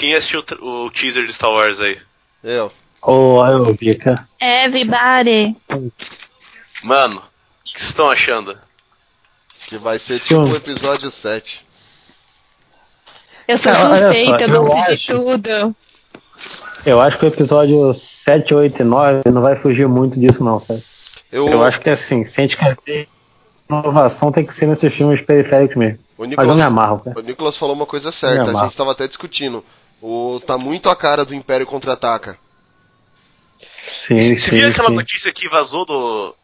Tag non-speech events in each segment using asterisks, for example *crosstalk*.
Quem assistiu o o teaser de Star Wars aí? Eu. Ô, eu vi, cara. Everybody. Mano, o que vocês estão achando? Que vai ser tipo o episódio 7. Eu sou só, suspeita, eu gosto de tudo. Eu acho que o episódio 7, 8 e 9 não vai fugir muito disso, não, sabe? Eu, Eu acho que assim, se a gente quer ter inovação, tem que ser nesses filmes periféricos mesmo. o, Mas eu me Nicolas, amarro, cara. o Nicolas falou uma coisa certa, a gente tava até discutindo. O, tá muito a cara do Império Contra-Ataca. Sim, Você sim, viu aquela sim. notícia que vazou do,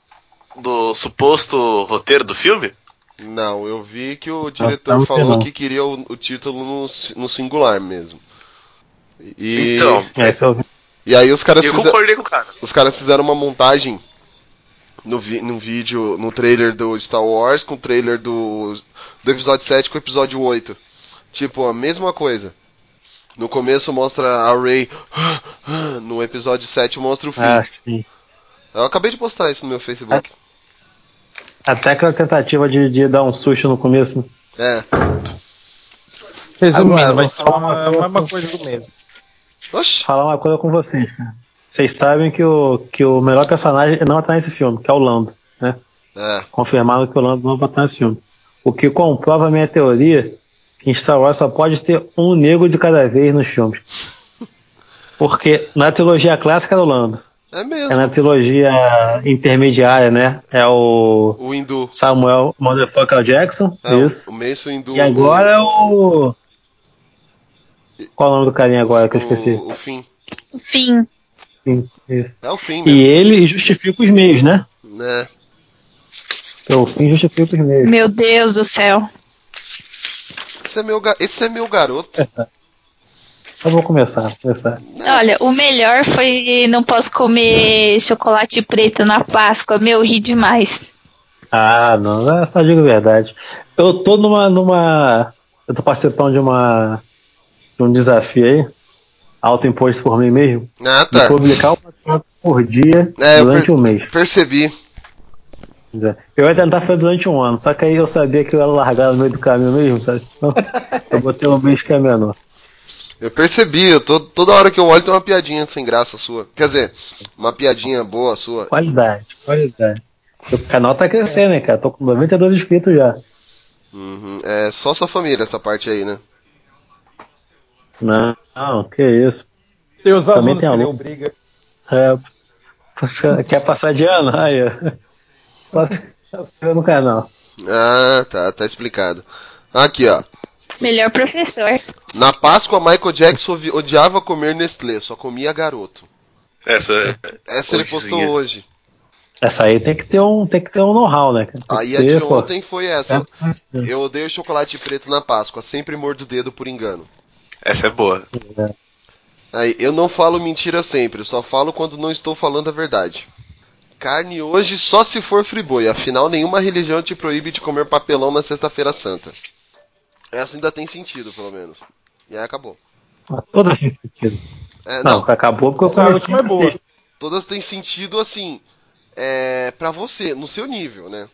do suposto roteiro do filme? Não, eu vi que o diretor sei falou não. que queria o, o título no, no singular mesmo. E, Então, É, isso eu vi. e aí os caras, eu fizeram, concordei com o cara. os caras fizeram uma montagem no, vi, no vídeo, no trailer do Star Wars com o trailer do, do episódio 7 com o episódio 8. Tipo, a mesma coisa. No começo mostra a Rey, no episódio 7 mostra o fim. Ah, sim. Eu acabei de postar isso no meu Facebook. Até aquela tentativa de, de dar um susto no começo. né? É. Resumindo, Agora, vai ser falar uma, uma coisa- uma coisa do mesmo. Oxi. Falar uma coisa com vocês, cara. Vocês sabem que o, que o melhor personagem não está nesse filme, que é o Lando, né? É. Confirmado que o Lando não vai estar nesse filme. O que comprova a minha teoria em Star Wars só pode ter um negro de cada vez nos filmes. Porque na trilogia clássica era o Lando. É É mesmo. na trilogia intermediária, né? É o O hindu. Samuel Motherfucker Jackson. É, isso. O Mace hindu. E agora é o. Qual é o nome do carinha agora que eu esqueci? O, o fim. Fim. Sim, isso. É o fim E ele justifica os meios, né? Né? Então, o fim justifica os meios. Meu Deus do céu. Esse é meu, esse é meu garoto. *laughs* Eu vou começar, vou começar. Olha, o melhor foi não posso comer chocolate preto na Páscoa. Meu, ri demais. Ah, não, é só digo a verdade. Eu tô numa. numa. Eu tô participando de uma. de um desafio aí. Autoimposto por mim mesmo. Ah, De tá. publicar uma por dia É, durante per- um mês. Percebi. Eu ia tentar fazer durante um ano, só que aí eu sabia que eu ia largar no meio do caminho mesmo, sabe? Então, *laughs* eu botei um mês que é menor. Eu percebi. Eu tô, toda hora que eu olho tem uma piadinha sem graça sua. Quer dizer, uma piadinha boa sua. Qualidade, qualidade. O canal tá crescendo, né, cara? Tô com 92 inscritos já. Uhum. É só sua família essa parte aí, né? Não, não, que isso. Tem os Também alunos tem que aluno. deu briga. É, quer passar de ano? Aí, ó. Só se inscreva no canal. Ah, tá, tá explicado. Aqui, ó. Melhor professor. Na Páscoa, Michael Jackson odi- odiava comer Nestlé, só comia garoto. Essa. Essa ele postou hoje. Essa aí tem que ter um, tem que ter um know-how, né? Tem Aí a de pô. ontem foi essa. É. Eu odeio chocolate preto na Páscoa, sempre mordo o dedo por engano. Essa é boa. Aí, eu não falo mentira sempre, só falo quando não estou falando a verdade. Carne hoje só se for friboi, afinal nenhuma religião te proíbe de comer papelão na sexta-feira santa. Essa ainda tem sentido, pelo menos. E aí acabou. Ah, Todas têm sentido. É, Não, não, acabou porque eu Essa comecei última é boa. todas têm sentido assim. É, pra você, no seu nível, né?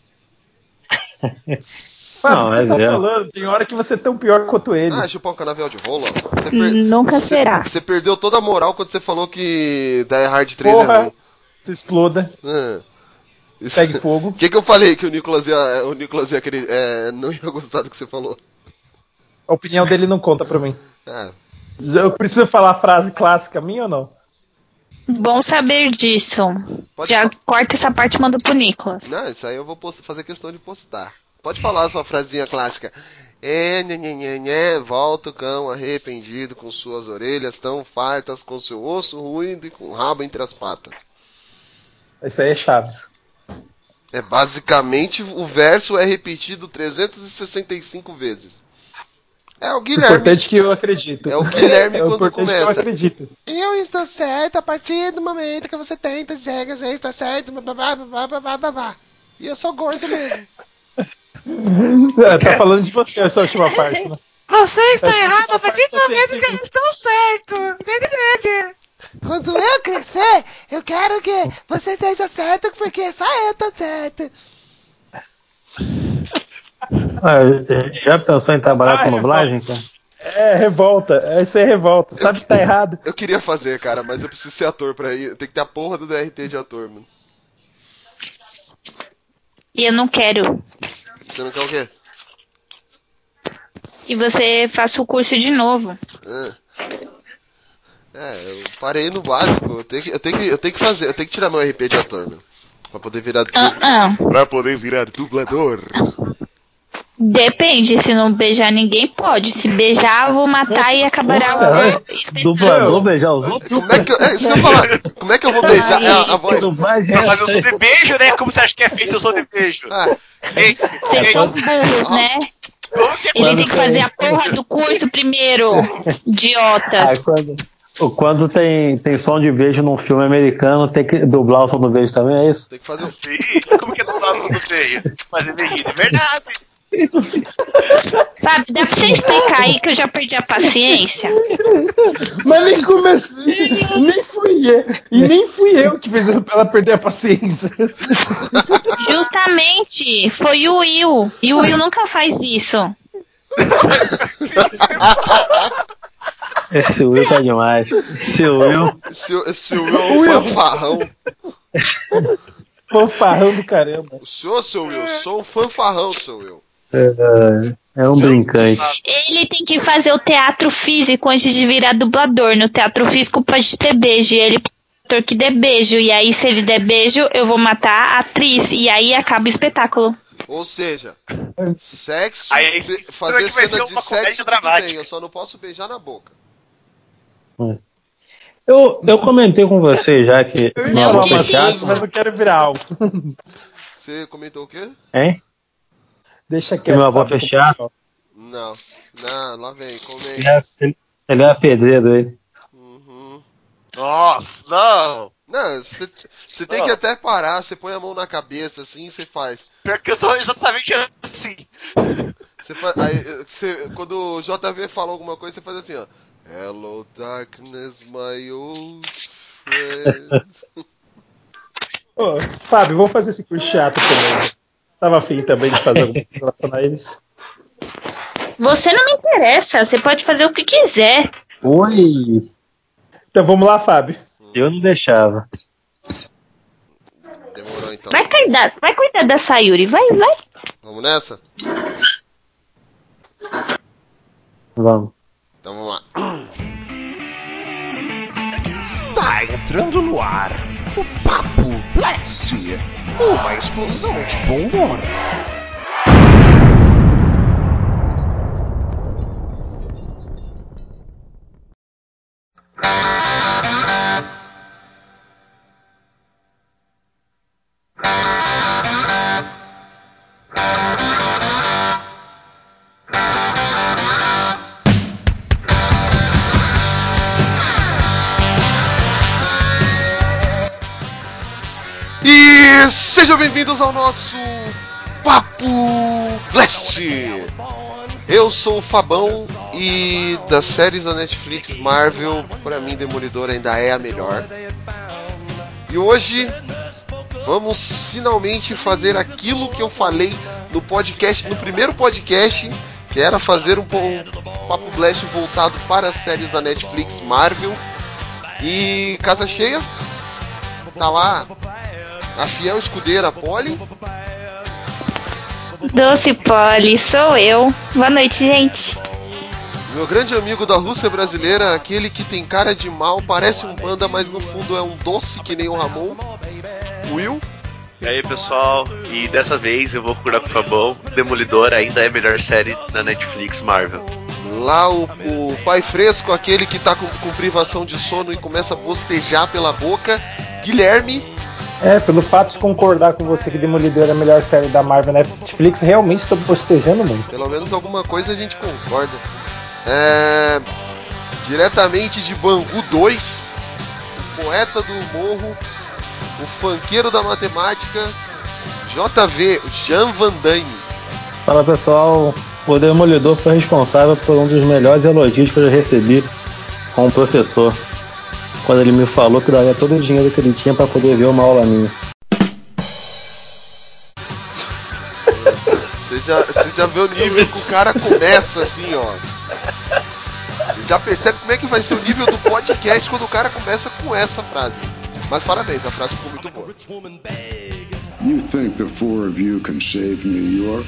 *laughs* Mano, Não, você é tá zero. falando, tem hora que você é tão pior quanto ele. Ah, chupar um canavial de rola. Você, per- Nunca você- será. você perdeu toda a moral quando você falou que Die Hard 3 é Porra, ruim. Se exploda, Ah. Isso- pegue fogo. O que, que eu falei que o Nicolas ia, o Nicolas ia querer, é, não ia gostar do que você falou? A opinião dele não conta pra mim. Ah, Eu preciso falar a frase clássica minha ou não? Bom saber disso. Pode Já fa- corta essa parte e manda pro Nicolas. não, isso aí eu vou post- fazer questão de postar. Pode falar a sua frasinha clássica. É, nhê, nhê, nhê, nhê, volta o cão arrependido com suas orelhas tão fartas, com seu osso ruído e com o rabo entre as patas. Isso aí é Chaves. É basicamente o verso é repetido 365 vezes. É o Guilherme. importante é que eu acredito. É o Guilherme *laughs* É o quando importante que eu começa. acredito. Eu estou certo a partir do momento que você tenta dizer que você está certo, babá, babá, babá, babá. E eu sou gordo mesmo. *laughs* É, tá falando de você essa última *laughs* parte, né? Você está Essa errado a partir do momento que eu estou certo. Quando eu crescer, eu quero que você esteja certo, porque só eu tô certo. Ah, já pensou em trabalhar Ah, com é, dublagem, cara? É, revolta. Isso é revolta. Sabe que tá errado. Eu queria fazer, cara, mas eu preciso ser ator pra ir. Tem que ter a porra do DRT de ator, mano. E eu não quero Você não quer o quê? que você faça o curso de novo. Ah. É, eu parei no básico. Eu tenho que, eu tenho que, eu tenho que fazer, eu tenho que tirar meu RP de ator, meu. Pra poder virar. Ah, ah. Pra poder virar dublador. Depende, se não beijar ninguém, pode. Se beijar, eu vou matar e acabará o espetáculo. Dublador beijar os outros? Como é que eu. É isso que eu ia falar. Como é que eu vou beijar Ai, a, a Que voz? é fazer o essa som aí? de beijo, né? Como você acha que é feito o som de beijo? Ah, Vocês são burros, né? é? Ele tem que fazer a porra do curso primeiro, *laughs* idiotas. quando, o- quando tem, tem som de beijo num filme americano, tem que dublar o som do beijo também, é isso? tem que fazer. um- Sim, Como que é dublar o som do beijo? Fazer beijinho de verdade. Fábio, dá pra você explicar aí que eu já perdi a paciência? Mas nem comecei. Nem fui eu. E nem fui eu que fiz ela perder a paciência. Justamente, foi o Will. E o Will nunca faz isso. Esse Will tá demais. Esse Will. Se, o- se o Will é um fanfarrão. Fanfarrão do caramba. O senhor, seu Will, sou um fanfarrão, seu Will. É, é um brincante. Ele tem que fazer o teatro físico antes de virar dublador. No teatro físico pode ter beijo. E ele ator que dê beijo. E aí, se ele der beijo, eu vou matar a atriz. E aí acaba o espetáculo. Ou seja, sexo, Aí, isso fazer cena de uma sexo dramática. bem, eu só não posso beijar na boca. Eu, eu comentei com você já que. Eu ia Não falar mas eu quero virar algo. Você comentou o quê? Hein? Deixa Que quieto. meu avô Fábio. fechar. Não. Não, lá vem, é, ele- ele é pedreiro ele. Uhum. Nossa, não. Não, você tem Ó. que até parar, você põe a mão na cabeça assim, você faz. Pior que eu tô exatamente assim. Você faz aí, você, quando o JV fala alguma coisa, você faz assim, ó. Hello darkness, my old friend. Ô, Fábio, vamos fazer esse curso chato também. Tava afim também de fazer alguma coisa relação a eles. Você não me interessa. Você pode fazer o que quiser. Oi! Então vamos lá, Fábio. Eu não deixava. Demorou então. Vai cuidar, vai cuidar da Sayuri. Vai, vai. Vamos nessa? Vamos. Então vamos lá. Está entrando no ar o Papo Blast, uma explosão de bom humor. Bem-vindos ao nosso Papo Blast! Eu sou o Fabão e das séries da Netflix Marvel, pra mim Demolidor ainda é a melhor. E hoje vamos finalmente fazer aquilo que eu falei no podcast, no primeiro podcast, que era fazer um, um Papo Blast voltado para as séries da Netflix Marvel. E casa cheia, tá lá a fiel escudeira Polly. Doce Polly, sou eu. Boa noite, gente. Meu grande amigo da Rússia brasileira, aquele que tem cara de mal, parece um panda, mas no fundo é um doce que nem o Ramon. Will. E aí, pessoal, e dessa vez eu vou concordar com o Fabão. Demolidor ainda é a melhor série da Netflix Marvel. Lá o, o pai fresco, aquele que tá com, com privação de sono e começa a bostejar pela boca. Guilherme. É, pelo fato de concordar com você que Demolidor é a melhor série da Marvel na Netflix, realmente estou postejando muito. Pelo menos alguma coisa a gente concorda. É, diretamente de Bangu 2, o poeta do morro, o fanqueiro da matemática, JV, Jean Van Damme. Fala pessoal, o Demolidor foi responsável por um dos melhores elogios que eu já recebi com o professor. Quando ele me falou que daria todo o dinheiro que ele tinha para poder ver uma aula minha. Você já, você já vê o nível que o cara começa assim, ó. Já percebe como é que vai ser o nível do podcast quando o cara começa com essa frase. Mas parabéns, a frase ficou muito boa. You think the four of you can save New York?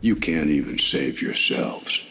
You can't even save yourselves.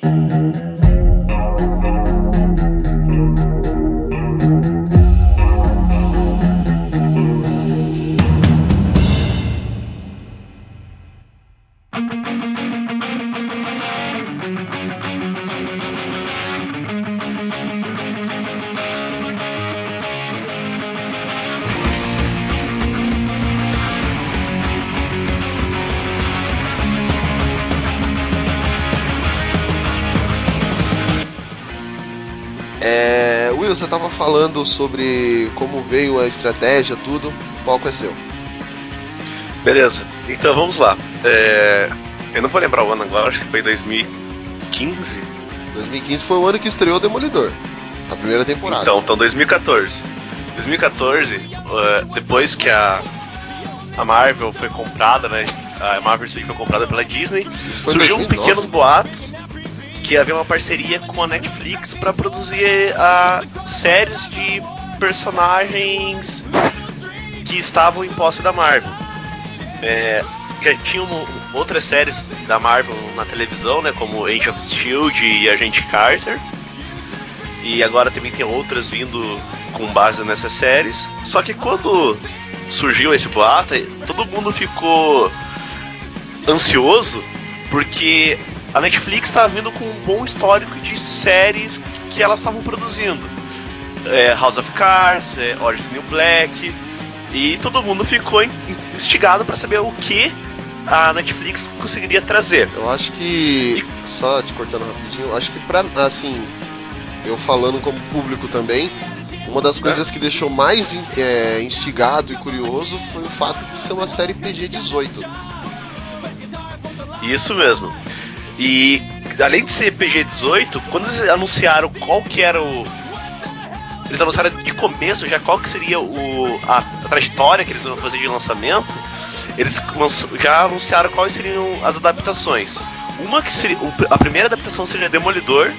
Falando sobre como veio a estratégia, tudo. O palco é seu. Beleza, então vamos lá. É, Eu não vou lembrar o ano agora, acho que foi 2015. 2015 foi o ano que estreou Demolidor. A primeira temporada. Então, então 2014. 2014, eh, depois que a, a Marvel foi comprada, né? A Marvel Studios foi comprada pela Disney, surgiu 2009. pequenos boatos que havia uma parceria com a Netflix para produzir a séries de personagens que estavam em posse da Marvel. É, já tinham outras séries da Marvel na televisão, né, como Age of Shield e Agente Carter. E agora também tem outras vindo com base nessas séries. Só que quando surgiu esse boato, todo mundo ficou ansioso porque a Netflix estava vindo com um bom histórico de séries que elas estavam produzindo. É, House of Cards, é, Orange the New Black, e todo mundo ficou in- instigado para saber o que a Netflix conseguiria trazer. Eu acho que. Só te cortando rapidinho, eu acho que pra. Assim. Eu falando como público também, uma das coisas que deixou mais é, instigado e curioso foi o fato de ser uma série PG-18. Isso mesmo. E além de ser PG-18, quando eles anunciaram qual que era o. Eles anunciaram de começo já qual que seria o, a, a trajetória que eles iam fazer de lançamento. Eles já anunciaram quais seriam as adaptações. Uma que seria. A primeira adaptação seria Demolidor.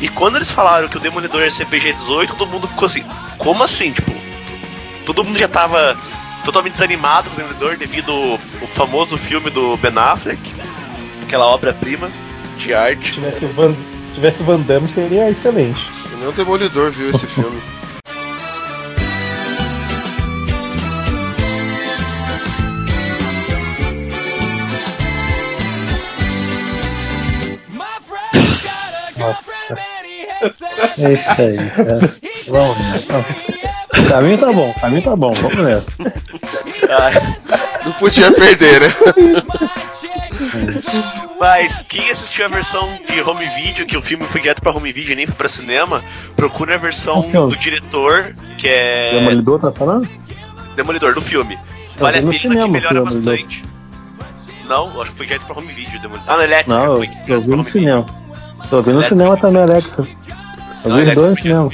E quando eles falaram que o Demolidor ia ser PG-18, todo mundo ficou assim. Como assim? Tipo, todo mundo já tava totalmente desanimado com o Demolidor devido ao famoso filme do Ben Affleck, aquela obra-prima de arte. Se tivesse Van, tivesse Van Damme, seria excelente. Nem o Demolidor viu esse *laughs* filme. Nossa. É isso aí, cara. Vamos nessa. O caminho tá bom, o caminho tá bom, vamos nessa. Não podia perder, né? *laughs* Mas quem assistiu a versão de home video, que o filme foi direto pra home video e nem foi pra cinema, procura a versão do diretor, que é Demolidor tá falando? Demolidor do filme. Vale a pena cinema que melhora bastante. Não, acho que foi direto pra home video. Demolidor. Ah, no Electra. Não, foi eu, vi no cinema. Eu vi no cinema também, Electra. Eu vi os dois no cinema.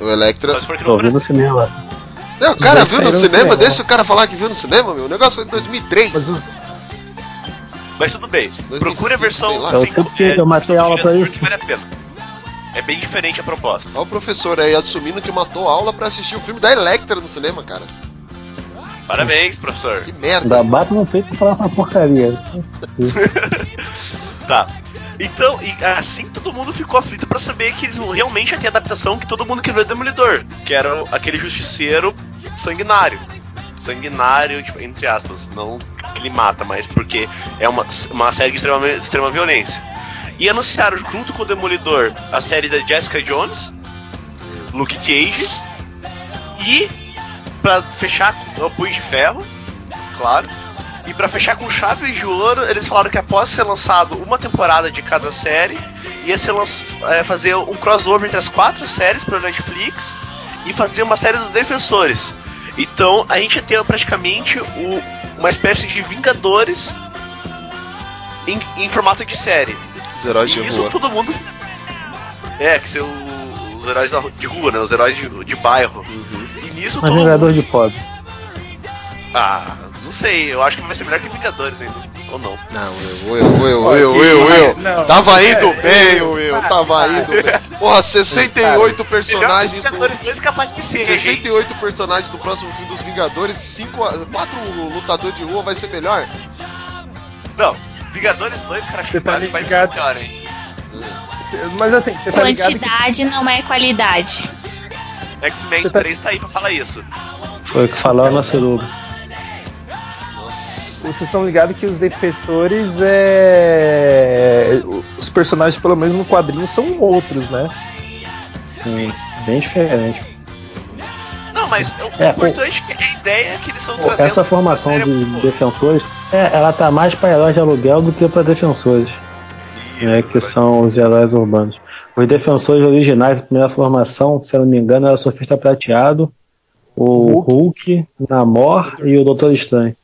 O Electra. Eu no vi no cinema. Não, o cara viu no saíram no cinema, cinema. deixa o cara falar que viu no cinema, meu. O negócio foi em 2003. Mas os, Mas tudo bem. 2005, Procure a versão. Eu sei porque eu matei aula pra isso. que vale a pena. É bem diferente a proposta. Olha o professor aí assumindo que matou aula pra assistir o filme da Electra no cinema, cara. Parabéns, professor. Que merda. Ainda bato no peito pra falar essa porcaria. *laughs* Tá. Então, e assim todo mundo ficou aflito pra saber que eles realmente ia ter a adaptação que todo mundo queria ver do Demolidor, que era aquele justiceiro sanguinário. Sanguinário, tipo, entre aspas, não que ele mata, mas porque é uma, uma série de extrema, extrema violência. E anunciaram junto com o Demolidor a série da Jessica Jones, Luke Cage e pra fechar o Punho de Ferro, claro. E pra fechar com chave de ouro, eles falaram que após ser lançado uma temporada de cada série, ia ser é, fazer um crossover entre as quatro séries pra Netflix e fazer uma série dos Defensores. Então a gente ter praticamente o- uma espécie de Vingadores em, em formato de série. Os heróis E de isso rua. todo mundo. É, que ser o- os heróis da de rua, né? Os heróis de, de bairro. Uhum. E nisso Mas todo Vingador mundo. de pobre. Ah, não sei, eu acho que vai ser melhor que Vingadores ainda. Ou não. Não, eu, eu, eu, eu, que- eu, eu. não, Tava é, indo é, bem, eu- eu. Tava indo bem. Porra, 68 personagens. Vingadores 2 é capaz que seja, hein? 68 personagens do próximo filme dos Vingadores, 5, 4 lutadores de rua vai ser melhor? Não, Vingadores 2, cara, acho Você que tá ser ligado? melhor, hein? Mas assim, você tá ligado que Quantidade não é qualidade. X-Men tá- 3 tá aí pra falar isso. Foi o que falou na Suruba. Vocês estão ligados que os defensores é. Os personagens, pelo menos no quadrinho, são outros, né? Sim, bem diferente. Não, mas o É, importante é que a ideia que eles estão Pô, trazendo. essa formação é de defensores, é, ela tá mais para heróis de aluguel do que para defensores, né, que Isso, são os heróis urbanos. Os defensores originais, a primeira formação, se eu não me engano, era o Sofista Prateado, o Hulk, Namor e o Doutor Estranho.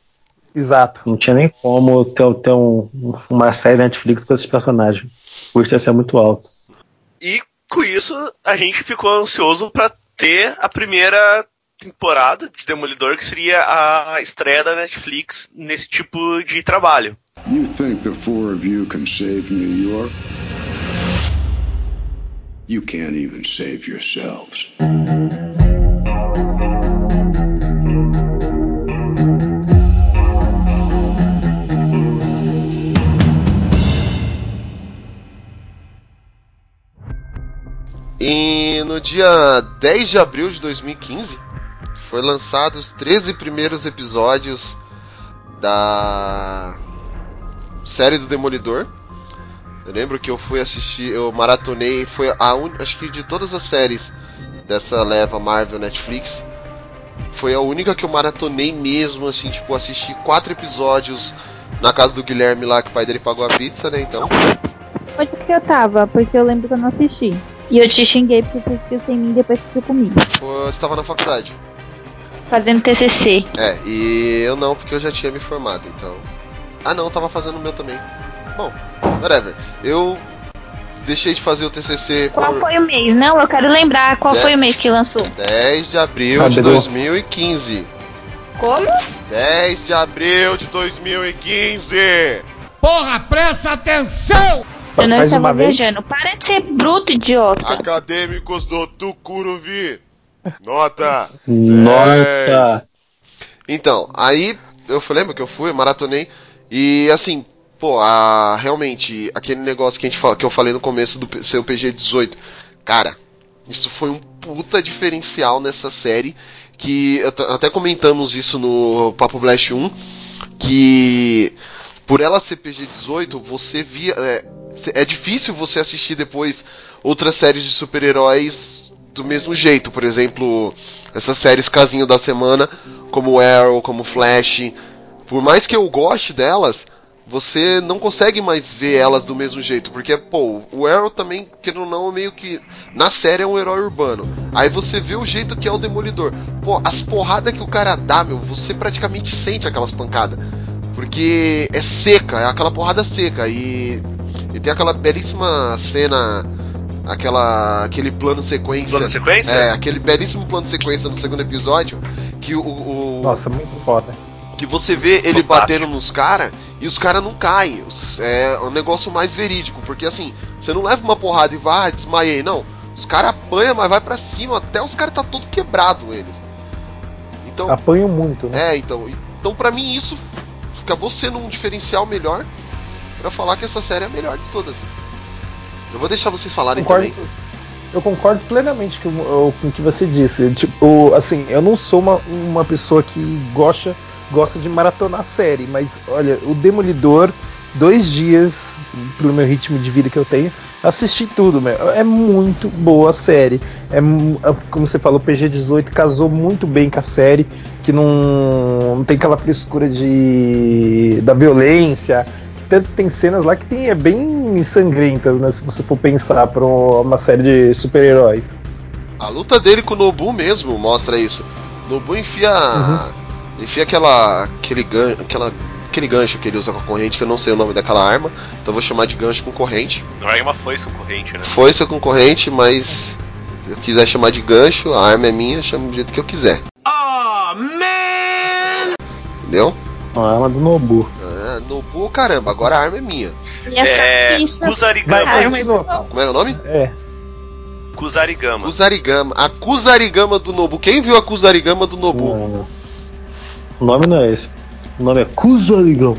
Exato. Não tinha nem como ter, ter um- uma série da Netflix com esses personagens. O custo ia ser muito alto. E com isso, a gente ficou ansioso pra ter a primeira temporada de Demolidor, que seria a estreia da Netflix nesse tipo de trabalho. You think the four of you can save New York? You can't even save yourselves. E no dia 10 de abril de 2015 foi lançado os 13 primeiros episódios da série do Demolidor. Eu lembro que eu fui assistir, eu maratonei, foi a un... acho que de todas as séries dessa leva Marvel Netflix, foi a única que eu maratonei mesmo, assim, tipo, assisti quatro episódios na casa do Guilherme lá, que o pai dele pagou a pizza, né, então. Onde que eu tava? Porque eu lembro que eu não assisti. E eu te xinguei porque tu assistiu sem mim e depois assistiu comigo. Eu estava na faculdade. Fazendo TCC. É, e eu não, porque eu já tinha me formado, então. Ah, não, eu tava fazendo o meu também. Bom, whatever. Eu deixei de fazer o TCC Qual por foi o mês? Não, eu quero lembrar qual É. foi o mês que lançou. 10 de abril Ah, de beleza. 2015. Como? 10 de abril de 2015. Porra, presta atenção! Eu não Mais estava uma vez. viajando. Para de ser bruto, idiota. Acadêmicos do Tucuruvi. Nota. Nota! Então, aí eu lembro que eu fui, maratonei e assim, pô, a, realmente aquele negócio que a gente fa- que eu falei no começo do seu PG18, cara, isso foi um puta diferencial nessa série que até comentamos isso no Papo Blast 1 que por ela ser PG18, você via é, é difícil você assistir depois outras séries de super-heróis do mesmo jeito, por exemplo, essas séries casinho da semana, como Arrow, como Flash, por mais que eu goste delas, você não consegue mais ver elas do mesmo jeito, porque pô, o Arrow também, ou não, é meio que na série é um herói urbano. Aí você vê o jeito que é o Demolidor. Pô, as porradas que o cara dá, meu, você praticamente sente aquelas pancadas. Porque é seca, é aquela porrada seca e, e tem aquela belíssima cena, aquela aquele plano sequência. Plano sequência? É, aquele belíssimo plano sequência no segundo episódio que o, o- Nossa, muito foda. que você vê ele Fantástico. batendo nos caras e os caras não caem. É um negócio mais verídico, porque assim, você não leva uma porrada e vai, ah, desmaiei, não. Os caras apanham, mas vai pra cima, até os caras tá todo quebrado eles. Então, Apanho muito, né? é, então, então para mim isso acabou sendo um diferencial melhor pra falar que essa série é a melhor de todas. Eu vou deixar vocês falarem Concordo, também. eu concordo plenamente com, o- com o que você disse. Tipo, assim, eu não sou uma, uma pessoa que gosta, gosta de maratonar série, mas olha, o Demolidor, dois dias, pelo meu ritmo de vida que eu tenho, assisti tudo, meu. É muito boa a série. É, é, como você falou, o PG-18 casou muito bem com a série, que não, não tem aquela frescura de da violência. Que tem cenas lá que tem, é bem sangrentas, né? Se você for pensar pra uma série de super-heróis. A luta dele com o Nobu mesmo mostra isso. Nobu enfia. Enfia aquela. aquele gan, aquela, aquele gancho que ele usa com a corrente, que eu não sei o nome daquela arma, então eu vou chamar de gancho com corrente. Não é uma foice concorrente, né? Foice com corrente, mas se eu quiser chamar de gancho, a arma é minha, chamo do jeito que eu quiser. Entendeu? A arma do Nobu. É, Nobu, caramba, agora a arma é minha. E essa É, pista. Kusarigama. Como é o nome? É. Kusarigama. Kusarigama. A Kusarigama do Nobu. Quem viu a Kusarigama do Nobu? Não. O nome não é esse. O nome é Kuzarigama.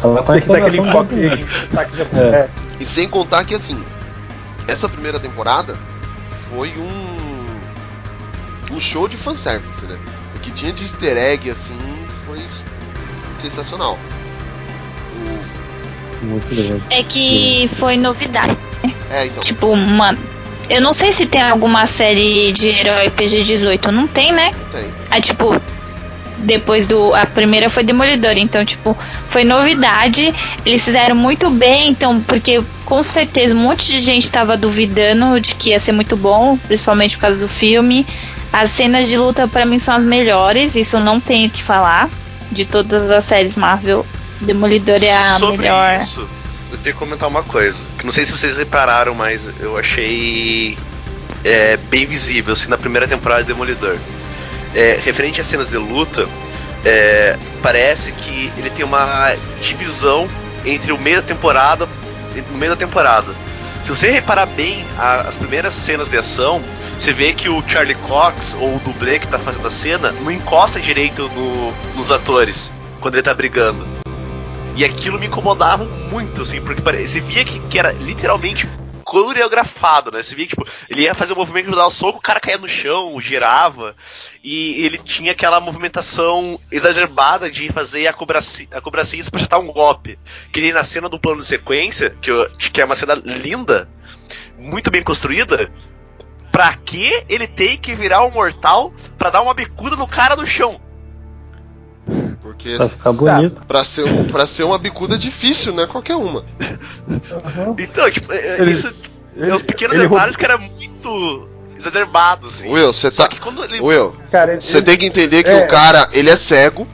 Fala com a Tem que dar aquele. É. E sem contar que assim, essa primeira temporada foi um um show de fanservice, né? O que tinha de easter egg assim foi sensacional. O- Muito grande. É que foi novidade. É, então. Tipo, mano. Eu não sei se tem alguma série de herói PG-18. Não tem, né? Não tem. Aí, tipo, depois do. A primeira foi Demolidor, então, tipo, foi novidade. Eles fizeram muito bem, então, porque com certeza um monte de gente tava duvidando de que ia ser muito bom, principalmente por causa do filme. As cenas de luta, pra mim, são as melhores, isso eu não tenho o que falar. De todas as séries Marvel, Demolidor é a Sobre melhor. isso, eu tenho que comentar uma coisa. Que não sei se vocês repararam, mas eu achei é, bem visível assim, na primeira temporada de Demolidor. É, referente às cenas de luta, é, parece que ele tem uma divisão entre o meio da temporada no meio da temporada. Se você reparar bem a- as primeiras cenas de ação, você vê que o Charlie Cox, ou o dublê que tá fazendo a cena, não encosta direito no- nos atores quando ele tá brigando. E aquilo me incomodava muito, assim, porque você via que, que era literalmente coreografado, né? Você via que tipo, ele ia fazer o movimento de dar o soco, o cara caía no chão, girava, e ele tinha aquela movimentação exacerbada de fazer acrobacia, acrobacias pra acertar um golpe. Que nem na cena do plano de sequência, que, eu- que é uma cena linda, muito bem construída. Pra que ele tem que virar um mortal pra dar uma bicuda no cara no chão? Porque Pra ficar bonito. pra ser, pra ser uma bicuda difícil, né? Qualquer uma. Então, tipo, é- é Ele- isso Ele- é os pequenos detalhes que era muito exacerbado, assim. Will, você tá. que quando ele. Will, Você tem que entender que É. o cara, ele é cego.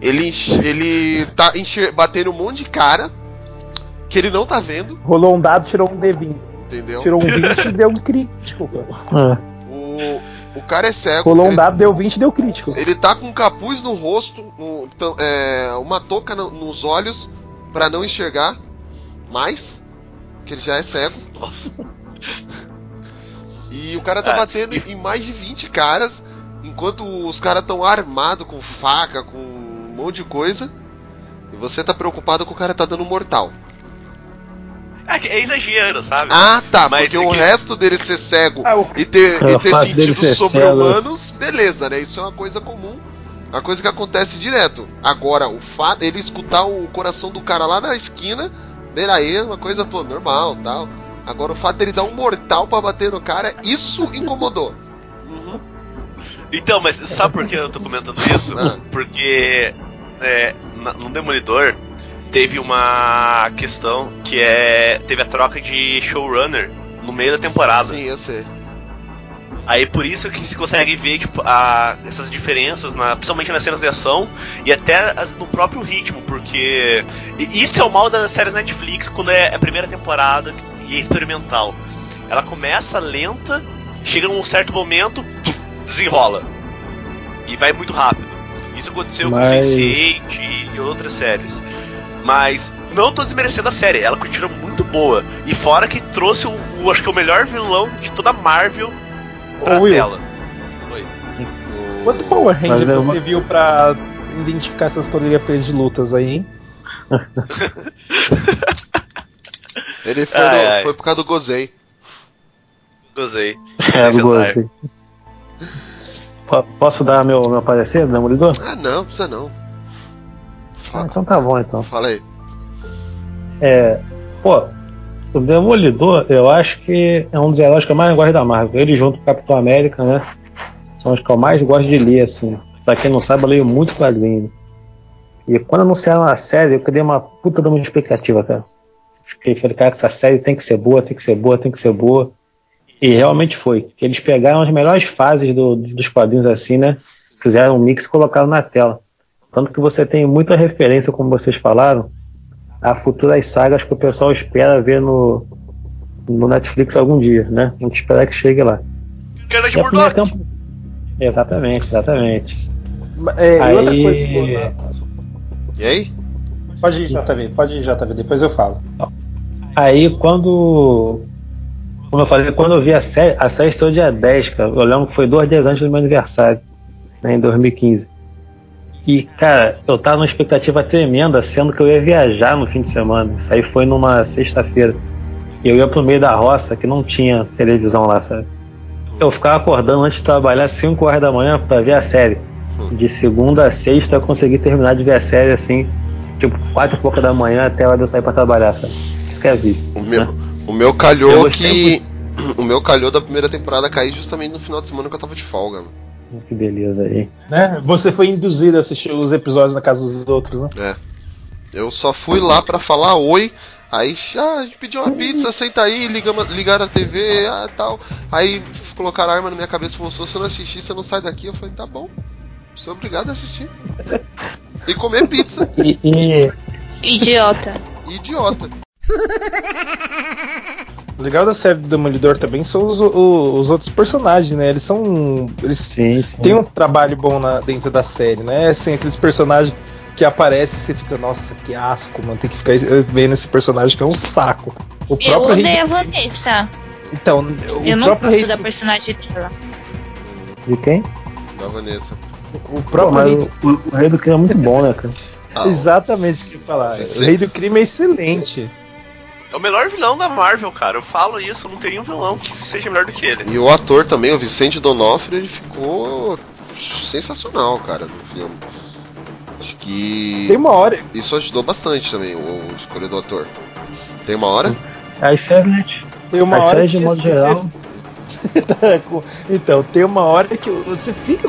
Ele, ele tá enxer- batendo um monte de cara que ele não tá vendo, rolou um dado, tirou um D20. entendeu? Tirou um 20 e deu um crítico. É. O, o cara é cego. Rolou um dado, deu 20 e deu crítico. ele tá com um capuz no rosto, um- então, é, uma touca no- nos olhos pra não enxergar mais, que ele já é cego. Nossa. E o cara tá Ah, batendo em mais de 20 caras, enquanto os caras tão armados com faca, com um monte de coisa. E você tá preocupado que o cara tá dando mortal. É, é exagero, sabe? Ah, tá, Mas porque é o que- resto dele ser cego Ah, o- e ter, É, e ter sentidos sobre-humanos, beleza, né? Isso é uma coisa comum. Uma coisa que acontece direto. Agora, o fato ele escutar o coração do cara lá na esquina, peraí, é uma coisa, pô, normal tal. Agora, o fato dele dar um mortal pra bater no cara, isso incomodou. Uhum. Então, mas sabe por que eu tô comentando isso? Ah. Porque é, na- no Demolidor teve uma questão que é. Teve a troca de showrunner no meio da temporada. Sim, eu sei. Aí por isso que se consegue ver tipo, a- essas diferenças, na- principalmente nas cenas de ação e até as- no próprio ritmo, porque isso é o mal das séries Netflix quando é a primeira temporada e é experimental. Ela começa lenta, chega num certo momento, desenrola e vai muito rápido. Isso aconteceu Mas- com Sense8 e outras séries. Mas não tô desmerecendo a série, ela continua muito boa. E fora que trouxe o, o- acho que o melhor vilão de toda a Marvel pra Ô, Will. tela. Oi. Quanto Power Ranger Mas você viu pra identificar essas coreografias de lutas aí, hein? *laughs* Ele foi, Ai, no- ai. foi por causa do Gozei. Gozei. É, do Gozei. Po- Posso dar meu, meu parecer, Demolidor? Ah, não, precisa não. Ah, então tá bom, então. fala aí. É, pô, o Demolidor, eu acho que é um dos heróis que eu mais gosto da Marvel. Ele junto com o Capitão América, né? São os que eu mais gosto de ler, assim. Pra quem não sabe, eu leio muito quadrinho. E quando anunciaram a série, eu criei uma puta de uma expectativa, cara. Fiquei, falei, cara, essa série tem que ser boa, tem que ser boa, tem que ser boa. E realmente foi. Eles pegaram as melhores fases do- dos quadrinhos assim, né? Fizeram um mix e colocaram na tela. Tanto que você tem muita referência, como vocês falaram, a futuras sagas que o pessoal espera ver no, no Netflix algum dia, né? A gente espera que chegue lá. A primeira Murdoch. tempo... Exatamente, exatamente. É, e outra Aí- coisa. E aí? Pode ir, JV, pode ir, JV, depois eu falo. Aí quando. Como eu falei, quando eu vi a série, a série estreou dia 10, cara. Eu lembro que foi dois dias antes do meu aniversário, né, em 2015. E, cara, eu tava numa expectativa tremenda, sendo que eu ia viajar no fim de semana. Isso aí foi numa sexta-feira. E eu ia pro meio da roça, que não tinha televisão lá, sabe? Eu ficava acordando antes de trabalhar 5 horas da manhã pra ver a série. De segunda a sexta eu consegui terminar de ver a série assim, tipo, quatro e pouca da manhã até a hora de eu sair pra trabalhar, sabe? Isso que é vício. O meu, né? o meu Eu calhou que. *clears throat* O meu calhou da primeira temporada cair justamente no final de semana que eu tava de folga, mano. Que beleza aí. Né? Você foi induzido a assistir os episódios na casa dos outros, né? É. Eu só fui lá pra falar oi. Aí, ah, a gente pediu uma pizza, senta aí, ligamos, ligaram a TV, ah, tal. Aí colocaram a arma na minha cabeça e falou: se você não assistir, você não sai daqui. Eu falei: tá bom, sou obrigado a assistir. *laughs* E comer pizza. Idiota. Idiota. *laughs* O legal da série do Demolidor também são os, o- os outros personagens, né? Eles são. Eles sim, sim. têm um trabalho bom na- dentro da série, né? Assim, aqueles personagens que aparecem e você fica, nossa, que asco, mano. Tem que ficar vendo esse personagem que é um saco. O Eu próprio odeio Rei. a Vanessa. Então, o Eu não próprio gosto Rei. da personagem dela. De quem? Da Vanessa. O Pô, próprio mas Rei. o, o Rei do Crime é muito bom, né, cara? Ah, *laughs* Exatamente o que eu ia falar. O Rei do Crime é excelente. É o melhor vilão da Marvel, cara. Eu falo isso, não tem nenhum vilão que seja melhor do que ele. E o ator também, o Vicente Donofrio, ele ficou sensacional, cara, no filme. Acho que Tem uma hora. isso ajudou bastante também, o, o escolha do ator. Tem uma hora? As séries, Tem uma as hora séries de modo geral. *laughs* Então, tem uma hora que você fica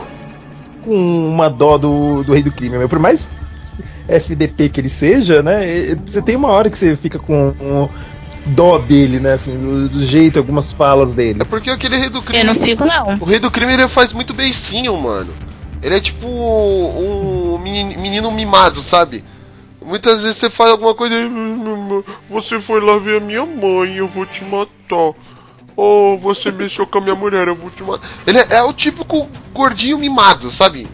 com uma dó do, do Rei do Crime, meu. Por mais FDP que ele seja, né? Você tem uma hora que você fica com um dó dele, né? Assim, do, do jeito, algumas falas dele. É porque aquele rei do Eu crime. não fico, não. O rei do crime ele faz muito beicinho, mano. Ele é tipo um meni- menino mimado, sabe? Muitas vezes você faz alguma coisa. e, Você foi lá ver a minha mãe, eu vou te matar. Oh, você mexeu com a minha mulher, eu vou te matar. Ele é, é o típico gordinho mimado, sabe?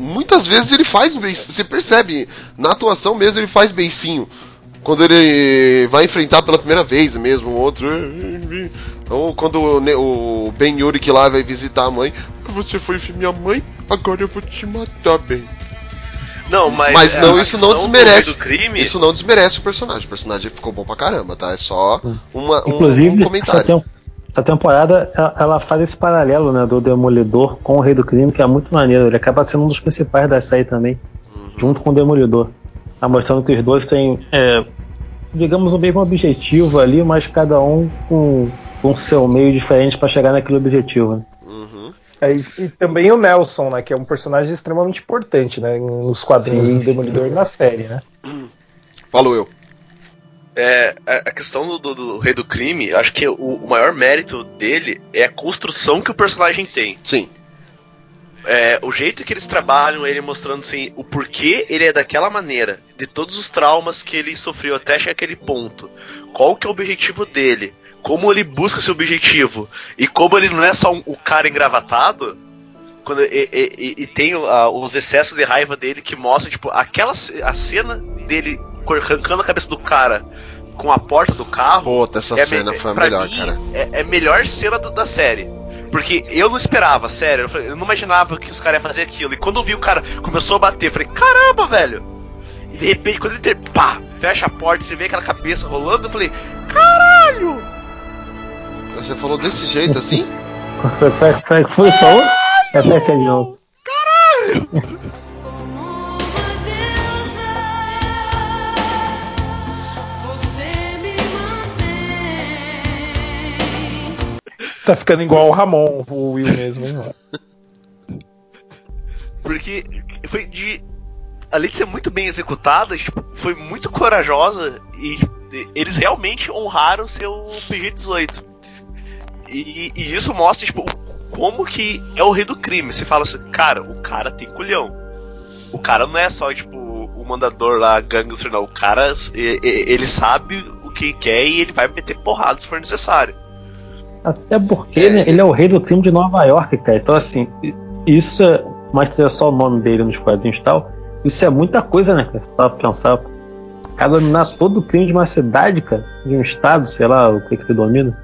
Muitas vezes ele faz beicinho. Você percebe, na atuação mesmo ele faz beicinho. Quando ele vai enfrentar pela primeira vez mesmo, o outro. Ou quando o Ben Yurik lá vai visitar a mãe. Você foi ver minha mãe, agora eu vou te matar, Ben. Não, mas. Mas é, não, a isso não desmerece. Crime, Isso não desmerece o personagem. O personagem ficou bom pra caramba, tá? É só uma, um, Inclusive, um comentário. Essa temporada ela, ela faz esse paralelo né, do Demolidor com o Rei do Crime, que é muito maneiro. Ele acaba sendo um dos principais da série também, junto com o Demolidor. Tá mostrando que os dois têm, é, digamos, o mesmo objetivo ali, mas cada um com, com seu meio diferente para chegar naquele objetivo. né? Uhum. É, e, e também o Nelson, né? Que é um personagem extremamente importante, né? Nos quadrinhos Sim, do sim. Demolidor e na série, né? Falou eu. É, a questão do, do- do Rei do Crime, acho que o, o maior mérito dele é a construção que o personagem tem. Sim. É, o jeito que eles trabalham, ele mostrando assim, o porquê ele é daquela maneira, de todos os traumas que ele sofreu até chegar aquele ponto. Qual que é o objetivo dele? Como ele busca seu objetivo? E como ele não é só um- o cara engravatado, quando, e, e- e- tem ah, os excessos de raiva dele que mostram, tipo, aquela a cena dele arrancando a cabeça do cara com a porta do carro. Puta, essa é cena me- foi a pra melhor, mim, cara. É, é a melhor cena do- da série. Porque eu não esperava, sério. Eu, falei- eu não imaginava que os caras iam fazer aquilo. E quando eu vi o cara começou a bater, eu falei, caramba, velho! E de repente, quando ele ter, pá, fecha a porta, você vê aquela cabeça rolando, eu falei, caralho! Você falou desse jeito assim? *laughs* Foi, foi, foi, foi só um? Repete aí de novo. Tá ficando igual o Ramon, o Will mesmo, hein? Porque foi de. Além de ser muito bem executada, tipo, foi muito corajosa e eles realmente honraram seu PG-18. E, e isso mostra, tipo, como que é o rei do crime. Você fala assim, cara, o cara tem culhão. O cara não é só, tipo, o mandador lá, gangster, não. O cara, ele sabe o que quer e ele vai meter porrada se for necessário. Até porque né, ele é o rei do crime de Nova York, cara. Então, assim, isso é. Mas é só o nome dele nos quadrinhos e tal. Isso é muita coisa, né, cara? Pra pensar. Cada dominar todo o crime de uma cidade, cara. De um estado, sei lá, o que que ele domina.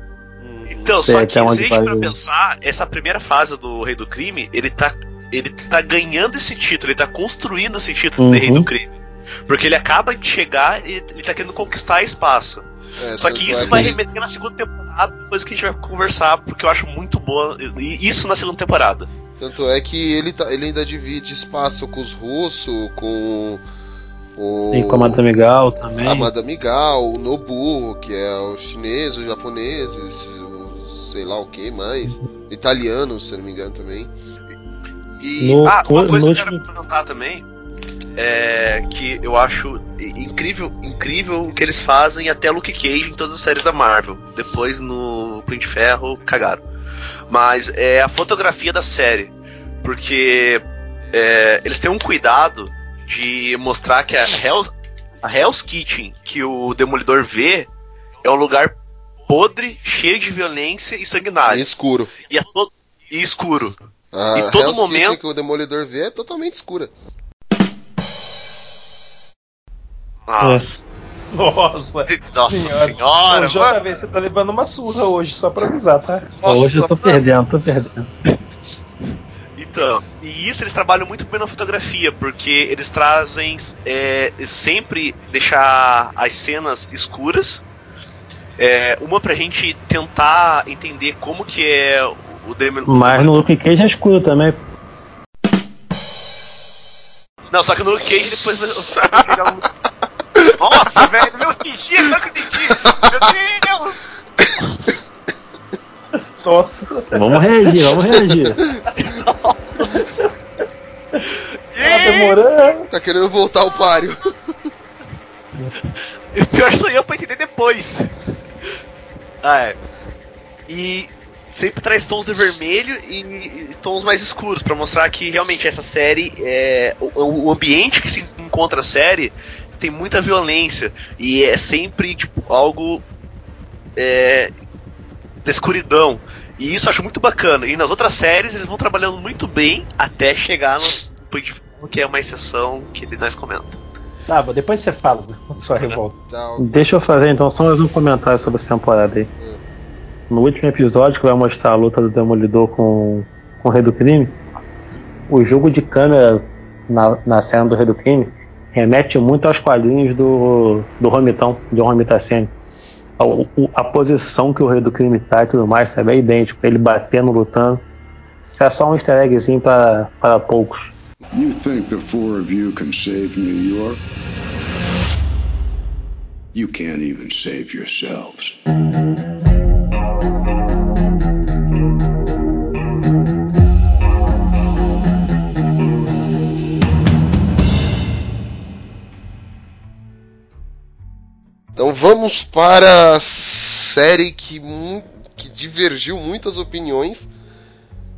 Então, Sei só até que se a gente pensar, essa primeira fase do Rei do Crime, ele tá, ele tá ganhando esse título, ele tá construindo esse título de Uhum. Rei do Crime. Porque ele acaba de chegar e ele tá querendo conquistar espaço. É, Só que isso vai remeter na segunda temporada, depois que a gente vai conversar, porque eu acho muito boa. E isso na segunda temporada. Tanto é que ele, tá, ele ainda divide espaço com os russos, com o. Tem com a Madame Gal também. A Madame Gal, o Nobu, que é os chineses, os japoneses, os sei lá o que mais. Italianos, se eu não me engano também. E No- ah, uma coisa no que eu quero comentar também é que eu acho incrível, incrível o que eles fazem até Luke Cage em todas as séries da Marvel. Depois no Punho de Ferro cagaram. Mas é a fotografia da série, porque é, eles têm um cuidado de mostrar que a Hell's, a Hell's Kitchen que o Demolidor vê é um lugar podre, cheio de violência e E sanguinário. escuro. E, é e escuro. A E todo Hell's momento- Kitchen que o Demolidor vê é totalmente escura. Nossa, Nossa. nossa Senhora. senhora, Ô, JV, você tá levando uma surra hoje, só pra avisar, tá? Nossa, Hoje eu tô mano. perdendo, tô perdendo. Então, e isso eles trabalham muito bem na fotografia, porque eles trazem é, sempre deixar as cenas escuras. É, uma pra gente tentar entender como que é o Demolidor. Mas no Luke Cage é escuro também. Não, só que no Luke Cage depois *laughs* vai vai pegar um... Nossa, velho, não entendi, não que eu entendi. Meu Deus! Nossa. Vamos reagir, vamos reagir. Tá demorando. Tá querendo voltar ao páreo. E o pior sou eu pra entender depois. Ah, é. E sempre traz tons de vermelho e, tons mais escuros pra mostrar que realmente essa série é o, o ambiente que se encontra a série tem muita violência e é sempre tipo algo é, da escuridão. E isso eu acho muito bacana. E nas outras séries eles vão trabalhando muito bem até chegar no Ferro, que é uma exceção que nós comentamos. Tá, bom, depois você fala *laughs* sua revolta. Tá, Deixa eu fazer então só mais um comentário sobre essa temporada aí. No último episódio, que vai mostrar a luta do Demolidor com, com o Rei do Crime, o jogo de câmera na, na cena do Rei do Crime remete muito aos quadrinhos do, do Romitão, do Romitacene. A, a posição que o Rei do Crime tá e tudo mais, sabe? É idêntico, ele batendo, lutando. Isso é só um easter eggzinho para poucos. You think the four of you can save New York? You can't even save yourselves. Então vamos para a série que, que divergiu muitas opiniões.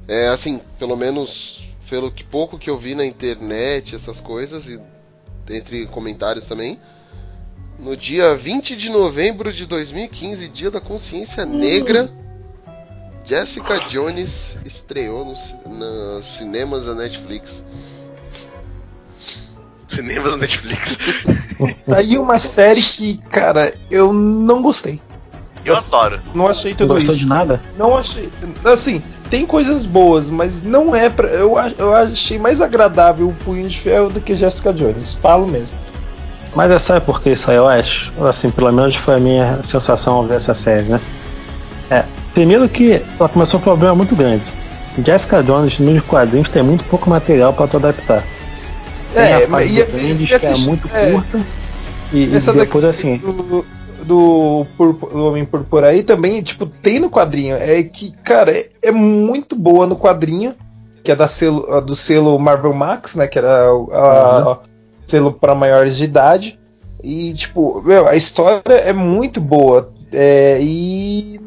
É assim, pelo menos pelo que pouco que eu vi na internet, essas coisas, e entre comentários também. No dia 20 de novembro de 2015, dia da consciência negra, Jessica Jones estreou nos, nos cinemas da Netflix. Cinemas da Netflix. Tá *laughs* aí uma série que, cara, eu não gostei. Eu adoro. Não achei Não tudo gostou isso. de nada? Não achei. Assim, tem coisas boas, mas não é pra. Eu, eu achei mais agradável o Punho de Ferro do que Jessica Jones. Falo mesmo. Mas é sabe por que isso aí, eu acho? Assim, pelo menos foi a minha sensação ao ver essa série, né? É, primeiro que ela começou um problema muito grande. Jessica Jones nos quadrinhos tem muito pouco material para tu adaptar. É, a fase e- Bendis, que é muito é. curta. E, e depois assim, Do, do, Homem Púrpura aí também, tipo, tem no quadrinho. É que, cara, é, é muito boa no quadrinho, que é da selo, do selo Marvel Max, né? Que era o a- selo para maiores de idade. E, tipo, meu, a história é muito boa. É, e.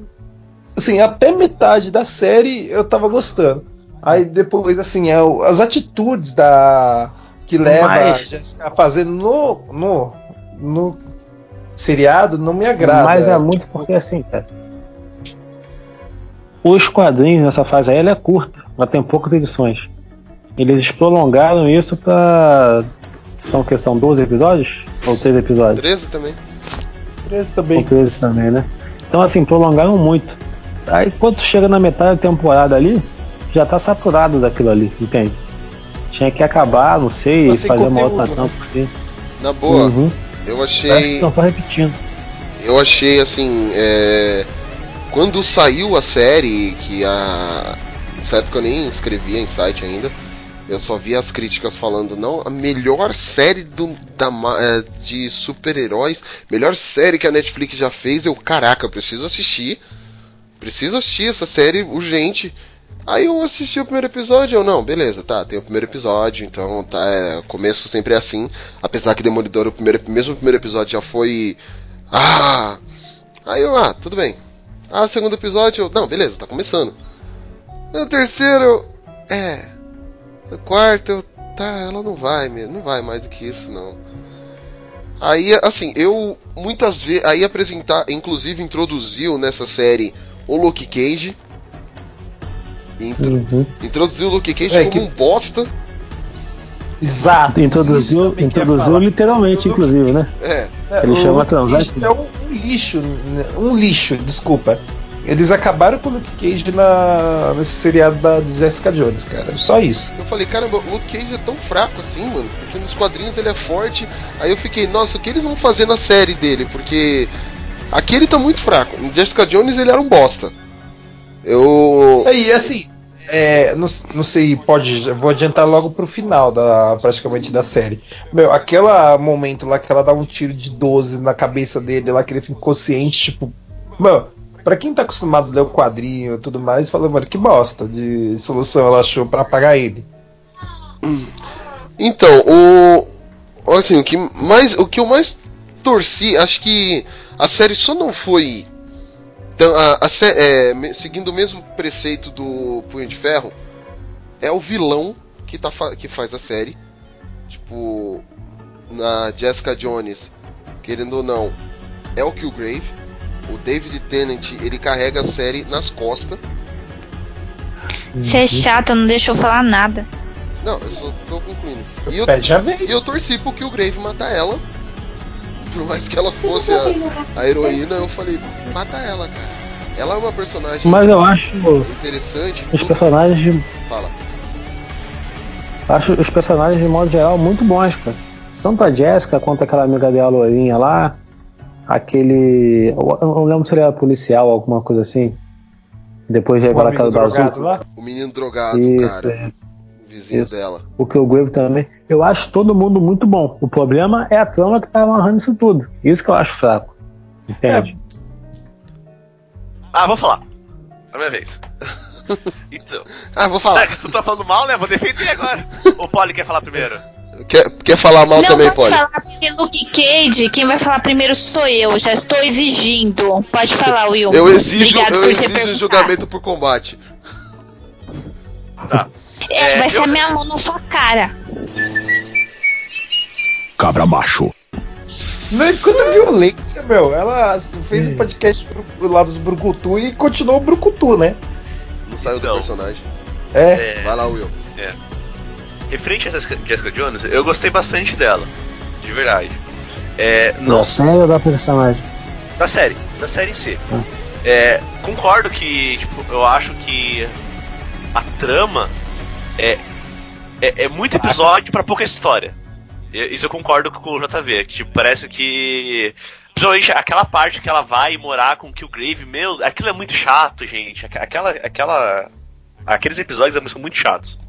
Assim, até metade da série eu tava gostando. Aí depois, assim, é, as atitudes da. Que leva Mas- a Jessica a fazer no, no, no seriado não me agrada. mas é muito porque assim, cara. Os quadrinhos nessa fase aí ela é curta, ela tem poucas edições. Eles prolongaram isso pra São que são 12 episódios? Ou 3 episódios? 13 também. 13 Ou também. 13 também, né? Então assim, prolongaram muito. Aí quando chega na metade da temporada ali, já tá saturado daquilo ali, entende? Tinha que acabar, não sei, sem fazer uma outra conteúdo, tampa por si. Na boa, Uhum. eu que achei. estão só repetindo. Eu achei assim. É... Quando saiu a série, que a. Nessa época eu nem escrevia em site ainda. Eu só via as críticas falando, não, a melhor série do, da, é, de super-heróis, melhor série que a Netflix já fez. Eu, caraca, eu preciso assistir. Preciso assistir essa série urgente. Aí eu assisti o primeiro episódio, eu não, beleza, tá, tem o primeiro episódio, então tá, é, começo sempre é assim. Apesar que Demolidor, o primeiro, mesmo o primeiro episódio já foi. Ah! Aí eu, ah, tudo bem. Ah, o segundo episódio, eu, não, beleza, tá começando. O terceiro, é. O quarto, eu, tá, ela não vai mesmo, não vai mais do que isso, não. Aí, assim, eu muitas vezes. Aí apresentar, inclusive introduziu nessa série o Luke Cage. Intro- Uhum. Introduziu o Luke Cage É, como que- um bosta. Exato. Introduziu, introduziu literalmente, inclusive, né? É. É, Ele o chama Cage? É um, lixo, um lixo, desculpa. Eles acabaram com o Luke Cage na, nesse seriado da de Jessica Jones, cara. Só isso. Eu falei, caramba, o Luke Cage é tão fraco assim, mano. Porque nos quadrinhos ele é forte. Aí eu fiquei, nossa, o que eles vão fazer na série dele? Porque aqui ele tá muito fraco. Em Jessica Jones ele era um bosta. Eu. E assim, é, não, não sei, pode. Vou adiantar logo pro final da praticamente da série. Meu, aquele momento lá que ela dá um tiro de 12 na cabeça dele, lá que ele fica inconsciente, tipo. Mano, pra quem tá acostumado a ler o quadrinho e tudo mais, fala, mano, que bosta de solução ela achou pra apagar ele. Então, o. Assim, o que mais. O que eu mais torci, acho que a série só não foi. Tão- a, a é, seguindo o mesmo preceito do Punho de Ferro, é o vilão que, tá, fa- que faz a série. Tipo, na Jessica Jones, querendo ou não, é o Killgrave. O David Tennant, ele carrega a série nas costas. Você é chato, não deixou falar nada. Não, eu só tô concluindo. E eu, Pé já vem. E eu torci pro Killgrave matar ela. Por mais que ela fosse a, a heroína, eu falei, mata ela, cara. Ela é uma personagem Mas eu acho interessante. os personagens de, Fala. acho os personagens de modo geral muito bons, cara. Tanto a Jéssica quanto aquela amiga dela Lourinha lá, aquele. Eu não lembro se ele era policial ou alguma coisa assim. Depois revela aquela da azul. lá. O menino drogado, Isso, cara. é. Isso. dela. O Killgrave também. Eu acho todo mundo muito bom. O problema é a trama que tá amarrando isso tudo. Isso que eu acho fraco. Entende? *laughs* Ah, vou falar. É minha vez. Então. Ah, vou É, falar. que tu tá falando mal, né? Vou defender agora. O Polly quer falar primeiro. Quer, quer falar mal não também, pode pode? falar porque Luke Cage, quem vai falar primeiro sou eu. Já estou exigindo. Pode falar, Will. Eu exijo, Obrigado eu por exijo julgamento por combate. Tá. É, É, vai ser eu- a minha mão na sua cara. Cabra macho. Não é quanta violência, meu. Ela fez o podcast pro- lá dos Brucutu e continuou o Brucutu, né? Não saiu do Então. personagem. É. É, Vai lá, Will. referente a Jessica, Jessica Jones, eu gostei bastante dela. De verdade. É, não Da série ou da personagem? Da série, da série em si. Ah. É, concordo que, tipo, eu acho que a trama é, é, é muito episódio pra pouca história. Isso eu concordo com o JV, que tipo, parece que. Principalmente aquela parte que ela vai morar com o Killgrave, meu, aquilo é muito chato, gente. Aqu- Aquela. aquela aqueles episódios são muito chatos.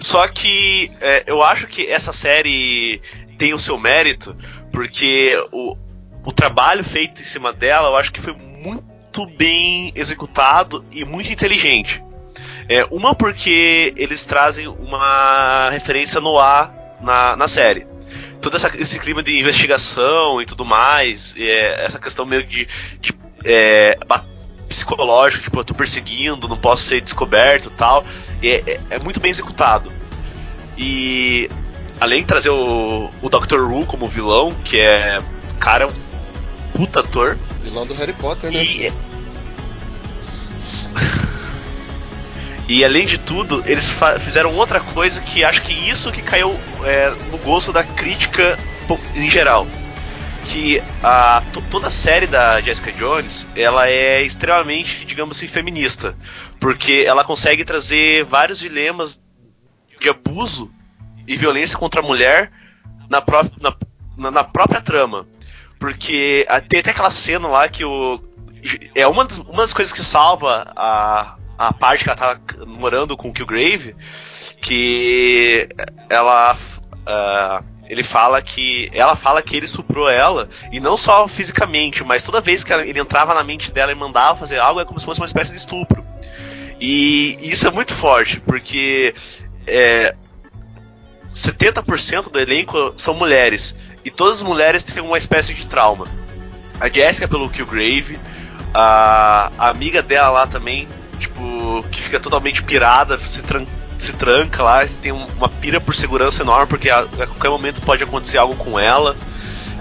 Só que é, eu acho que essa série tem o seu mérito, porque o, o trabalho feito em cima dela, eu acho que foi muito bem executado e muito inteligente. É, uma porque eles trazem uma referência no ar na, na série. Todo essa- esse clima de investigação e tudo mais, é, essa questão meio de, de é, psicológico, tipo, eu tô perseguindo, não posso ser descoberto e tal, é, é- é muito bem executado. E além de trazer o, o Dr. Who como vilão, que é, cara, um puta ator, Vilão do Harry Potter, né? e. E além de tudo, eles fizeram outra coisa que acho que isso que caiu é, no gosto da crítica em geral. Que a, to- toda a série da Jessica Jones ela é extremamente, digamos assim, feminista. Porque ela consegue trazer vários dilemas de abuso e violência contra a mulher na, pró na, na, própria trama. Porque tem até aquela cena lá que o. É uma das, uma das coisas que salva a, a parte que ela tá morando com o Killgrave. Que ela. ah, ele fala que. Ela fala que ele suprou ela. E não só fisicamente, mas toda vez que ela- ele entrava na mente dela e mandava fazer algo, é como se fosse uma espécie de estupro. E isso é muito forte, porque. É, 70% do elenco são mulheres. E todas as mulheres têm uma espécie de trauma. A Jessica pelo Killgrave, a, a amiga dela lá também, que fica totalmente pirada, se, tran se tranca lá, tem um- uma pira por segurança enorme, porque a, a qualquer momento pode acontecer algo com ela.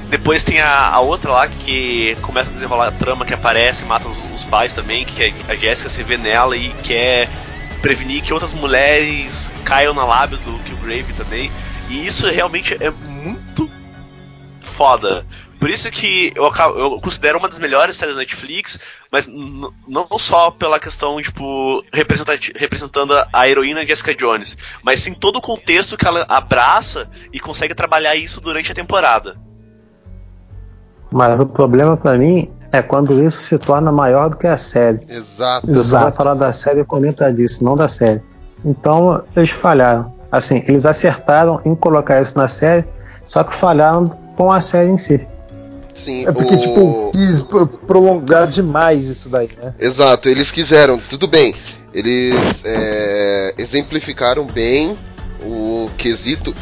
Depois tem a, a outra lá que começa a desenrolar a trama que aparece, mata os, os pais também, que a, a Jessica se vê nela e quer prevenir que outras mulheres caiam na lábia do Killgrave também. E isso realmente é muito foda. Por isso que eu, eu considero uma das melhores séries da Netflix, mas não só pela questão, tipo, representando a heroína Jessica Jones, mas sim todo o contexto que ela abraça e consegue trabalhar isso durante a temporada. Mas o problema pra mim é quando isso se torna maior do que a série. Exato. Eu só falar da série comentar disso, não da série. Então, eles falharam. Assim, eles acertaram em colocar isso na série, só que falharam com a série em si. Sim, É porque, o- tipo, quis pro- prolongar demais isso daí, né? Exato, eles quiseram, tudo bem. Eles é, exemplificaram bem o quesito.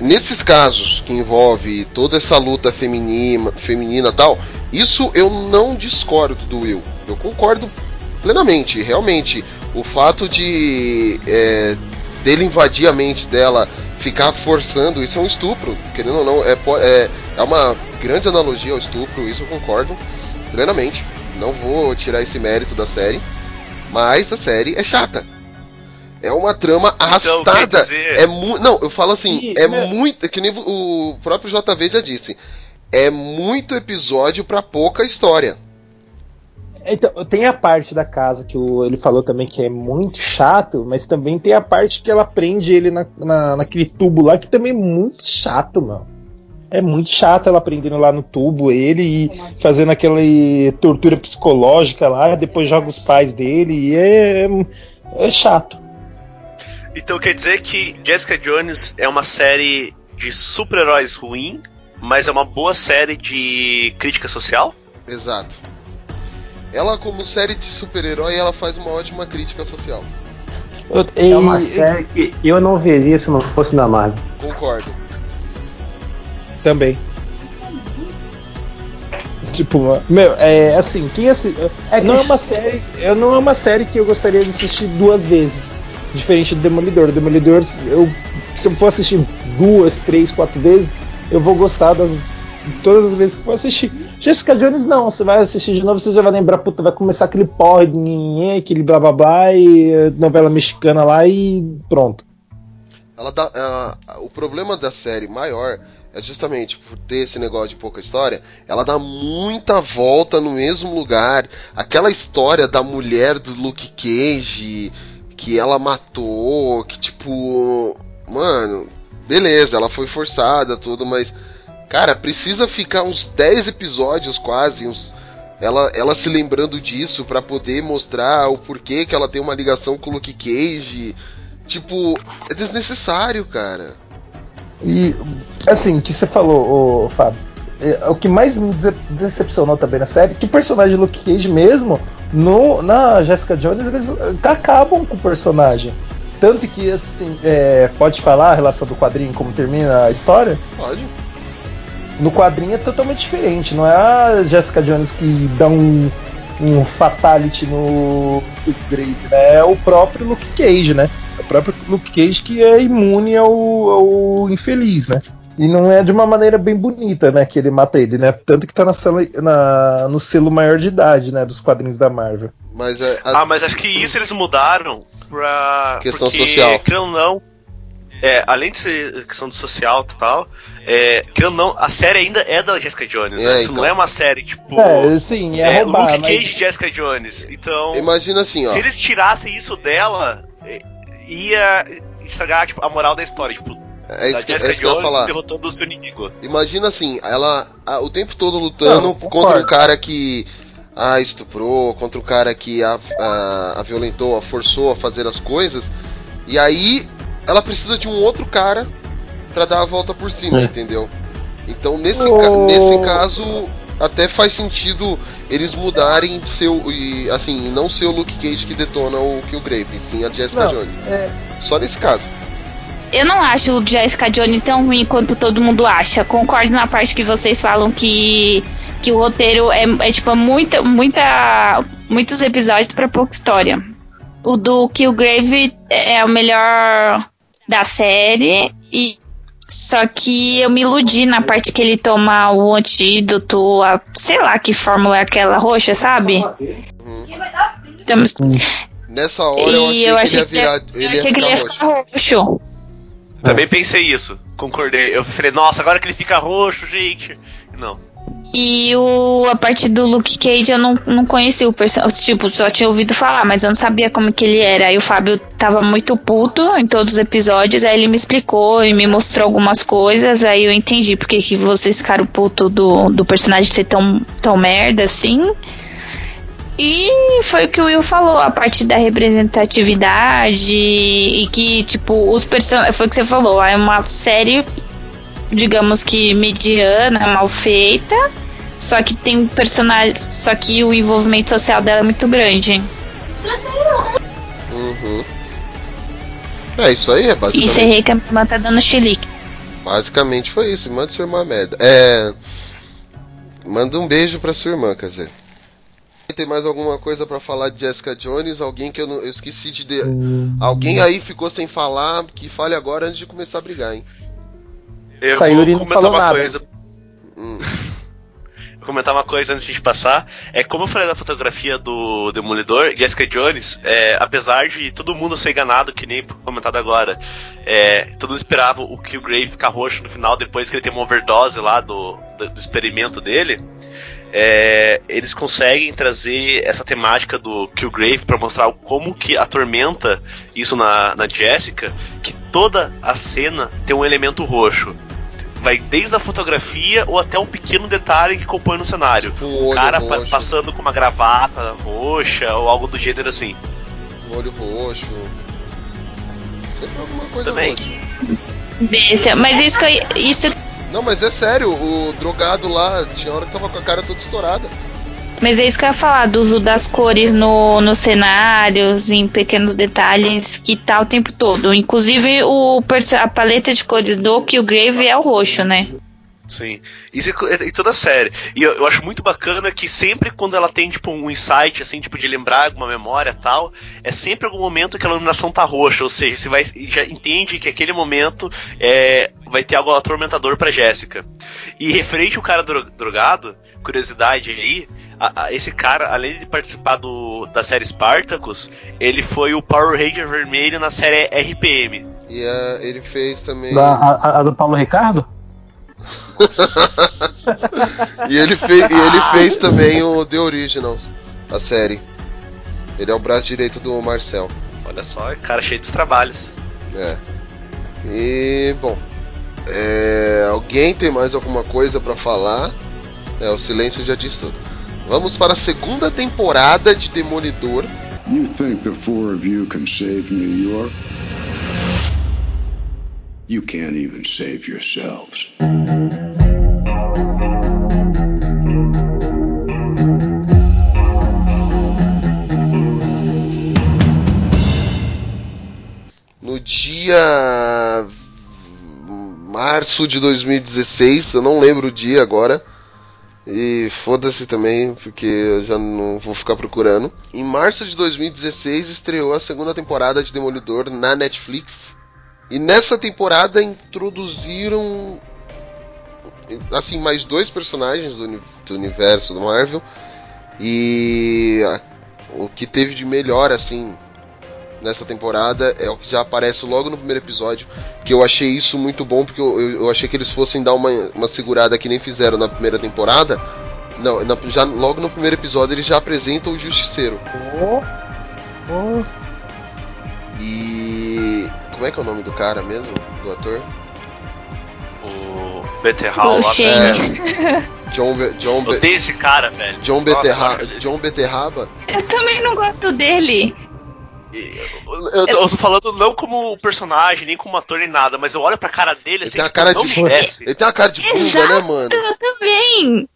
Nesses casos que envolve toda essa luta feminina, feminina tal, isso eu não discordo do Will. Eu concordo plenamente. Realmente, o fato de é, dele invadir a mente dela, ficar forçando, isso é um estupro. Querendo ou não, é, po- é, é uma grande analogia ao estupro, isso eu concordo plenamente. Não vou tirar esse mérito da série, mas a série é chata. É uma trama Então, arrastada. dizer- É mu não, eu falo assim, E, é né? muito, é que nem o próprio JV já disse. É muito episódio pra pouca história. Então, tem a parte da casa que o, ele falou também que é muito chato, mas também tem a parte que ela prende ele na, na- naquele tubo lá, que também é muito chato, mano. É muito chato ela prendendo lá no tubo ele e fazendo aquela tortura psicológica lá, depois joga os pais dele e é, é chato. Então quer dizer que Jessica Jones é uma série de super-heróis ruim, mas é uma boa série de crítica social? Exato. Ela, como série de super-herói, ela faz uma ótima crítica social. Eu- É uma série que eu não veria se não fosse da Marvel. Concordo. Também. Tipo, meu, é assim, quem assi... É que- não é uma série, eu não é uma série que eu gostaria de assistir duas vezes, diferente do Demolidor. Demolidor, eu se eu for assistir duas, três, quatro vezes, eu vou gostar das todas as vezes que for assistir. Jessica Jones não, você vai assistir de novo, você já vai lembrar, puta, vai começar aquele porre, aquele blá blá blá e eh, novela mexicana lá e pronto. Ela dá, ah, o problema da série maior é justamente por ter esse negócio de pouca história, ela dá muita volta no mesmo lugar. Aquela história da mulher do Luke Cage que ela matou, que tipo, mano, beleza, ela foi forçada, tudo, mas cara, precisa ficar uns 10 episódios quase, uns ela, ela se lembrando disso pra poder mostrar o porquê que ela tem uma ligação com o Luke Cage. Tipo, é desnecessário, cara. E assim, o que você falou, ô, Fábio, é, o que mais me dece- decepcionou também na série, que o personagem Luke Cage mesmo, no, na Jessica Jones, eles acabam com o personagem. Tanto que, assim, é, pode falar a relação do quadrinho, como termina a história? Pode. No quadrinho é totalmente diferente, não é a Jessica Jones que dá um, um fatality no Grave, né? É o próprio Luke Cage, né? É o próprio Luke Cage que é imune ao, ao infeliz, né? E não é de uma maneira bem bonita, né? Que ele mata ele, né? Tanto que tá na, sela- na- no selo maior de idade, né? Dos quadrinhos da Marvel. Mas é. a- Ah, mas acho que isso eles mudaram pra. Questão porque, social. Não, é, além de ser questão do social e tal, é, querendo ou não, a série ainda é da Jessica Jones. É, né? Isso então. não é uma série tipo. É, sim, é, roubar, Luke mas. Cage Jessica Jones. Então, Imagina assim, ó. se eles tirassem isso dela, é, ia estragar tipo, a moral da história. Tipo, É da isso, que- é Jessica isso que eu ia Jones falar. derrotando o seu inimigo. Imagina assim, ela a- o tempo todo lutando Não, contra um cara que a estuprou, contra um cara que a, a, a violentou, a forçou a fazer as coisas. E aí ela precisa de um outro cara pra dar a volta por cima, É. entendeu? Então nesse, Oh. ca- nesse caso até faz sentido eles mudarem seu e assim, não ser o Luke Cage que detona o Killgrave, e sim a Jessica Não, Jones. é, Só nesse caso. Eu não acho o Jessica Jones tão ruim quanto todo mundo acha. Concordo na parte que vocês falam que, que o roteiro é, é tipo muita, muita, muitos episódios pra pouca história. O do Killgrave é o melhor da série e só que eu me iludi na parte que ele toma o antídoto, a, sei lá que fórmula é aquela roxa, sabe? Então, Nessa hora eu e achei eu que ele ia achei virar. que, eu achei que ele ia roxo. ficar roxo. Também pensei isso, concordei. Eu falei, nossa, agora que ele fica roxo, gente. Não. E o, a parte do Luke Cage eu não, não conhecia o personagem. Tipo, só tinha ouvido falar, mas eu não sabia como que ele era. Aí o Fábio tava muito puto em todos os episódios. Aí ele me explicou e me mostrou algumas coisas. Aí eu entendi porque que vocês ficaram puto do, do personagem ser tão, tão merda assim. E foi o que o Will falou, a parte da representatividade e que, tipo, os personagens. Foi o que você falou, é uma série, digamos que mediana, mal feita. Só que tem personagens. Só que o envolvimento social dela é muito grande. Uhum. É isso aí, é E basicamente. ser rei que a minha irmã tá dando chilique. Basicamente foi isso. Manda sua irmã a merda. É. Manda um beijo pra sua irmã, quer dizer. Tem mais alguma coisa pra falar de Jessica Jones? Alguém que eu, não, eu esqueci de. de- Alguém aí ficou sem falar? Que fale agora antes de começar a brigar, hein? Eu Sayuri vou comentar falou uma nada. coisa. Hum. Vou comentar uma coisa antes de passar. É como eu falei da fotografia do Demolidor, Jessica Jones, é, apesar de todo mundo ser enganado, que nem comentado agora, é, todo mundo esperava o Killgrave ficar roxo no final, depois que ele tem uma overdose lá do, do, do experimento dele. é, eles conseguem trazer essa temática do Killgrave para mostrar como que atormenta isso na, na Jessica, que toda a cena tem um elemento roxo. Vai desde a fotografia ou até um pequeno detalhe que compõe no cenário. Um O cara pa- passando com uma gravata roxa ou algo do gênero assim. um olho roxo. Sempre alguma coisa Também. roxa. Mas isso que eu- isso, Não, mas é sério, o drogado lá tinha hora que tava com a cara toda estourada. Mas é isso que eu ia falar, do uso das cores no, nos cenários, em pequenos detalhes, que tá o tempo todo. Inclusive o, a paleta de cores do Killgrave é o roxo, né? Sim. Isso é em toda a série. E eu, eu acho muito bacana que sempre quando ela tem, tipo, um insight, assim, tipo, de lembrar alguma memória tal, é sempre algum momento que a iluminação tá roxa. Ou seja, você vai, já entende que aquele momento é, vai ter algo atormentador pra Jéssica. E referente ao cara dro- drogado, curiosidade aí, a- a- esse cara, além de participar do, da série Spartacus, ele foi o Power Ranger vermelho na série RPM. E ah, ele fez também. Da, a, a do Paulo Ricardo? *laughs* E ele, fez, e ele fez também o The Originals, a série. Ele é o braço direito do Marcel. Olha só, cara cheio dos trabalhos. É. E bom. é, alguém tem mais alguma coisa pra falar? É, o silêncio já diz tudo. Vamos para a segunda temporada de Demolidor. You think the four of you can save New York? You can't even save yourselves. No dia. março de 2016, eu não lembro o dia agora. E foda-se também, porque eu já não vou ficar procurando. Em março de 2016 estreou a segunda temporada de Demolidor na Netflix. E nessa temporada introduziram assim mais dois personagens do, do universo do Marvel. E o que teve de melhor, assim, nessa temporada é o que já aparece logo no primeiro episódio. Que eu achei isso muito bom, porque eu, eu, eu achei que eles fossem dar uma, uma segurada que nem fizeram na primeira temporada. Não, na- já logo no primeiro episódio eles já apresentam o Justiceiro. Oh, oh. E. Como é que é o nome do cara mesmo? Do ator? O Beterral O lá. Shane. É, John, Be- John, Be- Odeio esse cara, velho. John, Nossa, Beterra. John Beterraba. Eu também não gosto dele. Eu, eu, eu tô falando não como personagem, nem como ator, nem nada, mas eu olho pra cara dele Ele assim, tem a tipo, cara não de. me desce. Ele tem uma cara de bunda, né, mano? Eu também.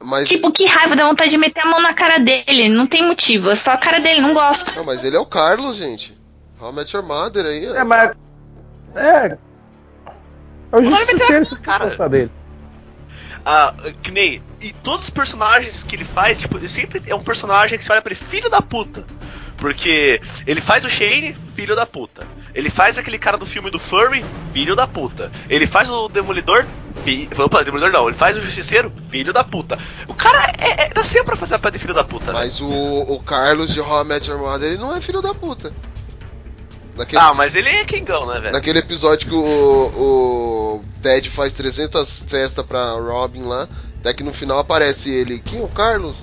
Mas. Tipo, que raiva, dá vontade de meter a mão na cara dele. Não tem motivo, é só a cara dele, não gosto. Não, mas ele é o Carlos, gente. How I Met Your Mother aí, ó. É, mas. É. É o justiceiro se cara. gostar dele. Ah, que nem. E todos os personagens que ele faz, tipo, ele sempre é um personagem que você olha pra ele, filho da puta. Porque ele faz o Shane, filho da puta. Ele faz aquele cara do filme do Furry, filho da puta. Ele faz o Demolidor, fi... Opa, Demolidor não. Ele faz o Justiceiro, filho da puta. O cara é, é, nasceu pra fazer a pé de filho da puta. né? Mas o, o Carlos de How I Met Your Mother, ele não é filho da puta. Naquele, Ah, mas ele é Kingão, né, velho? naquele episódio que o, o Ted faz 300 festas pra Robin lá, até que no final aparece ele. Quem é o Carlos?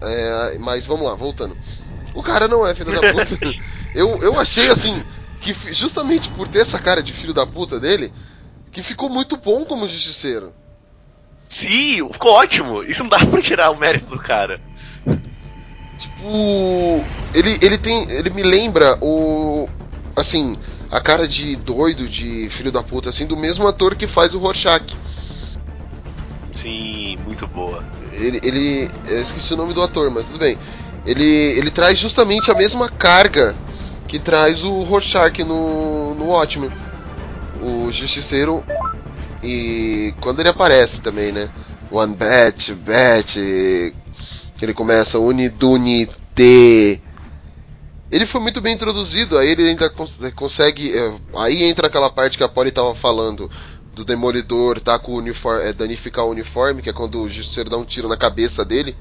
É, mas vamos lá, voltando. O cara não é filho da puta. *laughs* eu, eu achei assim, que justamente por ter essa cara de filho da puta dele, que ficou muito bom como justiceiro. Sim, ficou ótimo. Isso não dá pra tirar o mérito do cara. Tipo, ele, ele tem. Ele me lembra o. Assim, a cara de doido, de filho da puta, assim, do mesmo ator que faz o Rorschach. Sim, muito boa. Ele. ele eu esqueci o nome do ator, mas tudo bem. Ele, ele traz justamente a mesma carga que traz o Rorschach no, no Watchmen. O Justiceiro. E quando ele aparece também, né? One Bet, Bet. Que ele começa Unidunite. Ele foi muito bem introduzido, aí ele ainda cons- consegue. é, aí entra aquela parte que a Polly tava falando do Demolidor tá com o uniforme, é, danificar o uniforme, que é quando o Justiceiro dá um tiro na cabeça dele.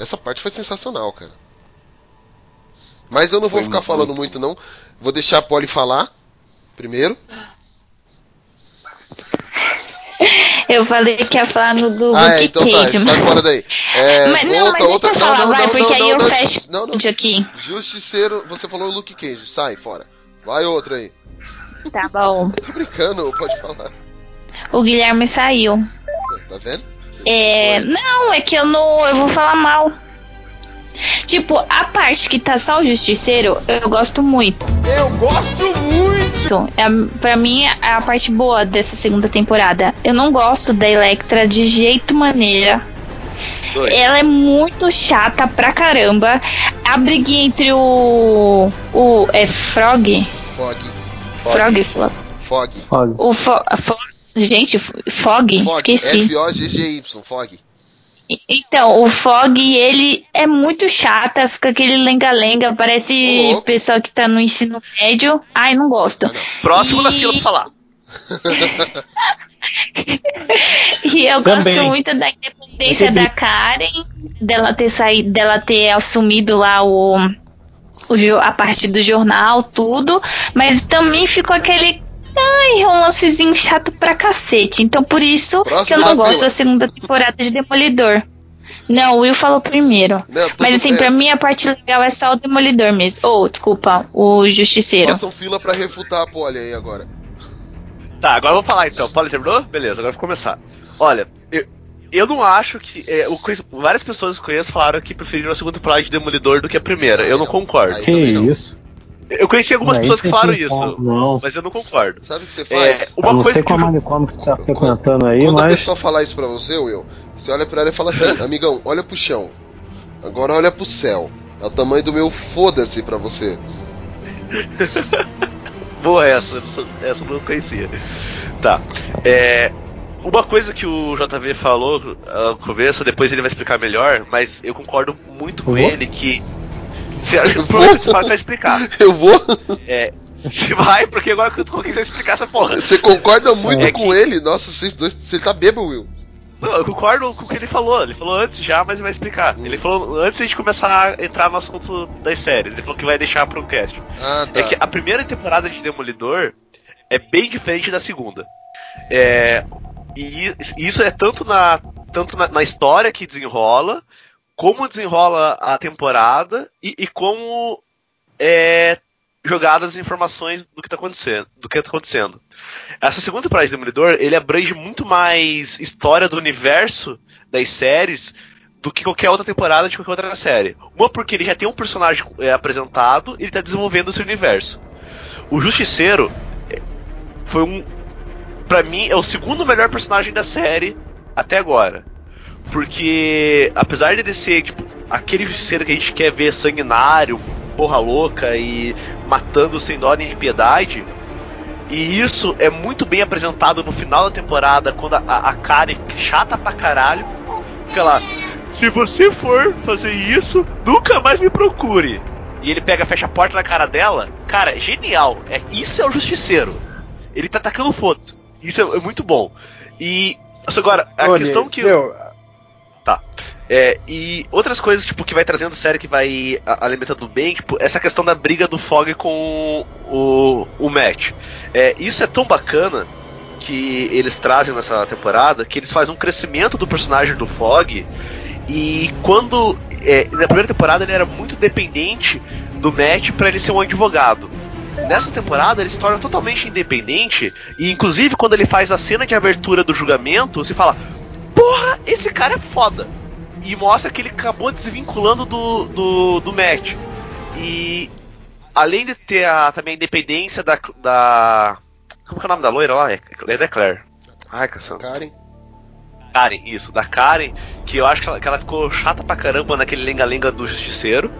Essa parte foi sensacional, cara. Mas eu não vou Foi ficar muito. falando muito, não. Vou deixar a Polly falar primeiro. *laughs* Eu falei que ia falar no do ah, é, Luke então tá, Cage, sai mas... fora daí. É, mas não, volta mas deixa outra- eu falar, não, não, vai, não, porque não, aí eu não, fecho Não, não. o vídeo aqui. Justiceiro, você falou o Luke Cage, sai fora. Vai outra aí. Tá bom. Tô brincando, pode falar. O Guilherme saiu. Tá vendo? É. Não, é que eu não. Eu vou falar mal. Tipo, a parte que tá só o Justiceiro, eu gosto muito. Eu gosto muito! É, a- pra mim, é a parte boa dessa segunda temporada. Eu não gosto da Electra de jeito maneira. Dois. Ela é muito chata pra caramba. A briguinha entre o. O. É Frog? Fog. Frog? Flo- Fog. Fog. O Fo, Fo- Gente, Fog? Fog. Esqueci. F-O-G-G-Y, Fog. Então, o Fog, ele é muito chata, fica aquele lenga-lenga, parece louco. pessoa que tá no ensino médio. Ai, não gosto. Próximo da E- fila pra falar. *laughs* E eu gosto Também. muito da independência da Karen, dela ter saído, dela ter assumido lá o, a parte do jornal, tudo, mas também ficou aquele ai, romancezinho chato pra cacete. Então por isso Próximo que eu não gosto fila. da segunda temporada de Demolidor. Não, o Will falou primeiro. Não, Mas assim, bem. pra mim a parte legal é só o Demolidor mesmo. Ou, desculpa, o Justiceiro. Façam fila pra refutar a Polly aí agora. Tá, agora eu vou falar então. Paulo terminou? Beleza, agora eu vou começar. Olha, eu, eu não acho que. é, eu conheço- várias pessoas que conheço falaram que preferiram a segunda temporada de Demolidor do que a primeira. Eu não concordo. Aí Que não. isso? Eu conheci algumas Aí pessoas que tem falaram que- isso, Não. mas eu não concordo. Sabe o que você É, faz? uma Eu não coisa sei que qual eu- manicômio que você tá frequentando aí, Quando a mas. pessoa falar isso pra você, Will, você olha pra ela e fala assim, amigão, olha pro chão. Agora olha pro céu. É o tamanho do meu foda-se pra você. *laughs* Boa essa, essa, essa eu não conhecia. Tá. É, uma coisa que o JV falou ah, no começo, depois ele vai explicar melhor, mas eu concordo muito com vou? ele que. Se, você vai explicar. Eu vou. É, se vai, porque agora que eu tô quiser explicar essa porra. Você concorda muito É com ele? Nossa, vocês dois. Você tá bêbado, Will. Não, eu concordo com o que ele falou. Ele falou antes já, mas ele vai explicar. Ele falou antes de a gente começar a entrar no assunto das séries. Ele falou que vai deixar um cast. Ah, tá. É que a primeira temporada de Demolidor é bem diferente da segunda. É, e isso é tanto na, tanto na, na história que desenrola, como desenrola a temporada e, e como é jogadas as informações do que está acontecendo, do que tá acontecendo. Essa segunda temporada de Demolidor, ele abrange muito mais história do universo das séries do que qualquer outra temporada de qualquer outra série. Uma porque ele já tem um personagem é, apresentado e ele está desenvolvendo esse universo. O Justiceiro é, foi um para mim é o segundo melhor personagem da série até agora. Porque apesar de ele ser tipo aquele justiceiro que a gente quer ver sanguinário, porra louca e matando sem dó nem piedade, e isso é muito bem apresentado no final da temporada, quando a, a Karen, chata pra caralho, fica lá. Se você for fazer isso, nunca mais me procure. E ele pega, fecha a porta na cara dela. Cara, genial. É, isso é o justiceiro. Ele tá atacando foda-se. Isso é, é, muito bom. E. Agora, a Olha, questão que. meu, Tá. É, e outras coisas, tipo, que vai trazendo série que vai a- alimentando bem, tipo, essa questão da briga do Fog com o, o Matt. É, isso é tão bacana que eles trazem nessa temporada que eles fazem um crescimento do personagem do Fog. E quando. é, na primeira temporada ele era muito dependente do Matt pra ele ser um advogado. Nessa temporada ele se torna totalmente independente. E inclusive quando ele faz a cena de abertura do julgamento, você fala: Porra, esse cara é foda! E mostra que ele acabou desvinculando do, do, do Matt. E além de ter a, também a independência da, da. Como que é o nome da loira lá? É, é da Claire. Ai, caçamba. Karen. Karen, isso, da Karen, que eu acho que ela, que ela ficou chata pra caramba naquele lenga-lenga do Justiceiro.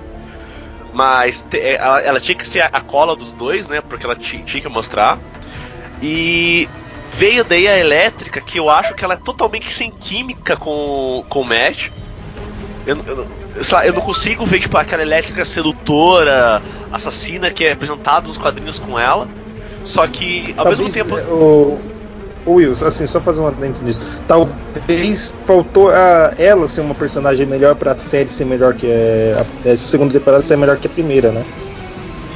Mas te- é, ela, ela tinha que ser a, a cola dos dois, né? Porque ela ti- tinha que mostrar. E veio daí a elétrica, que eu acho que ela é totalmente sem química com, com o Matt. Eu, não- eu, lá, eu não consigo ver tipo, aquela elétrica sedutora, assassina que é apresentada nos quadrinhos com ela. Só que ao mesmo talvez, tempo. é, O, o Wilson, assim, só fazer um adendo nisso. Talvez faltou a, ela ser uma personagem melhor pra série ser melhor que a, a- essa segunda temporada ser melhor que a primeira, né?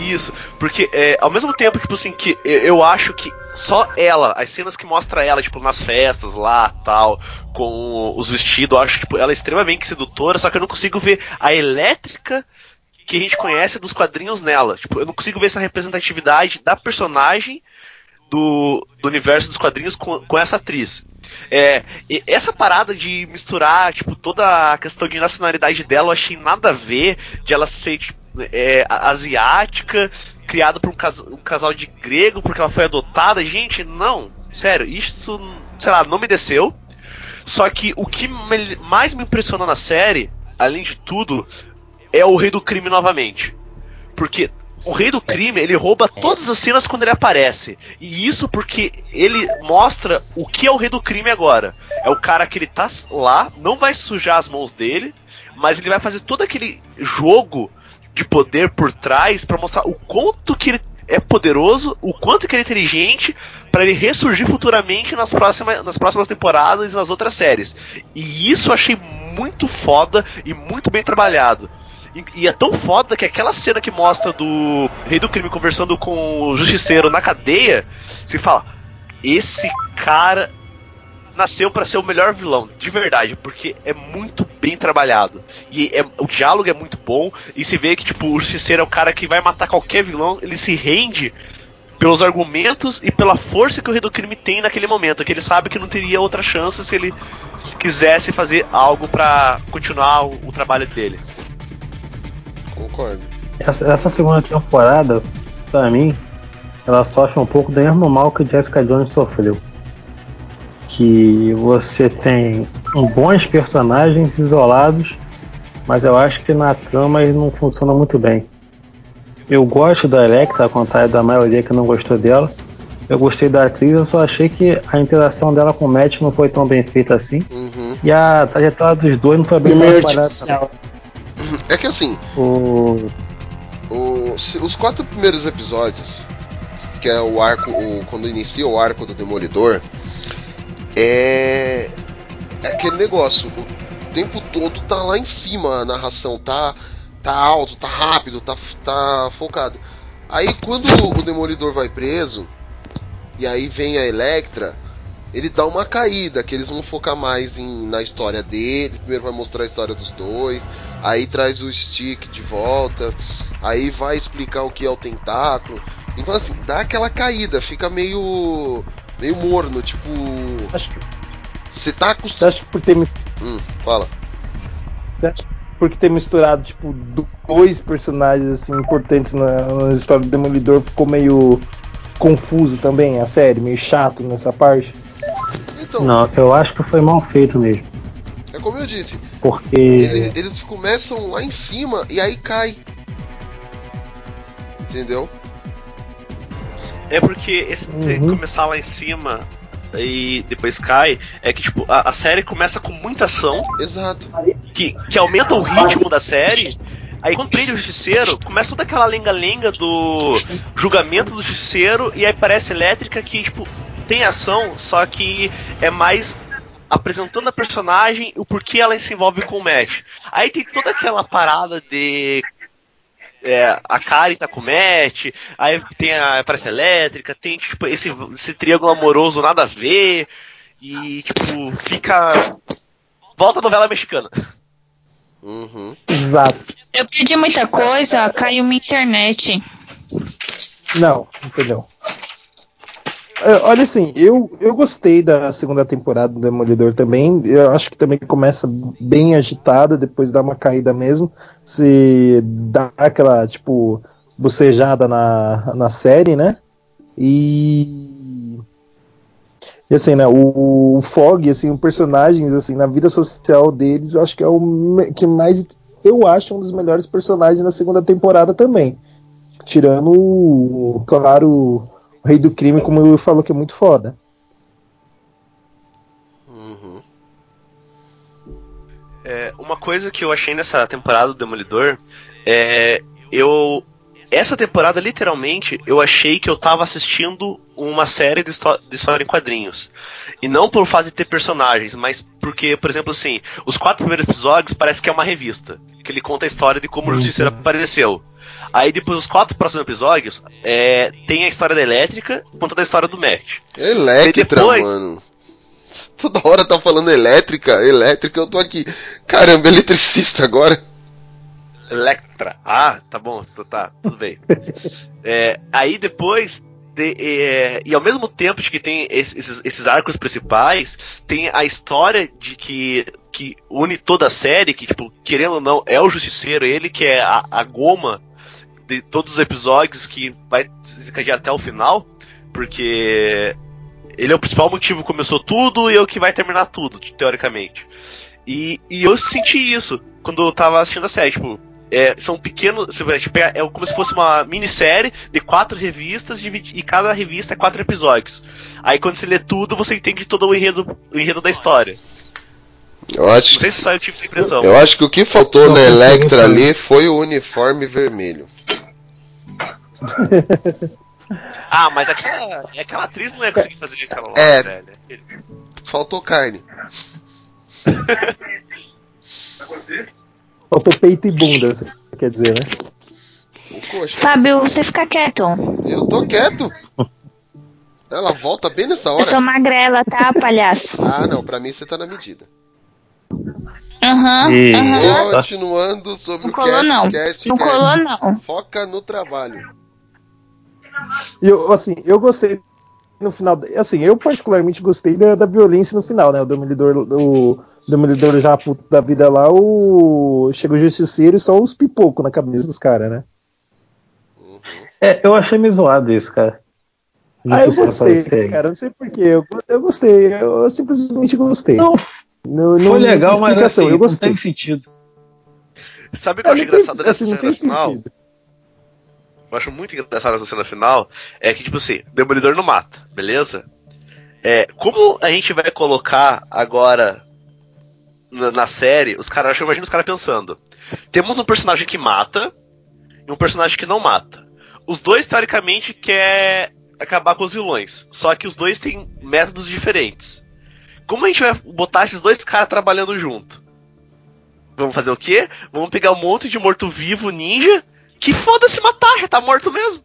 Isso, porque é, ao mesmo tempo, tipo assim, que eu, acho que só ela, as cenas que mostra ela, tipo, nas festas lá, tal, com os vestidos, eu acho, tipo, ela é extremamente sedutora, só que eu não consigo ver a elétrica que a gente conhece dos quadrinhos nela. Tipo, eu não consigo ver essa representatividade da personagem do, do universo dos quadrinhos com, com essa atriz. É, essa parada de misturar, tipo, toda a questão de nacionalidade dela, eu achei nada a ver, de ela ser, tipo, é, asiática, criada por um, cas- um casal de grego, porque ela foi adotada. Gente, não, sério, isso, sei lá, não me desceu. Só que o que me- mais me impressionou na série, além de tudo, é o Rei do Crime novamente. Porque o Rei do Crime, ele rouba todas as cenas quando ele aparece. E isso porque ele mostra o que é o Rei do Crime agora. É o cara que ele tá lá, não vai sujar as mãos dele, mas ele vai fazer todo aquele jogo de poder por trás pra mostrar o quanto que ele é poderoso, o quanto que ele é inteligente pra ele ressurgir futuramente nas próximas, nas próximas temporadas e nas outras séries. E isso eu achei muito foda e muito bem trabalhado. E, e é tão foda que aquela cena que mostra do Rei do Crime conversando com o Justiceiro na cadeia, se fala: esse cara nasceu pra ser o melhor vilão, de verdade, porque é muito bem trabalhado. E é- o diálogo é muito bom, e se vê que tipo, o Justiceiro é o cara que vai matar qualquer vilão, ele se rende pelos argumentos e pela força que o Rei do Crime tem naquele momento, que ele sabe que não teria outra chance se ele quisesse fazer algo pra continuar o, o trabalho dele. Concordo. Essa, essa segunda temporada, pra mim, ela sofre um pouco do mesmo mal que Jessica Jones sofreu. Que você tem bons personagens isolados, mas eu acho que na trama eles não funcionam muito bem. Eu gosto da Electra, ao contrário da maioria que não gostou dela. Eu gostei da atriz, eu só achei que a interação dela com o Matt não foi tão bem feita assim. Uhum. E a trajetória dos dois não foi bem trabalhada. *clears throat* É que assim, O, o- se- os quatro primeiros episódios, que é o arco, o- quando inicia o arco do Demolidor, é. é aquele negócio, o tempo todo tá lá em cima a narração, tá, tá alto, tá rápido, tá, tá focado. Aí quando o Demolidor vai preso, e aí vem a Electra, ele dá uma caída, que eles vão focar mais em, na história dele, primeiro vai mostrar a história dos dois, aí traz o Stick de volta, aí vai explicar o que é o tentáculo. Então assim, dá aquela caída, fica meio meio morno, tipo, Acho que, você tá você acostumado. acha que por ter, Hum, fala. você acha que porque ter misturado, tipo, dois personagens, assim, importantes na, na história do Demolidor ficou meio confuso também, a série, meio chato nessa parte? Então, Não, eu acho que foi mal feito mesmo. é como eu disse, Porque. ele- eles começam lá em cima e aí cai. Entendeu? É porque esse Uhum. começar lá em cima e depois cai, é que tipo, a, a série começa com muita ação, Exato. que, que aumenta o ritmo da série. Aí quando prende o justiceiro, começa toda aquela lenga-lenga do julgamento do justiceiro e aí parece elétrica que, tipo, tem ação, só que é mais apresentando a personagem e o porquê ela se envolve com o Matt. Aí tem toda aquela parada de. É, a Karen tá com o Matt, aí tem a aparece a elétrica, tem tipo esse, esse triângulo amoroso nada a ver, e tipo, fica. Volta a novela mexicana. Uhum. Exato. Eu perdi muita coisa, caiu minha internet. Não, entendeu? É, Olha assim, eu, eu gostei da segunda temporada do Demolidor também. Eu acho que também começa bem agitada, depois dá uma caída mesmo. Se dá aquela, tipo, bocejada na, na série, né? E. E assim, né, o, o Fog, assim, os personagens, assim, na vida social deles, eu acho que é o que mais, eu acho, um dos melhores personagens na segunda temporada também. Tirando, claro, o Rei do Crime, como o Will falou, que é muito foda. Uhum. É, uma coisa que eu achei nessa temporada do Demolidor é. Eu. Essa temporada, literalmente, eu achei que eu tava assistindo uma série de, de história em quadrinhos. E não por fato de ter personagens, mas porque, por exemplo, assim, os quatro primeiros episódios parece que é uma revista. Que ele conta a história de como o Justiceiro apareceu. Aí depois os quatro próximos episódios é, tem a história da Elétrica contando a história do Matt. Elétrica, depois- mano. Toda hora tá falando elétrica, elétrica, eu tô aqui. Caramba, eletricista agora. Electra. Ah, tá bom, tá, tá, tudo bem. *laughs* É, aí depois. de- é, e ao mesmo tempo de que tem esses, esses arcos principais, tem a história de que, que une toda a série, que, tipo, querendo ou não, é o Justiceiro, ele que é a, a goma de todos os episódios que vai se desencadear até o final, porque ele é o principal motivo que começou tudo e é o que vai terminar tudo, teoricamente. E, e eu senti isso quando eu tava assistindo a série, tipo, é, são pequenos. É como se fosse uma minissérie de quatro revistas e cada revista é quatro episódios. Aí quando você lê tudo, você entende todo o enredo, o enredo da história. Eu acho, Não sei se só eu tive essa impressão. eu acho que o que faltou na Electra ali foi o uniforme vermelho. *laughs* Ah, mas aquela, aquela atriz não ia conseguir fazer aquela lá, É. velho. Faltou carne. *laughs* Faltou peito e bunda, quer dizer, né? Fábio, você fica quieto. eu tô quieto. Ela volta bem nessa Eu hora. sou magrela, tá, palhaço? Ah, não, pra mim você tá na medida. Aham, E- aham. Continuando sobre Não o colou, cast, não. cast, Não cast. colou, não. Foca no trabalho. E eu, assim, eu gostei no final. Assim, eu particularmente gostei da, da violência no final, né? O Demolidor, o Demolidor já puto da vida lá, o. Chega o Justiceiro e só os pipocos na cabeça dos caras, né? É, eu achei meio zoado isso, cara. Ah, eu gostei, cara. Não sei porquê. Eu, eu gostei. Eu, eu simplesmente gostei. Não, Não- não foi legal, mas assim, eu não gostei. tem sentido. Sabe o que eu É, acho não tem- engraçado dessa assim, não cena tem final? sentido. eu acho muito engraçado essa cena final é que, tipo assim, Demolidor não mata, beleza? É, como a gente vai colocar agora na, na série, os caras, eu imagino os caras pensando: temos um personagem que mata e um personagem que não mata. Os dois, teoricamente, quer acabar com os vilões, só que os dois têm métodos diferentes. Como a gente vai botar esses dois caras trabalhando junto? Vamos fazer o quê? Vamos pegar um monte de morto-vivo ninja que foda-se matar, já tá morto mesmo.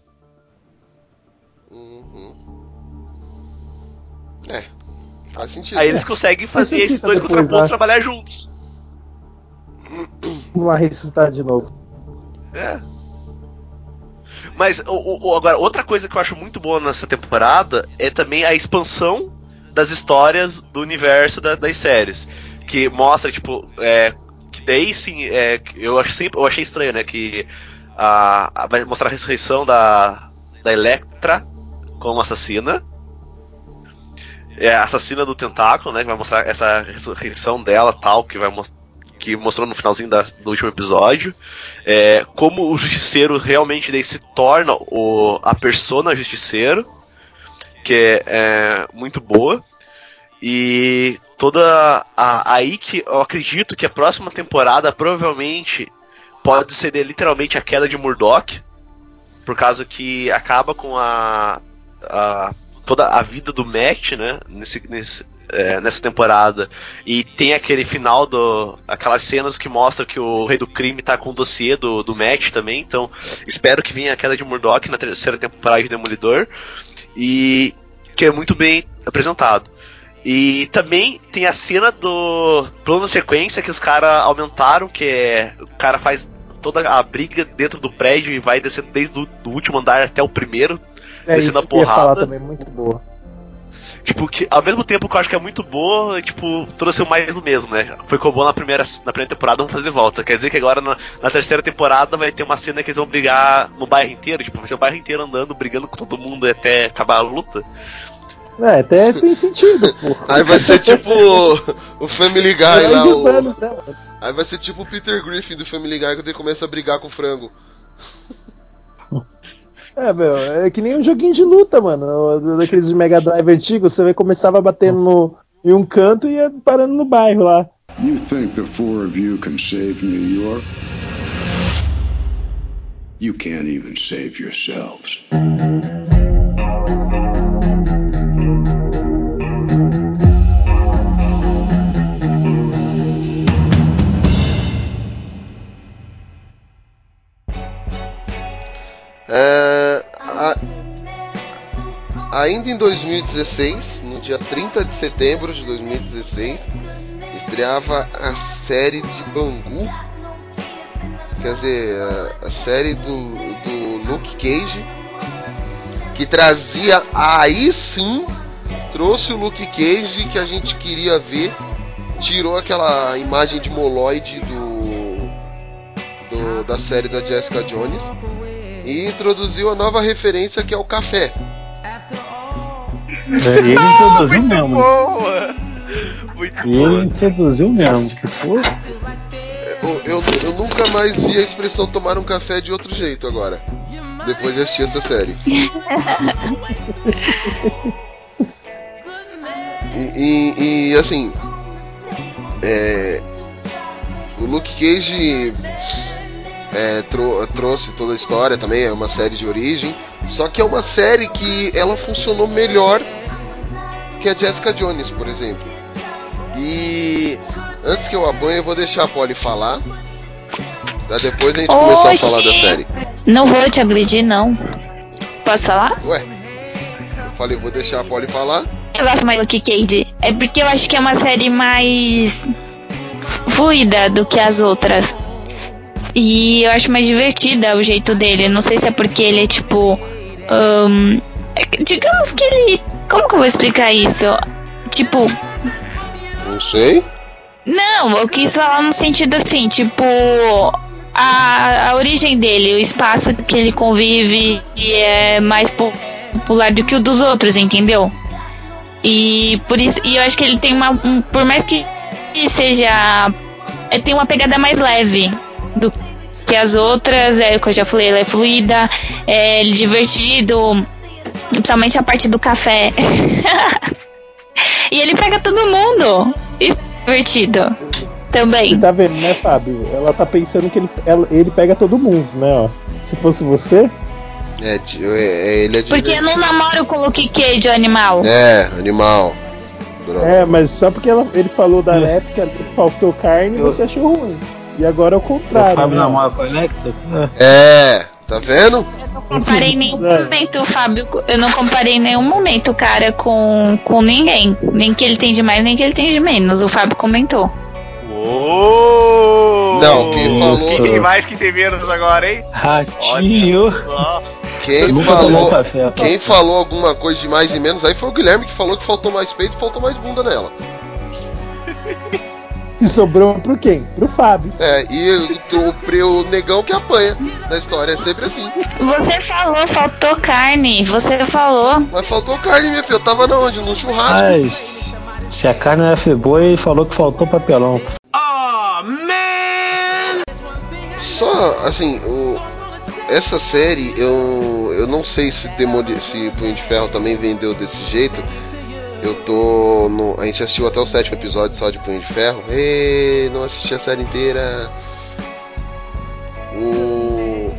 Uhum. É. Faz sentido. Aí eles conseguem fazer Ressuscita esses dois depois, contrapontos né? trabalhar juntos. Vamos lá ressuscitar de novo. É. Mas o, o- agora, outra coisa que eu acho muito boa nessa temporada é também a expansão das histórias do universo da- das séries. Que mostra, tipo, é, que daí sim, é, eu, achei sempre, eu achei estranho, né? Que a- vai mostrar a ressurreição da, da Electra como assassina. É a assassina do tentáculo, né? Que vai mostrar essa ressurreição dela tal, que vai mostrar que mostrou no finalzinho da- do último episódio. É, como o justiceiro realmente daí se torna o, a persona justiceiro, que é, é muito boa. E toda a, aí que eu acredito que a próxima temporada provavelmente pode ser literalmente a queda de Murdoch, por causa que acaba com a, a- toda a vida do Matt, né? Nesse, nesse, é, nessa temporada e tem aquele final do. aquelas cenas que mostram que o Rei do Crime tá com o dossiê do, do Matt também. Então, espero que venha a queda de Murdoch na terceira temporada de Demolidor. E que é muito bem apresentado. E também tem a cena do plano sequência que os caras aumentaram, que é. O cara faz toda a briga dentro do prédio e vai descendo desde o do último andar até o primeiro. É Descendo isso a que eu ia falar porrada. também, muito boa. Tipo, que ao mesmo tempo que eu acho que é muito boa, tipo, trouxe o mais do mesmo, né? Foi como na primeira, na primeira temporada, vamos fazer de volta. Quer dizer que agora na, na terceira temporada vai ter uma cena que eles vão brigar no bairro inteiro, tipo, vai ser o bairro inteiro andando, brigando com todo mundo até acabar a luta. É, até tem sentido, *laughs* pô. Aí vai ser tipo o Family Guy lá. O... né? Aí vai ser tipo o Peter Griffin do Family Guy quando ele começa a brigar com o frango. É, meu, é que nem um joguinho de luta, mano. Daqueles de Mega Drive antigos, você começava batendo no, em um canto e ia parando no bairro lá. You think the four of you can save New York? You can't even save yourselves. É, a- ainda em 2016, no dia 30 de setembro de 2016, estreava a série de Bangu. Quer dizer, a, a série do, do Luke Cage, que trazia aí sim, trouxe o Luke Cage que a gente queria ver, tirou aquela imagem de moloide do, do da série da Jessica Jones e introduziu a nova referência que é o café. É, ele introduziu mesmo. Boa! Muito ele boa. introduziu mesmo. que foi- Eu, eu, eu nunca mais vi a expressão tomar um café de outro jeito agora. Depois de assistir essa série. E, e- e, assim. é, o Luke Cage é, trou- trouxe toda a história também, é uma série de origem. Só que é uma série que ela funcionou melhor que a Jessica Jones, por exemplo. E antes que eu apanhe, eu vou deixar a Polly falar. Pra depois a gente começar a Oxi! falar da série. Não vou te agredir, não. Posso falar? Ué, eu falei, vou deixar a Polly falar. Eu gosto mais do Luke Cage. É porque eu acho que é uma série mais fluida do que as outras. E eu acho mais divertida o jeito dele. Não sei se é porque ele é tipo. é que- digamos que ele. Como que eu vou explicar isso? Tipo. Não sei. Não, eu quis falar no sentido assim, tipo. A, a origem dele, o espaço que ele convive é mais po- popular do que o dos outros, entendeu? E por isso, e eu acho que ele tem uma, um, por mais que seja, é, tem uma pegada mais leve do que as outras, é o que eu já falei, ela é fluida, é divertido, principalmente a parte do café. *laughs* e ele pega todo mundo, e divertido também. Você tá vendo, né, Fábio? Ela tá pensando que ele, ela- ele pega todo mundo, né, ó. Se fosse você, É, tio, é, é, ele é Porque eu não namoro com o Luke Cage, o animal. É, animal. droga. É, mas só porque ela- ele falou da Elétrica, faltou carne, você achou ruim. E agora é o O contrário. Fábio né? namora com a Alexa? É, tá vendo? comparei em nenhum É. momento, Fábio. Eu não comparei em nenhum momento o cara com, com ninguém. Nem que ele tem de mais, nem que ele tem de menos. O Fábio comentou. Uou! Não, quem falou- Quem tem mais, quem tem menos agora, hein? Ratinho! Olha só. Quem falou, quem falou alguma coisa de mais e menos aí foi o Guilherme que falou que faltou mais peito e faltou mais bunda nela. *laughs* Que sobrou pro quem? Pro Fábio. É, e o, o, o negão que apanha na história, é sempre assim. Você falou, faltou carne. Você falou. Mas faltou carne, minha filha. Eu tava na onde? No churrasco. Mas se a carne era feboi, ele falou que faltou papelão. Só, assim, o, essa série, eu, eu não sei se, Demoli, se Punho de Ferro também vendeu desse jeito. Eu tô. No, a gente assistiu até o sétimo episódio só de Punho de Ferro. E não assisti a série inteira. O,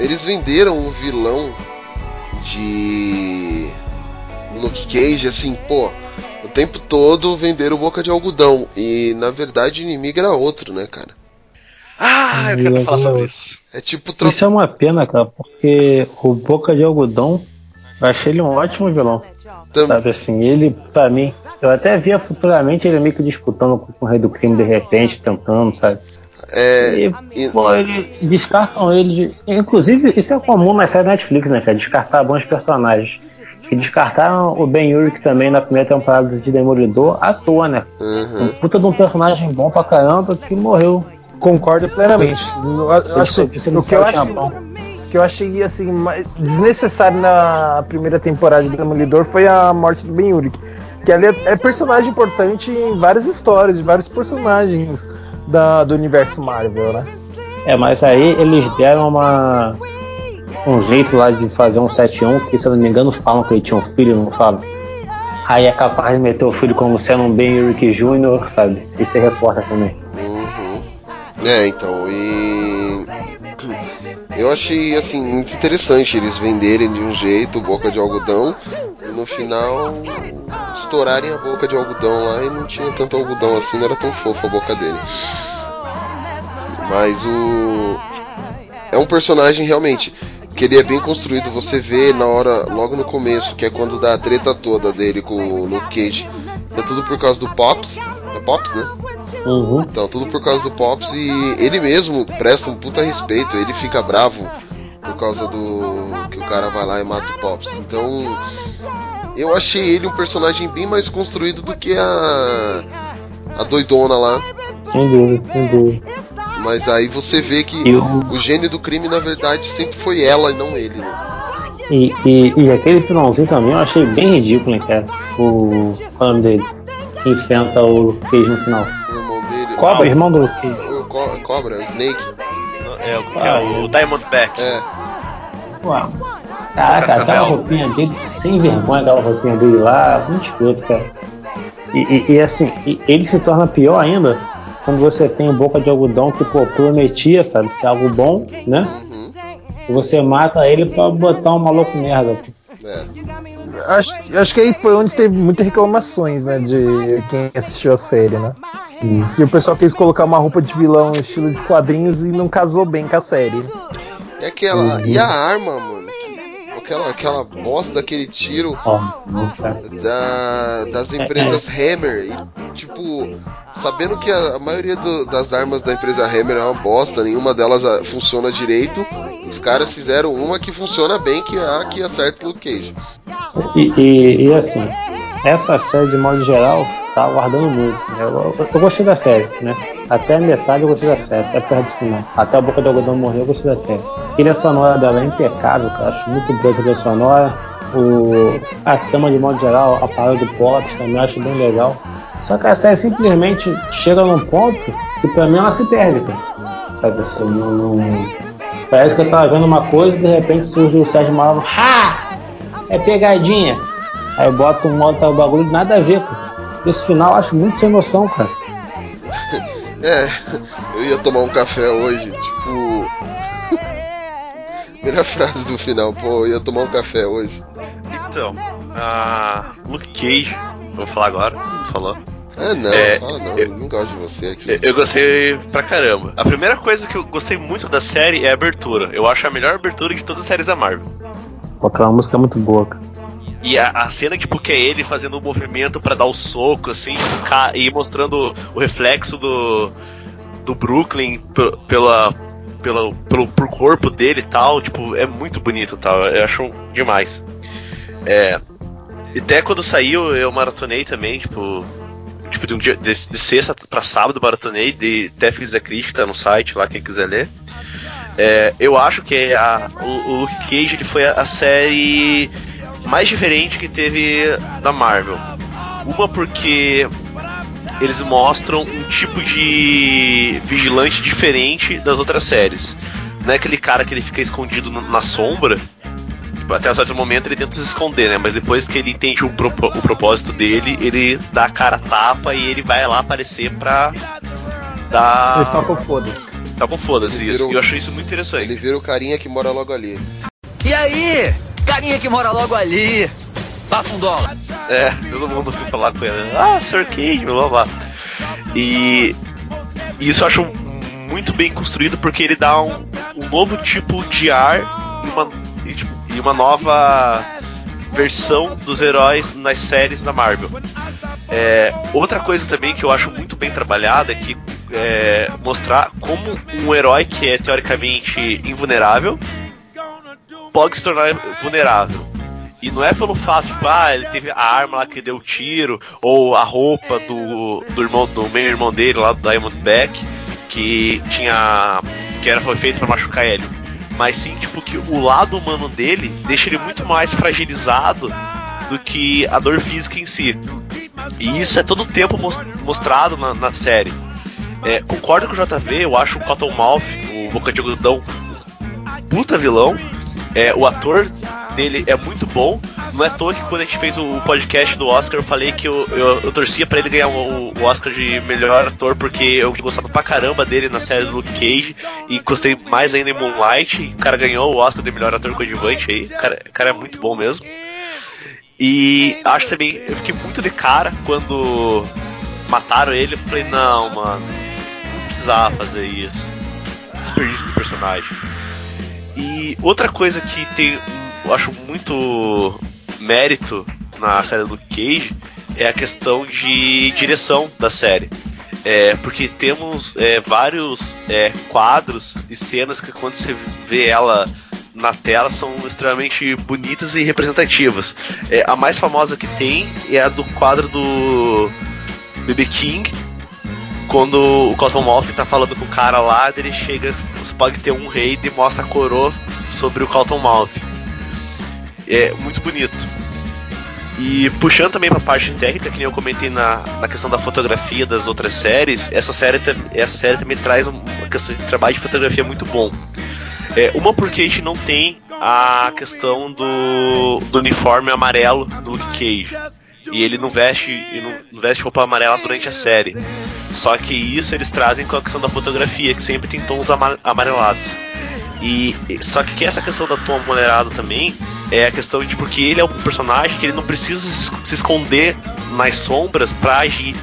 eles venderam o vilão de Luke Cage assim, pô. O tempo todo venderam boca de algodão. E na verdade o inimigo era outro, né, cara? Ah, eu quero falar sobre isso. É tipo tro- Isso é uma pena, cara, porque o Boca de Algodão, eu achei ele um ótimo vilão. tam- Sabe assim, ele, pra mim, eu até via futuramente ele meio que disputando com o Rei do Crime de repente, tentando, sabe? é, E, e- pô, ele, descartam ele. de- Inclusive, isso é comum na série Netflix, né, cara? Descartar bons personagens. Que descartaram o Ben Urich também na primeira temporada de Demolidor à toa, né? Um Uhum. puta de um personagem bom pra caramba que morreu. Concordo plenamente. Eu você não o que eu sabe, acho Chapão. Que eu achei assim mais desnecessário na primeira temporada de Demolidor foi a morte do Ben Urich. Que ali é, é personagem importante em várias histórias, de vários personagens da, do universo Marvel, né? É, mas aí eles deram uma. um jeito lá de fazer um 7-1, que se eu não me engano falam que ele tinha um filho, não falam. Aí é capaz de meter o filho como sendo um Ben Urich Jr., sabe? E ser repórter também. Uhum. É, então, e. Eu achei, assim, muito interessante eles venderem de um jeito boca de algodão e no final estourarem a boca de algodão lá e não tinha tanto algodão assim, não era tão fofo a boca dele. Mas o. É um personagem realmente que ele é bem construído, você vê na hora, logo no começo, que é quando dá a treta toda dele com o Luke Cage. É tudo por causa do Pops. É Pops, né? Uhum. Então, tudo por causa do Pops e ele mesmo presta um puta respeito, ele fica bravo por causa do que o cara vai lá e mata o Pops. Então, eu achei ele um personagem bem mais construído do que a a doidona lá. Sem dúvida, sem dúvida. Mas aí você vê que E o- gênio do crime na verdade sempre foi ela e não ele, né? E, e, e aquele finalzinho também eu achei bem ridículo, hein, cara. O é o nome dele que enfrenta o Luke Cage no final. O irmão dele. Cobra, o irmão do Luke Cage. O co- cobra, o Snake. É, o que é o Diamondback. É. Caraca, aquela Cascavel. roupinha dele, sem vergonha, aquela roupinha dele lá, muito escroto, cara. E, e- e assim, e ele se torna pior ainda quando você tem boca de algodão que pô, prometia, sabe, ser algo bom, né? Uhum. E você mata ele pra botar um maluco merda. É. Acho, acho que aí foi onde teve muitas reclamações, né? De quem assistiu a série, né? E o pessoal quis colocar uma roupa de vilão estilo de quadrinhos e não casou bem com a série. E aquela. E a arma, mano? que- aquela, aquela bosta daquele tiro cara. da, das empresas Hammer. E, tipo, sabendo que a, a maioria do- das armas da empresa Hammer é uma bosta, nenhuma delas ah, funciona direito. Os caras fizeram uma que funciona bem, que é a que acerta o Cage. E, e, e, assim, essa série de modo geral tá aguardando muito. né? Eu, eu, eu gostei da série, né? Até a metade eu gostei da série, até perto do final. Até a boca do algodão morrer eu gostei da série. A trilha sonora dela é impecável, cara. Acho muito boa a trilha sonora. O, a trama de modo geral, a parada do pop também acho bem legal. Só que a série simplesmente chega num ponto que pra mim ela se perde, cara. Sabe assim, não, não- Parece que eu tava vendo uma coisa e de repente surge o Sérgio Malandro. Ha! É pegadinha. Aí bota um modo o bagulho, nada a ver, cara. Esse final eu acho muito sem noção, cara. *laughs* É, eu ia tomar um café hoje, tipo. *laughs* Primeira frase do final, pô, eu ia tomar um café hoje. Então, a Luke Cage, vou falar agora. falar. Ah, não, É, fala não, eu- eu não gosto de você aqui. Eu gostei pra caramba. A primeira coisa que eu gostei muito da série é a abertura. Eu acho a melhor abertura de todas as séries da Marvel. Aquela música é muito boa, cara. E a, a cena, tipo, que é ele fazendo o movimento pra dar o soco, assim, e mostrando o reflexo do, do Brooklyn pe- pela, pela, pelo pro corpo dele e tal, tipo, é muito bonito tal. Eu acho demais. É. e Até quando saiu, eu maratonei também, tipo. Tipo, de, um dia, de, de sexta pra sábado, maratonei, de, até fiz a crítica no site lá, quem quiser ler. É, eu acho que a, o, o Luke Cage ele foi a, a série mais diferente que teve da Marvel. Uma porque eles mostram um tipo de vigilante diferente das outras séries. Não é aquele cara que ele fica escondido no- na sombra. Tipo, Até um certo momento ele tenta se esconder, né? Mas depois que ele entende o, propo- o propósito dele, ele dá a cara tapa e ele vai lá aparecer pra dar. Ele tá com foda-se. Tá com foda-se isso. E eu acho isso muito interessante. Ele vira o carinha que mora logo ali. E aí? Carinha que mora logo ali. Passa um dólar. É, todo mundo fica lá com ele. Ah, Sr. Cage, blá blá. E e isso eu acho muito bem construído porque ele dá um, um novo tipo de ar e uma, e, uma nova versão dos heróis nas séries da Marvel. É, outra coisa também que eu acho muito bem trabalhada é que é, mostrar como um herói que é teoricamente invulnerável pode se tornar vulnerável. E não é pelo fato, tipo, ah, ele teve a arma lá que deu tiro, ou a roupa do, do irmão, do meio irmão dele lá do Diamondback, que tinha. que era, foi feito pra machucar ele. Mas sim, tipo, que o lado humano dele deixa ele muito mais fragilizado do que a dor física em si. E isso é todo o tempo mos- mostrado na, na série. É, concordo com o JV, eu acho o Cottonmouth, o Boca de Algodão, puta vilão. É, o ator dele é muito bom. Não é à toa que quando a gente fez o podcast do Oscar, eu falei que eu, eu, eu torcia pra ele ganhar o, o Oscar de melhor ator, porque eu gostado pra caramba dele na série do Luke Cage e gostei mais ainda em Moonlight. E o cara ganhou o Oscar de melhor ator coadjuvante aí. O cara, o cara é muito bom mesmo. E acho também, eu fiquei muito de cara quando mataram ele. Eu falei, não, mano, não precisava fazer isso. Desperdício do personagem. E outra coisa que tem, eu acho muito mérito na série do Cage é a questão de direção da série. É, porque temos é, vários é, quadros e cenas que quando você vê ela na tela são extremamente bonitas e representativas. É, a mais famosa que tem é a do quadro do BB King, quando o Cottonmouth tá falando com o cara lá, ele chega, você pode ter um rei e mostra a coroa sobre o Cottonmouth. É muito bonito. E puxando também pra parte técnica, que nem eu comentei na, na questão da fotografia das outras séries, essa série, essa série também traz um- uma questão de trabalho de fotografia muito bom. É, uma porque a gente não tem a questão do, do uniforme amarelo do Luke Cage. E ele não veste, ele não, veste roupa amarela durante a série. Só que isso eles trazem com a questão da fotografia, que sempre tem tons ama- amarelados. E só que essa questão da tom amarelado também é a questão de porque ele é um personagem que ele não precisa se es- se esconder nas sombras pra agir,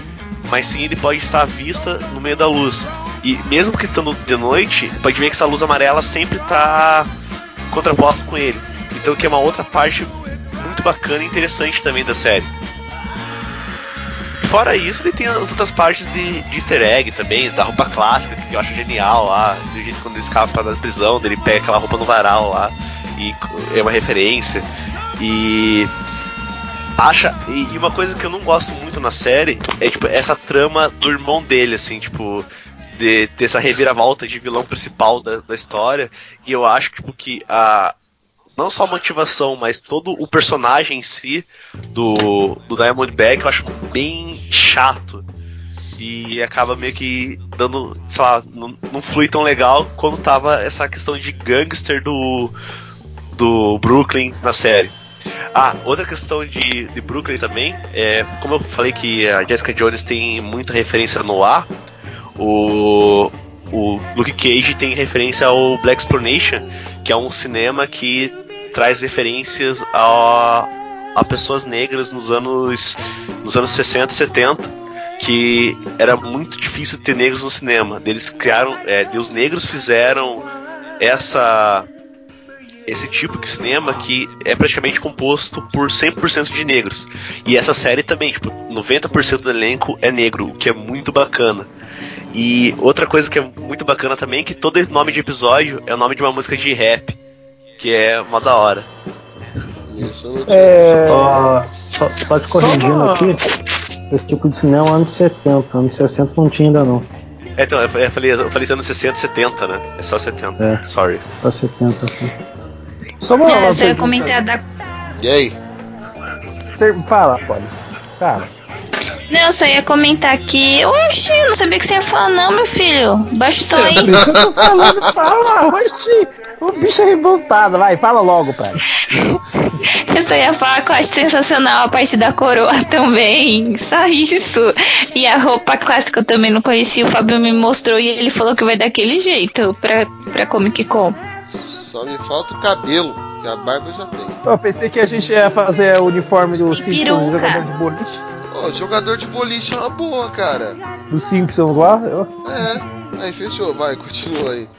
mas sim ele pode estar à vista no meio da luz. E mesmo que estando de noite, pode ver que essa luz amarela sempre tá contraposta com ele. Então que é uma outra parte muito bacana e interessante também da série. Fora isso, ele tem as outras partes de, de easter egg também, da roupa clássica, que eu acho genial lá, do jeito quando ele escapa da prisão, dele pega aquela roupa no varal lá, e é uma referência. E acha. E, uma coisa que eu não gosto muito na série é tipo essa trama do irmão dele, assim, tipo. De ter essa reviravolta de vilão principal da, da história. E eu acho tipo, que a. Não só a motivação, mas todo o personagem em si do, do Diamondback eu acho bem chato. E acaba meio que dando, sei lá, não, não flui tão legal quando tava essa questão de gangster do, do Brooklyn na série. Ah, outra questão de, de Brooklyn também, é, como eu falei que a Jessica Jones tem muita referência no ar, o, o Luke Cage tem referência ao Black Exploration, que é um cinema que traz referências a, a pessoas negras nos anos, nos anos 60 e 70, que era muito difícil ter negros no cinema. Eles criaram, é, os negros fizeram essa esse tipo de cinema que é praticamente composto por 100% de negros. E essa série também, tipo, 90% do elenco é negro, o que é muito bacana. E outra coisa que é muito bacana também é que todo nome de episódio é o nome de uma música de rap, que é uma da hora. Isso é... só, só, só te corrigindo aqui, esse tipo de cinema é anos 70, anos 60 não tinha ainda não. É, então, eu falei, eu falei anos 60 70, né? É só 70. É, Sorry. Só 70, sim. Só uma, é, você ia comentar da. E aí? Fala, pode. Fala. Não, eu só ia comentar que. Oxi, eu não sabia que você ia falar, não, meu filho. Baixa o tom aí. eu tô falando, fala, oxi. O bicho é revoltado, vai, fala logo, pai. eu só ia falar que eu acho sensacional a parte da coroa *laughs* também. Só isso. E a roupa clássica eu também não conhecia. O Fábio me mostrou e ele falou que vai daquele jeito pra, pra Comic Con. Só me falta o cabelo, que a barba eu já tenho. Eu pensei que a gente ia fazer o uniforme do Simpsons jogador de boliche. Oh, jogador de boliche é uma boa, cara. Do Simpsons lá? Eu... É, aí fechou, vai, continua aí.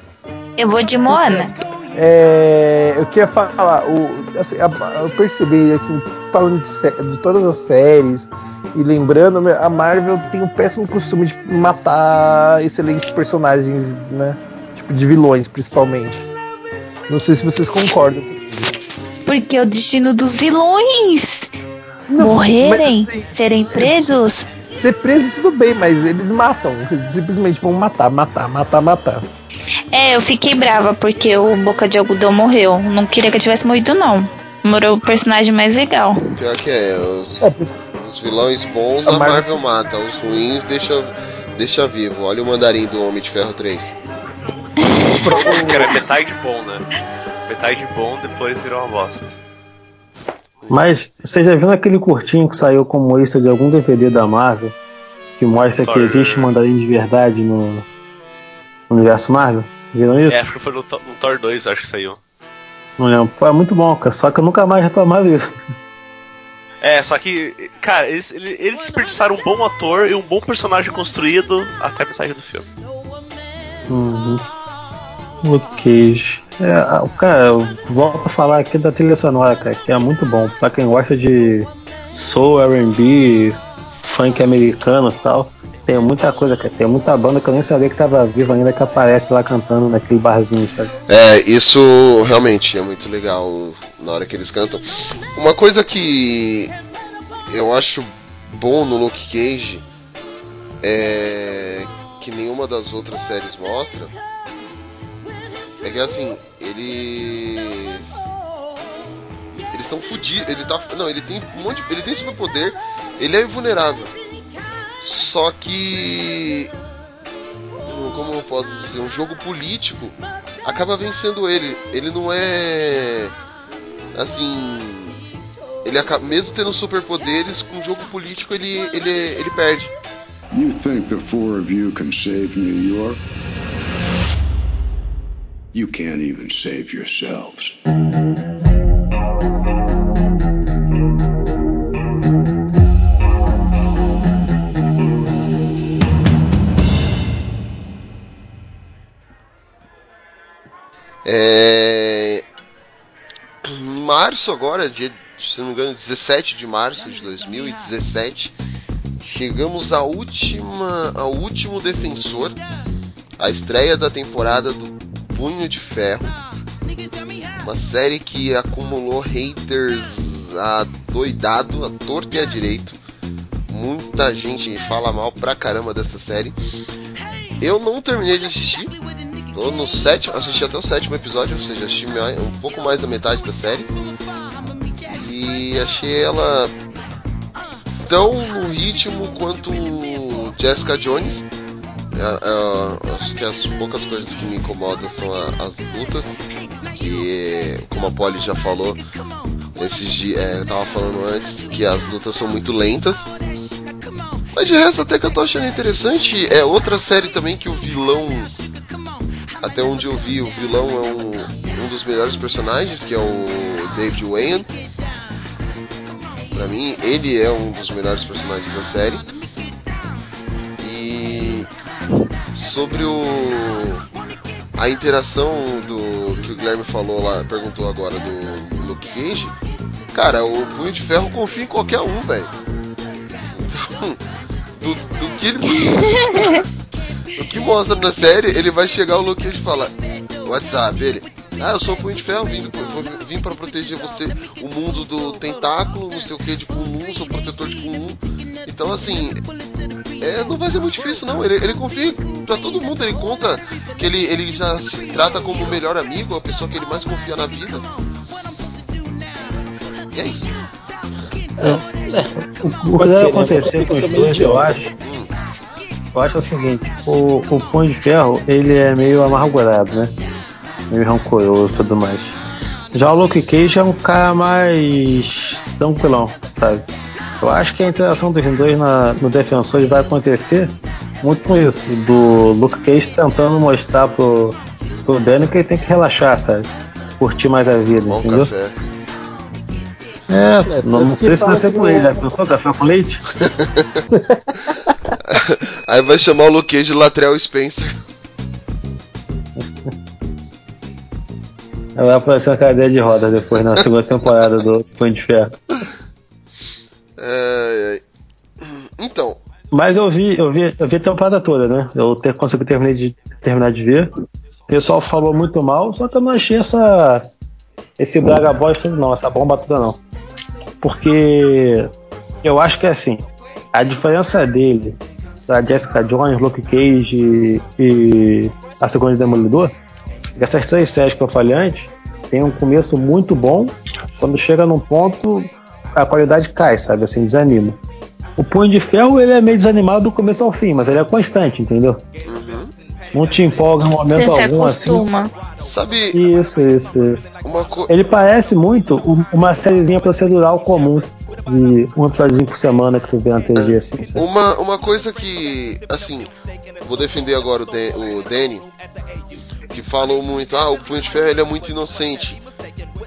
Eu vou de Moana. É, eu queria falar, o, assim, eu percebi, assim, falando de, de, todas as séries e lembrando, a Marvel tem o um péssimo costume de matar excelentes personagens, né? Tipo, de vilões, principalmente. Não sei se vocês concordam. Porque é o destino dos vilões não, morrerem, mas, assim, serem presos. Ser preso tudo bem, mas eles matam. Simplesmente vão matar, matar, matar, matar. É, eu fiquei brava porque o Boca de Algodão morreu. Não queria que eu tivesse morrido, não. Morreu o personagem mais legal. Pior que é, os, é, os vilões bons a, a Marvel... Marvel mata, os ruins deixa, deixa vivo. Olha o mandarim do Homem de Ferro 3. *laughs* que era metade bom, né? Metade bom, depois virou uma bosta. Mas você já viu aquele curtinho que saiu como extra de algum DVD da Marvel? Que mostra Thor... que existe mandarim de verdade no, no universo Marvel? Viram isso? É, acho que foi no, no Thor 2, acho que saiu. Não lembro. Pô, é muito bom, cara. Só que eu nunca mais retomaram isso. É, só que, cara, eles, eles desperdiçaram um bom ator e um bom personagem construído até a metade do filme. Uhum. Ok. É, cara, eu volto a falar aqui da trilha sonora, cara, que é muito bom. Pra quem gosta de soul, R&B, funk americano e tal, tem muita coisa, cara. Tem muita banda que eu nem sabia que tava viva ainda que aparece lá cantando naquele barzinho, sabe? É, isso realmente é muito legal na hora que eles cantam. Uma coisa que eu acho bom no Luke Cage é que nenhuma das outras séries mostra é que assim, ele. Eles estão fodidos. Ele tá. Não, ele tem um monte de. Ele tem superpoder. Ele é invulnerável. Só que. Como eu posso dizer? Um jogo político acaba vencendo ele. Ele não é. Assim. Ele acaba, mesmo tendo superpoderes, com o jogo político ele, ele, ele perde. You think the four of you can save New York? You can't even save yourselves. É... Março agora, dia, se não me engano, 17 de março de 2017, chegamos à última, ao último defensor, a estreia da temporada do Punho de Ferro. Uma série que acumulou haters a doidado, a torto e a direito. Muita gente fala mal pra caramba dessa série. Eu não terminei de assistir. Tô no sétimo, assisti até o sétimo episódio, ou seja, assisti um pouco mais da metade da série. E achei ela tão no ritmo quanto Jessica Jones é, é, acho que as poucas coisas que me incomodam são as lutas, que como a Polly já falou, esses dias, é, eu tava falando antes que as lutas são muito lentas. Mas de resto até que eu tô achando interessante. É outra série também que o vilão. Até onde eu vi, o vilão é um, um dos melhores personagens, que é o David Wayne. Pra mim, ele é um dos melhores personagens da série. Sobre o a interação do que o Guilherme falou lá, perguntou agora do Luke Cage, cara, o Punho de Ferro confia em qualquer um, velho. Então, do, do que ele *laughs* o que mostra na série, ele vai chegar o Luke Cage e falar: WhatsApp, ele. Ah, eu sou o Punho de Ferro, vim, vim, pra proteger você, o mundo do tentáculo, não sei o que, de Kunlun, sou protetor de Kunlun. Então, assim, é, não vai ser muito difícil, não. Ele, ele confia pra todo mundo, ele conta que ele, ele já se trata como o melhor amigo, a pessoa que ele mais confia na vida. E é isso. O que vai né? acontecer com Fica os dois, eu acho. Eu acho o seguinte, o, o Punho de Ferro, ele é meio amargurado, né? Meio rancoroso e tudo mais. Já o Luke Cage é um cara mais tranquilão, sabe? Eu acho que a interação dos dois na, no Defensores vai acontecer muito com isso. Do Luke Cage tentando mostrar pro, pro Danny que ele tem que relaxar, sabe? Curtir mais a vida, Bom entendeu? café. É, É, não, não tanto que sei se você que com ele, já pensou café com leite? *laughs* Aí vai chamar o Luke Cage de Latrell Spencer. Ela vai aparecer na cadeia de rodas depois na segunda temporada do Punho de Ferro. É, é. Então, Mas eu vi, eu vi, eu vi a temporada toda, né? Eu ter, consegui terminar de, terminar de ver. O pessoal falou muito mal, só que eu não achei essa. Esse Braga tudo não, essa bomba toda não. Porque eu acho que é assim, a diferença dele, da Jessica Jones, Luke Cage e, e a segunda Demolidor, dessas três séries que eu falei antes, tem um começo muito bom, quando chega num ponto a qualidade cai, sabe? Assim, desanima. O Punho de Ferro, ele é meio desanimado do começo ao fim, mas ele é constante, entendeu? Não te empolga em momento Você se algum assim. acostuma. sabe Isso, isso, isso. uma coisa. Ele parece muito um- uma sériezinha procedural comum. De um episódio por semana que tu vê na TV, assim, sabe? Uma, uma coisa que, assim, vou defender agora o, Dan, o Danny, que falou muito, ah, o Punho de Ferro ele é muito inocente.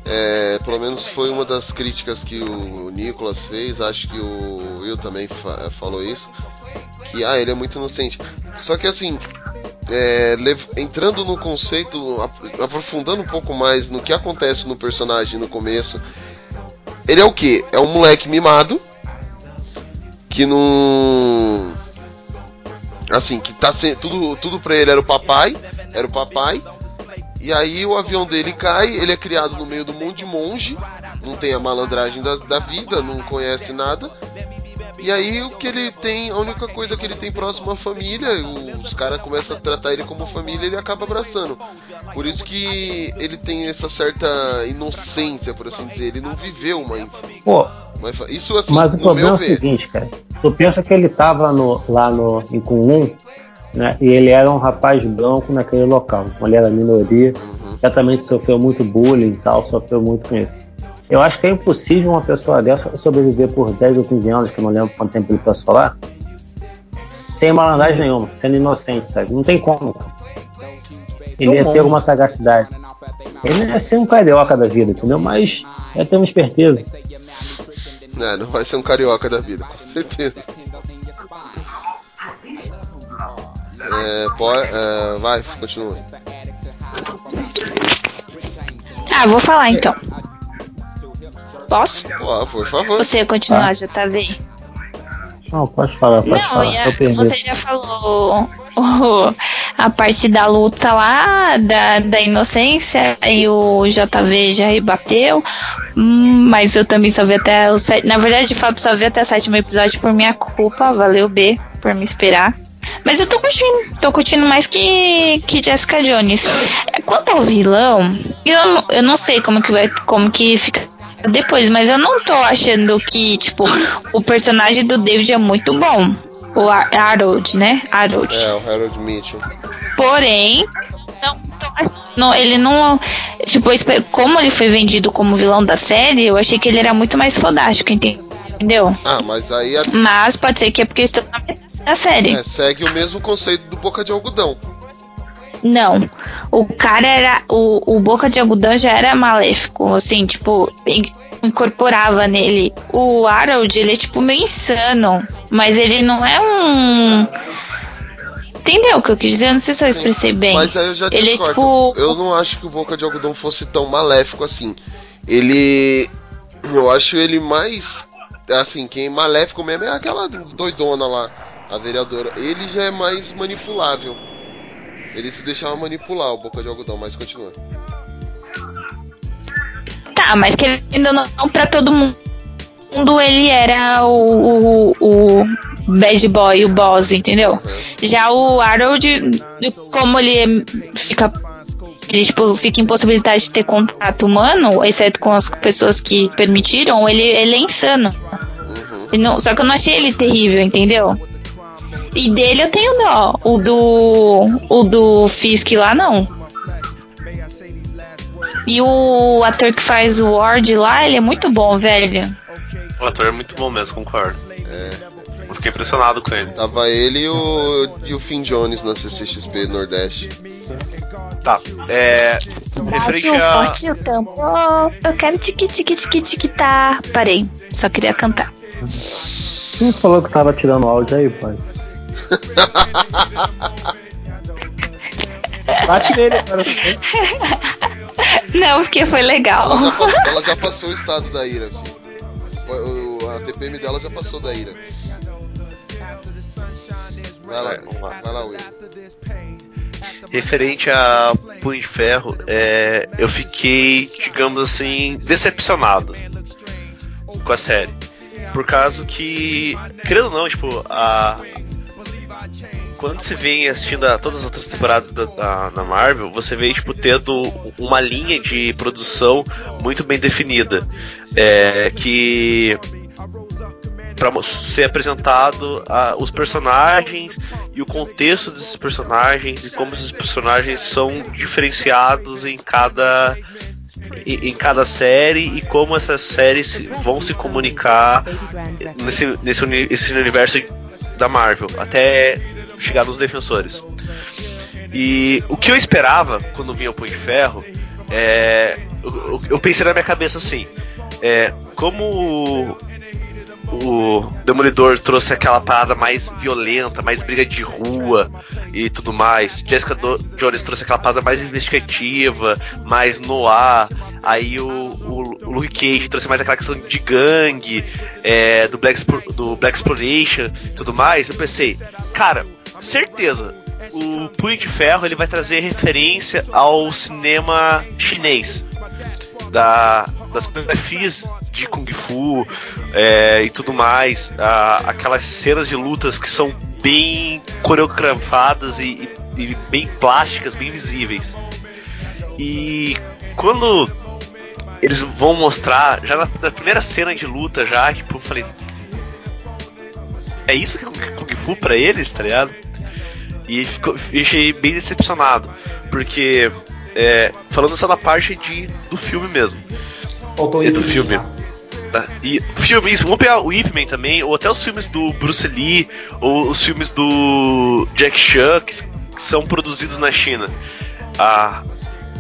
É, pelo menos foi uma das críticas que o Nicolas fez, acho que o Will também fa- falou isso, que, ah, ele é muito inocente. Só que, assim, é, entrando no conceito, ap- aprofundando um pouco mais no que acontece no personagem no começo, ele é o que? É um moleque mimado que não. Assim, que tá sem. Tudo, tudo pra ele era o papai. Era o papai. E aí o avião dele cai, ele é criado no meio do mundo de monge, não tem a malandragem da, da vida, não conhece nada. E aí o que ele tem, a única coisa que ele tem próximo à família, os caras começam a tratar ele como família ele acaba abraçando. Por isso que ele tem essa certa inocência, por assim dizer. Ele não viveu uma infância. Pô, Mas Isso assim, mas o problema é o seguinte, cara. Tu pensa que ele tava no, lá no, em Kunlun, né? E ele era um rapaz branco naquele local. Ele era minoria, Uhum. certamente sofreu muito bullying e tal, sofreu muito com isso. Eu acho que é impossível uma pessoa dessa sobreviver por 10 ou 15 anos, que eu não lembro quanto tempo ele passou lá, sem malandragem nenhuma, sendo inocente, sabe? Não tem como. cara. Ele ia ter alguma sagacidade. Ele não ia ser um carioca da vida, entendeu? Mas ia ter uma esperteza. É, não vai ser um carioca da vida, com certeza. É, pode, é, vai, continua. Ah, vou falar então. Posso? Pô, por favor. Você continuar, JV? Não, pode falar, pode Não, falar. a- perdi. você já falou o- a parte da luta lá, da, da inocência, e o JV já rebateu. Hum, mas eu também só vi até o sétimo. Na verdade, o Fábio só viu até o sétimo episódio por minha culpa. Valeu, B, por me esperar. Mas eu tô curtindo, tô curtindo mais que, que Jessica Jones. Quanto ao vilão, eu, não- eu não sei como que vai, como que fica depois, mas eu não tô achando que, tipo, o personagem do David é muito bom. O Har- Harold, né? Harold. É, o Harold Mitchell. Porém, não, não, ele não. Tipo, como ele foi vendido como vilão da série, eu achei que ele era muito mais fodástico, ente- entendeu? Ah, mas aí a- Mas pode ser que é porque eu estou na metade da série. é, segue o mesmo conceito do Boca de Algodão. Não. O cara era. O, o Boca de Algodão já era maléfico, assim, tipo, in- incorporava nele. O Harold, ele é tipo meio insano, mas ele não é um. Entendeu o que eu quis dizer? Eu não sei se eu expressei bem. Mas aí eu já Ele é tipo. Eu não acho que o Boca de Algodão fosse tão maléfico assim. Ele. Eu acho ele mais. Assim, quem é maléfico mesmo é aquela doidona lá, a vereadora. Ele já é mais manipulável. Ele se deixava manipular, o Boca de Algodão, mas continua. Tá, mas querendo ou não, pra todo mundo, ele era o, o, o bad boy, o boss, entendeu? Já o Harold, como ele é- fica. Ele tipo, fica impossibilitado de ter contato humano, exceto com as pessoas que permitiram, ele, ele é insano. Ele não- só que eu não achei ele terrível, entendeu? E dele eu tenho dó. O do. O do Fisk lá não. E o ator que faz o Ward lá, ele é muito bom, velho. O ator é muito bom mesmo, concordo. Eu fiquei impressionado com ele. Tava ele e o, e o Finn Jones na CCXP Nordeste. Tá, é. Referente a. forte o tambor. Eu quero tique tique tique tique tá. Parei. Só queria cantar. Quem falou que tava tirando áudio aí, pai? Bate nele agora. Não, porque foi legal. Ela já, ela já passou o estado da ira, filho. O- o- a TPM dela já passou da ira. Vai lá, vamos lá. vai lá, Will. Referente a Punho de Ferro, é, eu fiquei, digamos assim, decepcionado com a série. Por causa que, querendo ou não, tipo, a. Quando você vem assistindo a todas as outras temporadas da, da, Marvel, você vê, tipo, tendo uma linha de produção muito bem definida. É, que para ser apresentado a, os personagens e o contexto desses personagens e como esses personagens são diferenciados em cada em, cada série e como essas séries se- vão se comunicar nesse, nesse uni- esse universo da Marvel até chegar nos defensores. E o que eu esperava quando vinha o Punho de Ferro é. Eu, eu pensei na minha cabeça assim: é, como o Demolidor trouxe aquela parada mais violenta, mais briga de rua e tudo mais. Jessica Do- Jones trouxe aquela parada mais investigativa, mais noir. Aí o, o, o Luke Cage trouxe mais aquela questão de gangue, é, do, Black, do Black Exploration tudo mais. Eu pensei, cara, certeza. O Punho de Ferro ele vai trazer referência ao cinema chinês da, das coreografias de Kung Fu é, e tudo mais, a- aquelas cenas de lutas que são bem coreografadas e, e- e bem plásticas, bem visíveis. E quando eles vão mostrar, já na, na primeira cena de luta, já, tipo, eu falei. É isso que é Kung, Kung Fu pra eles, tá ligado? E ficou, achei bem decepcionado, porque é, falando só na parte de, do filme mesmo. Faltou E do filme. Tá? E filme, isso, vamos pegar o Ip Man também, ou até os filmes do Bruce Lee, ou os filmes do Jack Chan, que, que são produzidos na China. A,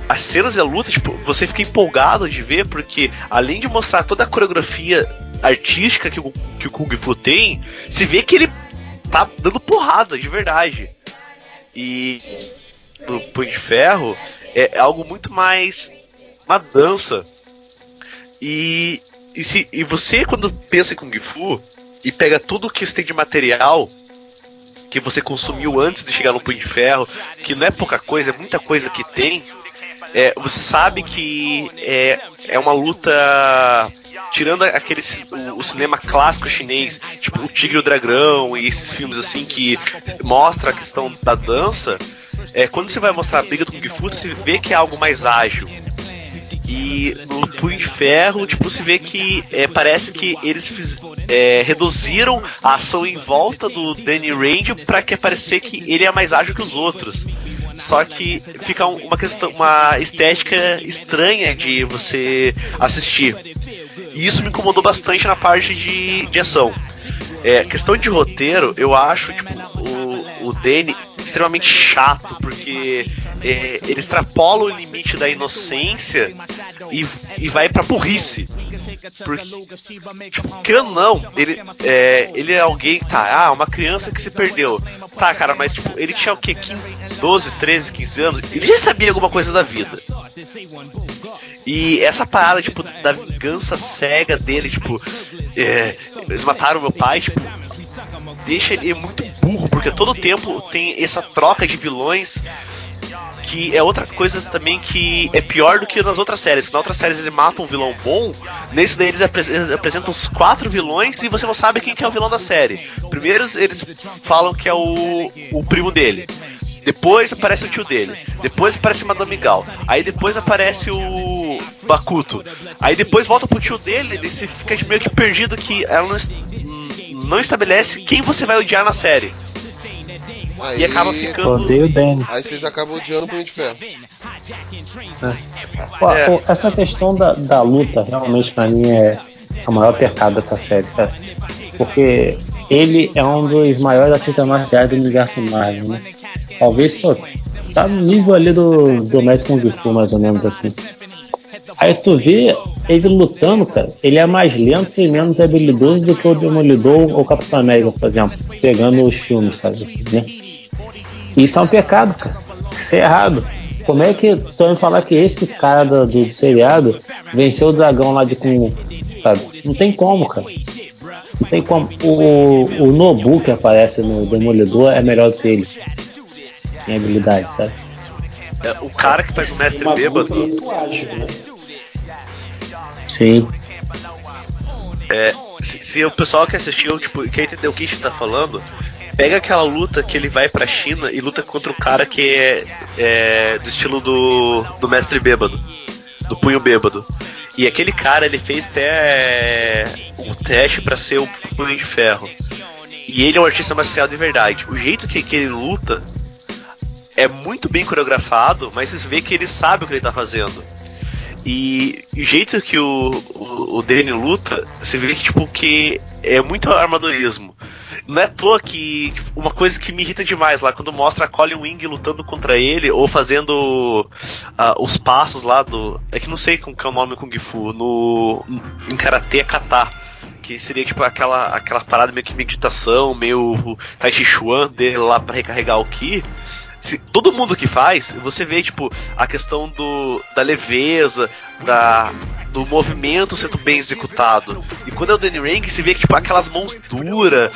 as cenas da luta, tipo, você fica empolgado de ver, porque além de mostrar toda a coreografia artística que o, que o Kung Fu tem, se vê que ele tá dando porrada de verdade. E do Punho de Ferro é algo muito mais uma dança. E, e, se, e você, quando pensa em Kung Fu e pega tudo que você tem de material que você consumiu antes de chegar no Punho de Ferro, que não é pouca coisa, é muita coisa que tem, é, você sabe que é, é uma luta. Tirando aquele o, o cinema clássico chinês, tipo o Tigre e o Dragão e esses filmes assim que mostra a questão da dança, é, quando você vai mostrar a briga do Kung Fu, você vê que é algo mais ágil. E no Punho de Ferro, tipo, se vê que é, parece que eles fiz- é, reduziram a ação em volta do Danny Rand para que parecer que ele é mais ágil que os outros. Só que fica um- uma questão, uma estética estranha de você assistir. E isso me incomodou bastante na parte de, de ação. É, questão de roteiro, eu acho tipo, o, Danny extremamente chato, porque é, ele extrapola o limite da inocência e, e vai pra burrice. Porque, tipo, querendo não, ele é, ele é alguém, tá, ah, uma criança que se perdeu. Tá, cara, mas tipo, ele tinha o quê? 15, 12, 13, 15 anos? Ele já sabia alguma coisa da vida. E essa parada, tipo, da vingança cega dele, tipo, é, eles mataram meu pai, tipo, deixa ele muito burro, porque todo tempo tem essa troca de vilões que é outra coisa também que é pior do que nas outras séries. Na outras séries ele mata um vilão bom, nesse daí eles apres- eles apresentam os quatro vilões e você não sabe quem que é o vilão da série. Primeiro eles falam que é o, o primo dele. Depois aparece o tio dele. Depois aparece Madame Gal. Aí depois aparece o Bakuto. Aí depois volta pro tio dele e você fica meio que perdido que ela não, não estabelece quem você vai odiar na série. Aí, E acaba ficando. Odeio o Danny. Aí vocês acabam odiando o Punho de Ferro. Pô, É. pô, essa questão da, da luta realmente pra mim é a maior pecado dessa série, cara. Porque ele é um dos maiores artistas marciais do universo Marvel, né? Talvez só tá no nível ali do, do Médico Kung Fu, mais ou menos assim. Aí tu vê ele lutando, cara, ele é mais lento e menos habilidoso do que o Demolidor ou o Capitão América, por exemplo, pegando os filmes, sabe assim, né? Isso é um pecado, cara. Isso é errado. Como é que tu vai falar que esse cara do, do seriado venceu o dragão lá de Kung sabe? Não tem como, cara. Não tem como. O, o Nobu que aparece no Demolidor é melhor do que ele. Em habilidade, sabe? É, o cara que faz o mestre bêbado. muito ágil, né? Sim. É, se, se o pessoal que assistiu, tipo, quer entender o que a gente tá falando, pega aquela luta que ele vai pra China e luta contra o cara que é, é do estilo do, do mestre bêbado, do punho bêbado. E aquele cara, ele fez até o teste pra ser o punho de ferro. E ele é um artista marcial de verdade. O jeito que, que ele luta é muito bem coreografado, mas você vê que ele sabe o que ele tá fazendo. E o jeito que o, o, o Danny luta, você vê que, tipo, que é muito armadorismo. Não é à toa que tipo, uma coisa que me irrita demais lá, quando mostra a Colin Wing lutando contra ele, ou fazendo ah, os passos lá do. É que não sei como que é o nome Kung Fu. No. Em Karate é Kata. Que seria tipo aquela, aquela parada meio que meditação, meio Tai Chi Chuan dele lá pra recarregar o Ki se, todo mundo que faz, você vê, tipo, a questão do, da leveza, da, do movimento sendo bem executado. E quando é o Danny Rank, você vê tipo, aquelas mãos duras,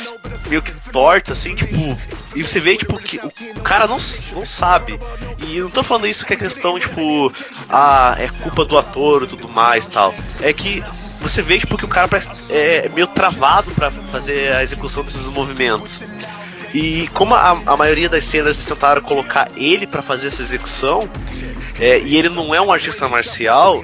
meio que tortas, assim, tipo. E você vê, tipo, que o, cara não, não sabe. E não tô falando isso que é questão, tipo, ah, é culpa do ator e tudo mais tal. É que você vê, tipo, que o cara parece, é meio travado para fazer a execução desses movimentos. E como a, a maioria das cenas tentaram colocar ele para fazer essa execução, é, e ele não é um artista marcial,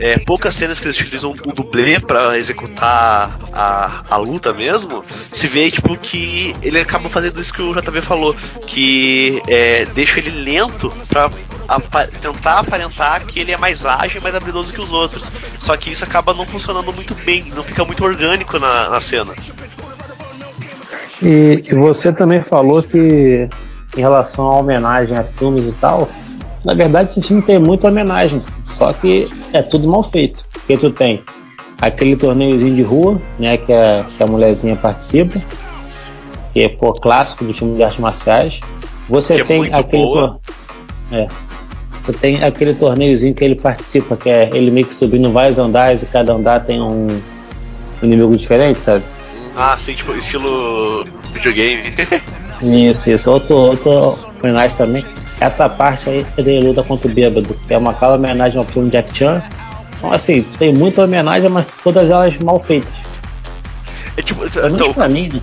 é, poucas cenas que eles utilizam o dublê para executar a, a luta mesmo, se vê tipo que ele acaba fazendo isso que o JV falou, que é, deixa ele lento pra apa tentar aparentar que ele é mais ágil e mais habilidoso que os outros. Só que isso acaba não funcionando muito bem, não fica muito orgânico na, na cena. E, e você também falou que em relação à homenagem a filmes e tal, na verdade esse filme tem muita homenagem, só que é tudo mal feito. Porque tu tem aquele torneiozinho de rua, né, que a, que a mulherzinha participa, que é pô, clássico do filme de artes marciais. Você Que é tem muito aquele tor- é, você tem aquele torneiozinho que ele participa, que é ele meio que subindo vários andares e cada andar tem um inimigo diferente, sabe? Ah, sim, tipo, estilo videogame. *laughs* Isso, isso. Outro, outro homenagem também. Essa parte aí ele luta contra o bêbado, que é uma clara homenagem ao filme Jack Chan. Então, assim, tem muita homenagem, mas todas elas mal feitas. É tipo, então, pra mim, né?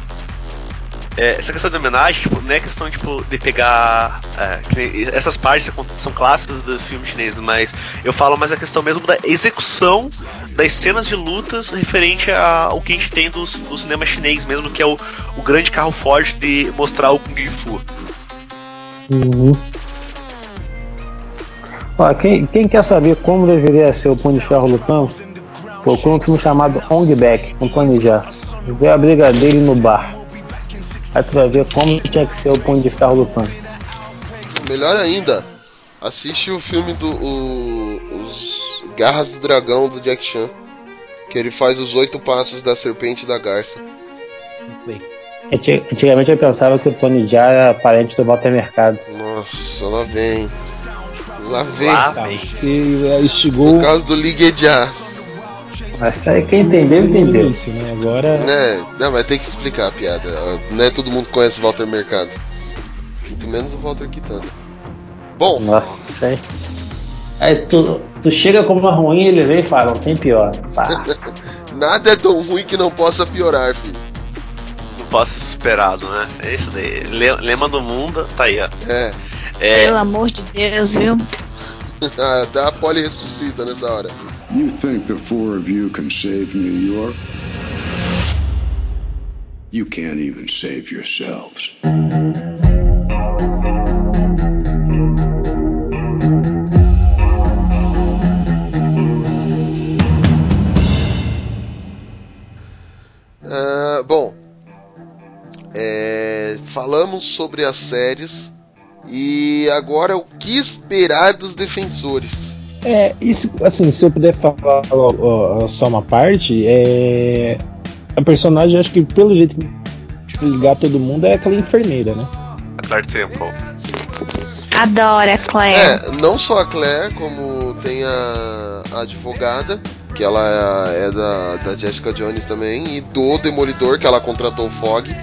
É, essa questão de homenagem, tipo, não é questão tipo, de pegar. é, essas partes são clássicas do filme chinês, mas eu falo mais a questão mesmo da execução das cenas de lutas referente ao que a gente tem do, do cinema chinês, mesmo que é o, o grande carro forte de mostrar o Kung Fu. Uhum. Ó, quem, quem quer saber como deveria ser o Punho de Ferro lutando, procura um filme chamado Ong Bak, com Tony Jaa. Vê a briga dele no bar. Aí tu vai ver como tinha que ser o Punho de Ferro lutando. Melhor ainda, Assiste o filme do. o- os Garras do Dragão do Jack Chan. Que ele faz os oito passos da serpente da garça. Anti- Antigamente eu pensava que o Tony Jaa era parente do Walter Mercado. Nossa, lá vem. Lá vem. Lá vem. É, instigou Por causa do Ligue Já. Mas isso aí quem entendeu, entendeu. início, né? Agora. Né? Não, mas tem que explicar a piada. Não é todo mundo que conhece o Walter Mercado. Muito menos o Walter Quitanda. Bom, Nossa, aí. *laughs* Aí tu, tu chega com uma ruim ele vem e fala, não tem pior. *laughs* Nada é tão ruim que não possa piorar, filho. Não posso ser superado, né? É isso daí. Le- Lema do mundo, tá aí, ó. É. É, Pelo amor de Deus, viu? *laughs* Até a Polly ressuscita nessa hora. You think the four of you can save New York? You can't even save yourselves. Ah, bom, é, falamos sobre as séries e agora o que esperar dos defensores? É, isso, assim, se eu puder falar ó, ó, só uma parte, é. A personagem, acho que pelo jeito que ligar todo mundo é aquela enfermeira, né? a Claire Temple. Adoro a Claire. É, não só a Claire, como tem a, a advogada, que ela é da, da Jessica Jones também, e do Demolidor, que ela contratou o Fog.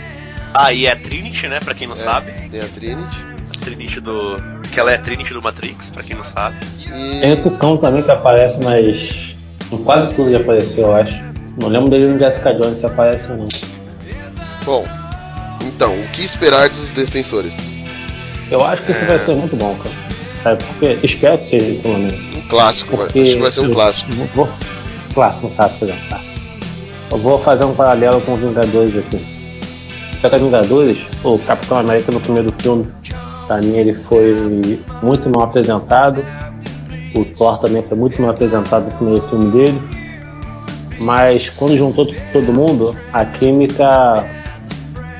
Ah, e é a Trinity, né? Pra quem não É. sabe. Tem a Trinity. A Trinity do. Que ela é a Trinity do Matrix, pra quem não sabe. Tem o Tucão também que aparece, mas em quase tudo ele apareceu, eu acho. Não lembro dele no Jessica Jones se aparece ou não. Bom, então, o que esperar dos defensores? Eu acho que esse vai ser muito bom, cara. Sabe? Porque espero que seja, pelo menos. Um clássico, vai, acho Porque que vai ser um clássico. Vou, clássico, no caso, por exemplo, clássico. Eu vou fazer um paralelo com os Vingadores aqui. Só que os Vingadores, o Capitão América no primeiro filme, pra mim ele foi muito mal apresentado. O Thor também foi muito mal apresentado no primeiro filme dele. Mas quando juntou todo mundo, a química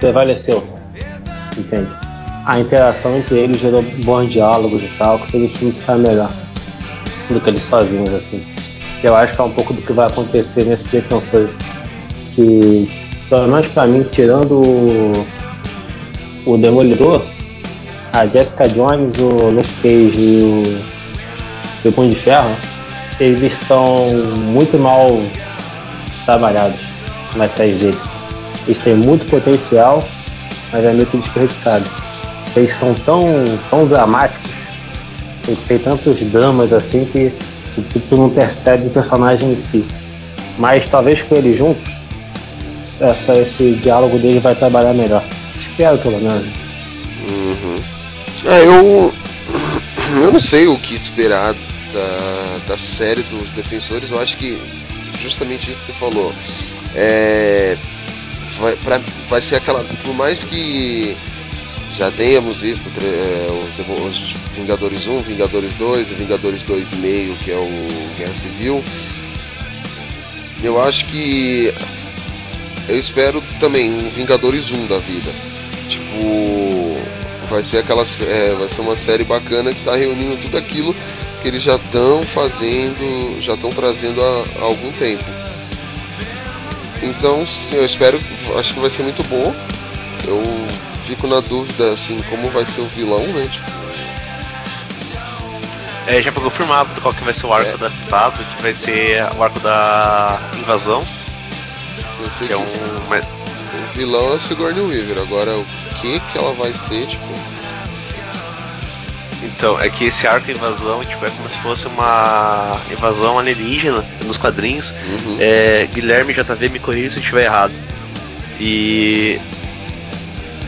prevaleceu, entende? A interação entre eles gerou bons diálogos e tal, que fez o filme ficar melhor do que eles sozinhos, assim. Eu acho que é um pouco do que vai acontecer nesse defensor. Que, pelo menos pra mim, tirando o, o Demolidor, a Jessica Jones, o Luke Cage e o, o Punho de Ferro, eles são muito mal trabalhados nas séries deles. Eles têm muito potencial, mas é meio que desperdiçado. Eles são tão, tão dramáticos, tem, tem tantos dramas assim que tu, tu não percebe o personagem em si. Mas talvez com eles juntos, essa, esse diálogo dele vai trabalhar melhor. Espero pelo menos. É, eu. Eu não sei o que esperar da, da série dos defensores. Eu acho que justamente isso que você falou. É. Vai, pra- vai ser aquela. Por mais que já tenhamos visto é, os Vingadores 1, Vingadores 2 e Vingadores 2,5, que é o Guerra Civil. Eu acho que. Eu espero também um Vingadores 1 da vida. Tipo, vai ser aquela, é, vai ser uma série bacana que tá reunindo tudo aquilo que eles já estão fazendo, já estão trazendo há, há algum tempo. Então, sim, eu espero, acho que vai ser muito bom. Eu fico na dúvida assim, como vai ser o vilão, né? Tipo, É, já foi confirmado qual que vai ser o arco adaptado, que vai ser o arco da invasão, eu sei que que é um. o vilão é o Sigourney Weaver. Agora, o que que ela vai ser, tipo, Então, é que esse arco invasão tipo, é como se fosse uma invasão alienígena nos quadrinhos. uhum. É, Guilherme JV me corrija se eu estiver errado. E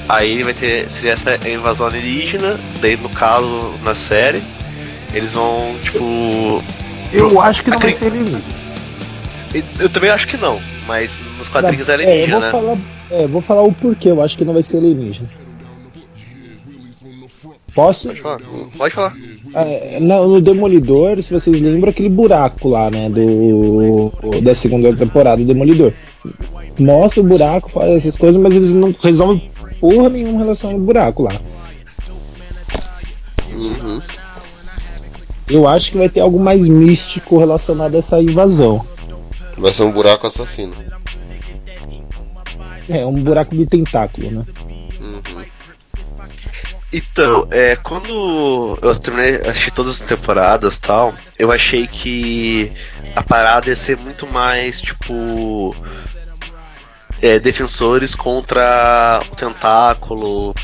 aí vai ter seria essa invasão alienígena, daí no caso na série eles vão tipo Eu acho que não vai ser alienígena. eu também acho que não, mas nos quadrinhos é É, eu alienígena, vou né? falar, é, vou falar o porquê, eu acho que não vai ser alienígena. Posso? Pode falar. Pode falar. É, no, Demolidor, se vocês lembram aquele buraco lá, né? Do. Da segunda temporada do Demolidor. Mostra o buraco, faz essas coisas, mas eles não resolvem porra nenhuma em relação ao buraco lá. Uhum. Eu acho que vai ter algo mais místico relacionado a essa invasão. Vai ser um buraco assassino. É, um buraco de tentáculo, né? Uhum. Então, é, quando eu terminei, assisti todas as temporadas tal, eu achei que a parada ia ser muito mais, tipo. É, defensores contra o tentáculo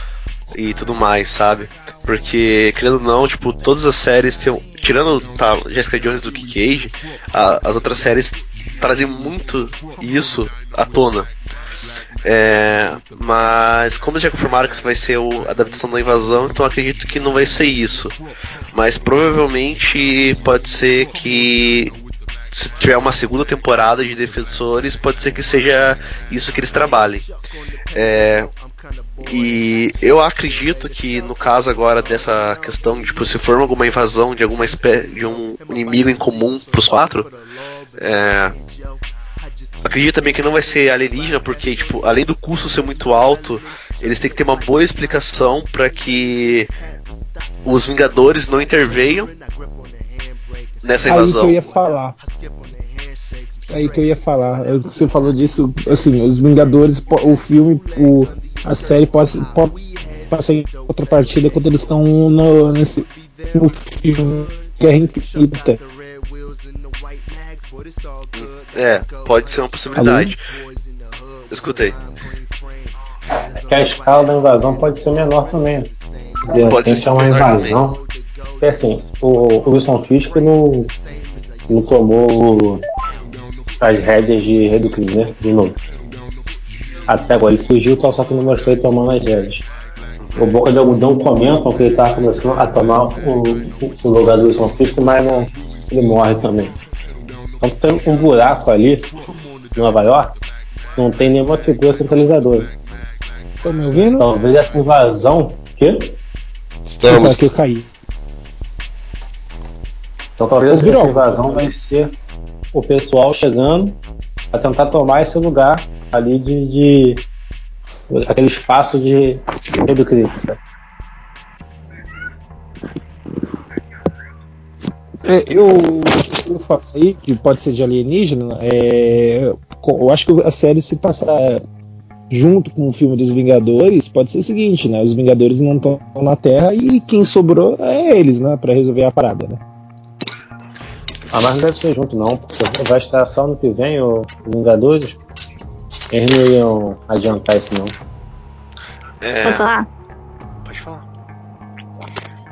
e tudo mais, sabe? Porque, querendo ou não, tipo, todas as séries tem, Tirando tá, Jessica Jones do Cage, a- as outras séries trazem muito isso à tona. É, mas como já confirmaram que isso vai ser o- a adaptação da invasão, então acredito que não vai ser isso. Mas provavelmente pode ser que se tiver uma segunda temporada de Defensores, pode ser que seja isso que eles trabalhem. É, e eu acredito que no caso agora dessa questão, tipo, se for alguma invasão de alguma espécie de um inimigo em comum pros quatro, é, acredito também que não vai ser alienígena, porque, tipo, além do custo ser muito alto, eles têm que ter uma boa explicação para que os Vingadores não intervenham nessa Aí que invasão. eu ia falar. Aí que eu ia falar. Você falou disso, assim, os Vingadores, o filme, o, a série pode, pode passar em outra partida quando eles estão no, nesse, no filme Guerra Infinita. É, pode ser uma possibilidade. Escutei. Que a escala da invasão pode ser menor também. De Pode ser é uma invasão. Porque assim, o, o Wilson Fisk não, não tomou as rédeas de Rei do Crime, né? De novo. Até agora ele fugiu, tal, só que não mostrou ele tomando as rédeas. O Boca de Algodão comentam que ele tá começando a tomar o, o- o lugar do Wilson Fisk, mas não, ele morre também. Então tem um buraco ali em Nova York, não tem nenhuma figura centralizadora. Estão me ouvindo? Talvez essa invasão. Quê? Estamos. que eu caí. Então talvez Ouviram? essa invasão vai ser o pessoal chegando a tentar tomar esse lugar ali de. de- aquele espaço de do sabe? É, eu, eu falei que pode ser de alienígena. É, eu acho que a série se passar junto com o filme dos Vingadores, pode ser o seguinte, né? Os Vingadores não estão na Terra e quem sobrou é eles, né? Pra resolver a parada, né? Ah, mas não deve ser junto não, porque vai estar só ano que vem o Vingadores. Eles não iam adiantar isso não. É, Posso falar?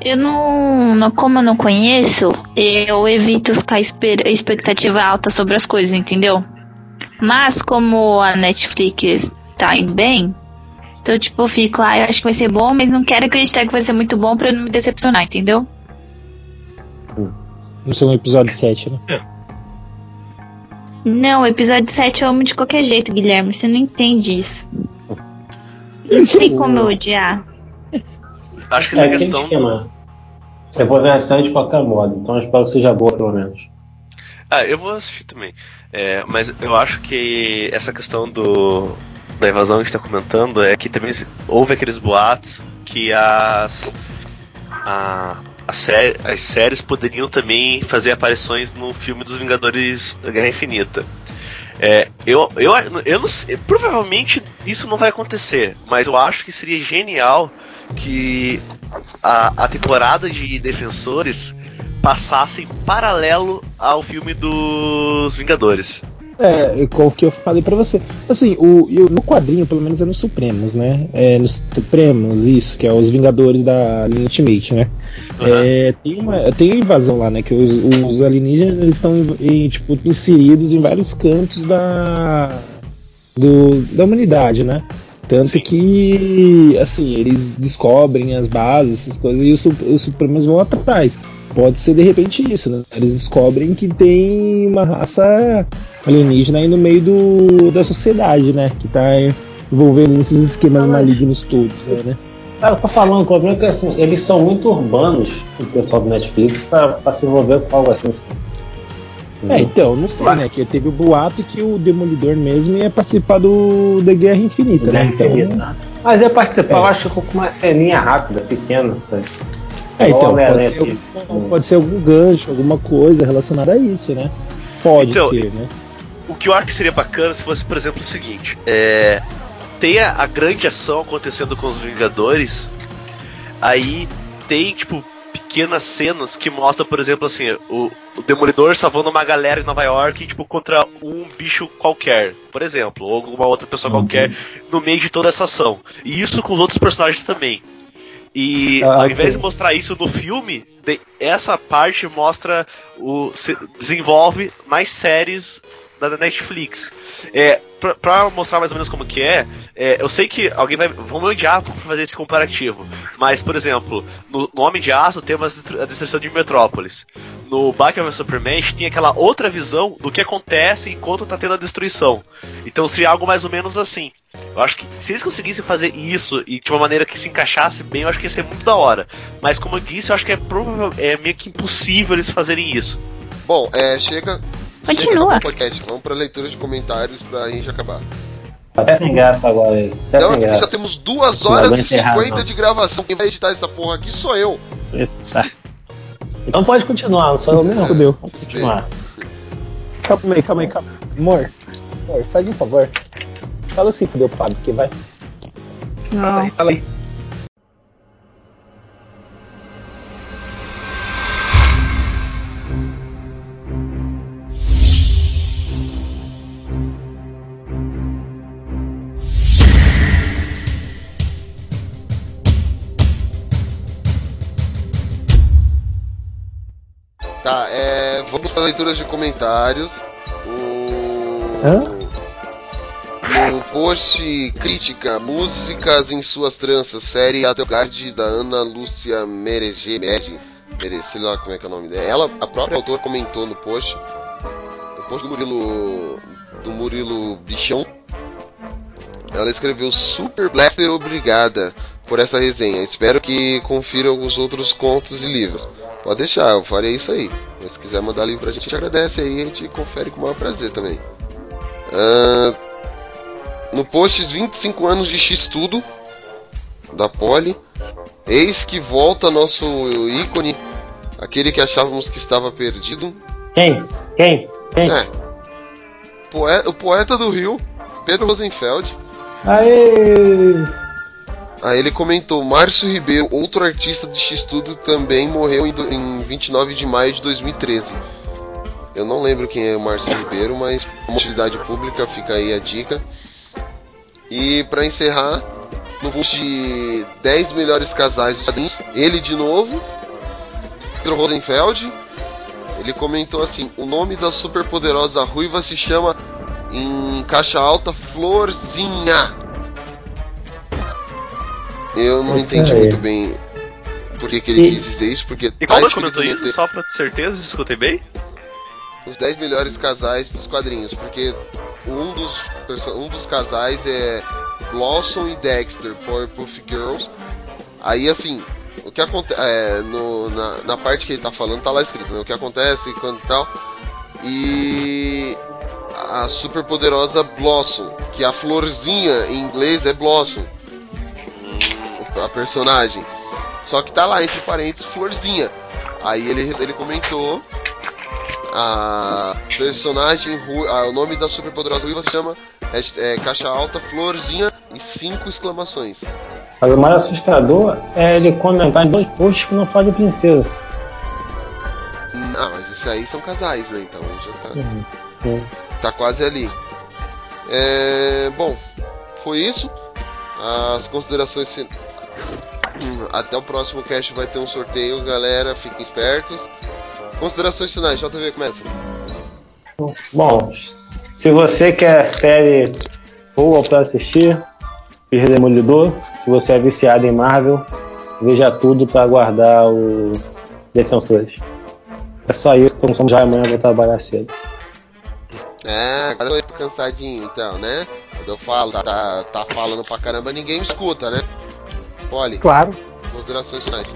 Eu não, não- Como eu não conheço, eu evito ficar esper, expectativa alta sobre as coisas, entendeu? Mas como a Netflix tá indo bem, então tipo, eu fico, ah, eu acho que vai ser bom, mas não quero acreditar que vai ser muito bom pra eu não me decepcionar, entendeu? No seu episódio 7, né? Não, o episódio 7 eu amo de qualquer jeito, Guilherme. Você não entende isso. *laughs* Não tem como eu odiar. Acho que essa É, questão. esquema. Eu vou ver a série de qualquer modo, então eu espero que seja boa pelo menos. Ah, eu vou assistir também. É, mas eu acho que essa questão do da invasão que a gente tá comentando é que também houve aqueles boatos que as a, a sé- as séries poderiam também fazer aparições no filme dos Vingadores da Guerra Infinita. É, eu, eu, eu não sei, provavelmente isso não vai acontecer, mas eu acho que seria genial que a, a temporada de Defensores passasse em paralelo ao filme dos Vingadores. É, qual que eu falei pra você. Assim, o, eu- no quadrinho, pelo menos é nos Supremos, né? É nos Supremos, isso, que é os Vingadores da linha Ultimate, né? É, tem, uma, tem uma invasão lá, né? Que os, os alienígenas eles estão tipo, inseridos em vários cantos da, do, da humanidade, né? Tanto que, assim, eles descobrem as bases, essas coisas, e os, os Supremos vão atrás. Pode ser de repente isso, né? Eles descobrem que tem uma raça alienígena aí no meio do, da sociedade, né? Que tá envolvendo nesses esquemas malignos todos, né? Cara, eu tô falando, o problema é que assim, eles são muito urbanos, o pessoal do Netflix, pra, pra se envolver com algo assim. É, então, não sei, né? Que teve o boato que o Demolidor mesmo ia participar do da Guerra Infinita, né? Então, Mas ia participar, eu acho que com uma ceninha rápida, pequena. sabe? É, então, pode né, ser, algum, pode ser algum gancho, alguma coisa relacionada a isso, né? Pode Então, ser, né? O que eu acho que seria bacana se fosse, por exemplo, o seguinte: é, tem a, a grande ação acontecendo com os Vingadores, aí tem, tipo, pequenas cenas que mostram, por exemplo, assim, o, o Demolidor salvando uma galera em Nova York, tipo, contra um bicho qualquer, por exemplo, ou alguma outra pessoa qualquer, no meio de toda essa ação. E isso com os outros personagens também. E Ah, ao ok. invés de mostrar isso no filme, de- essa parte mostra o se- desenvolve mais séries da Netflix. É, pra, pra mostrar mais ou menos como que é, é, eu sei que alguém vai vão me odiar por fazer esse comparativo, mas por exemplo, no, no Homem de Aço temos a destruição de Metrópolis. No Batman vs Superman tem aquela outra visão do que acontece enquanto tá tendo a destruição. Então seria algo mais ou menos assim. Eu acho que se eles conseguissem fazer isso e de uma maneira que se encaixasse bem, eu acho que ia ser muito da hora. Mas como eu disse, eu acho que é provável, é meio que impossível eles fazerem isso. Bom, é, chega. Continua. Podcast. Vamos pra leitura de comentários pra gente acabar. Até sem graça agora. Até Então, sem aqui já graça. temos 2 Não horas e aguento errar, 50 não. de gravação. Quem vai editar essa porra aqui sou eu. Tá. Então pode continuar, não sou eu mesmo. Fudeu. Vamos continuar. Calma aí, calma aí, calma aí. Amor, amor, faz um favor. Fala assim pro meu Fábio, que vai. Fala aí, fala aí. Tá, é. Vamos para leituras de comentários. O. Hã? No post crítica, músicas em suas tranças, série Adelgard da Ana Lúcia Merege, Merege, Mere- sei lá como é que é o nome dela. Ela, a própria autora comentou no post, no post do Murilo, do Murilo Bichão. Ela escreveu Super Blaster obrigada por essa resenha. Espero que confira os outros contos e livros. Pode deixar, eu farei isso aí. Mas se quiser mandar livro pra gente, a gente agradece aí, a gente confere com o maior prazer também. Ah, no post 25 anos de X Tudo da Poli. Eis que volta nosso ícone, aquele que achávamos que estava perdido. Quem? Quem? Quem? É. Poe- o poeta do Rio, Pedro Rosenfeld. Aê! Aí ele comentou: Márcio Ribeiro, outro artista de X-Tudo, também morreu em, do- em 29 de maio de 2013. Eu não lembro quem é o Márcio Ribeiro, mas como utilidade pública fica aí a dica. E pra encerrar, no post de 10 melhores casais dos ele de novo, Pedro Rosenfeld. Ele comentou assim: o nome da superpoderosa ruiva se chama em caixa alta Florzinha. Eu não Isso entendi aí. muito bem por que, que ele E- quis dizer isso, porque E qual tá comentou isso? Só pra certeza, escutei bem? os 10 melhores casais dos quadrinhos, porque um dos, um dos casais é Blossom e Dexter, Powerpuff Girls. Aí assim, o que acontece no, na, na parte que ele tá falando tá lá escrito, né? O que acontece quando tal. E a super poderosa Blossom, que a florzinha em inglês é Blossom. A personagem. Só que tá lá entre parênteses florzinha. Aí ele, ele comentou a personagem, ah, o nome da superpoderosa ruiva se chama hasht- é, Caixa Alta Florzinha e cinco exclamações. Mas o mais assustador é ele comentar em dois posts que não fala de princesa. Hum, Ah, mas isso aí são casais, né? Então já tá, Hum. tá quase ali. É, bom, foi isso. As considerações. Até o próximo cast vai ter um sorteio, galera. Fiquem espertos. Considerações finais, JV começa. Bom, se você quer série boa pra assistir, veja Demolidor. Se você é viciado em Marvel, veja tudo pra guardar o Defensores. É só isso, tô com já amanhã vou trabalhar cedo. É, agora eu tô cansadinho então, né? Quando eu falo, tá, tá, falando pra caramba, ninguém escuta, né? Olha, Claro. considerações finais.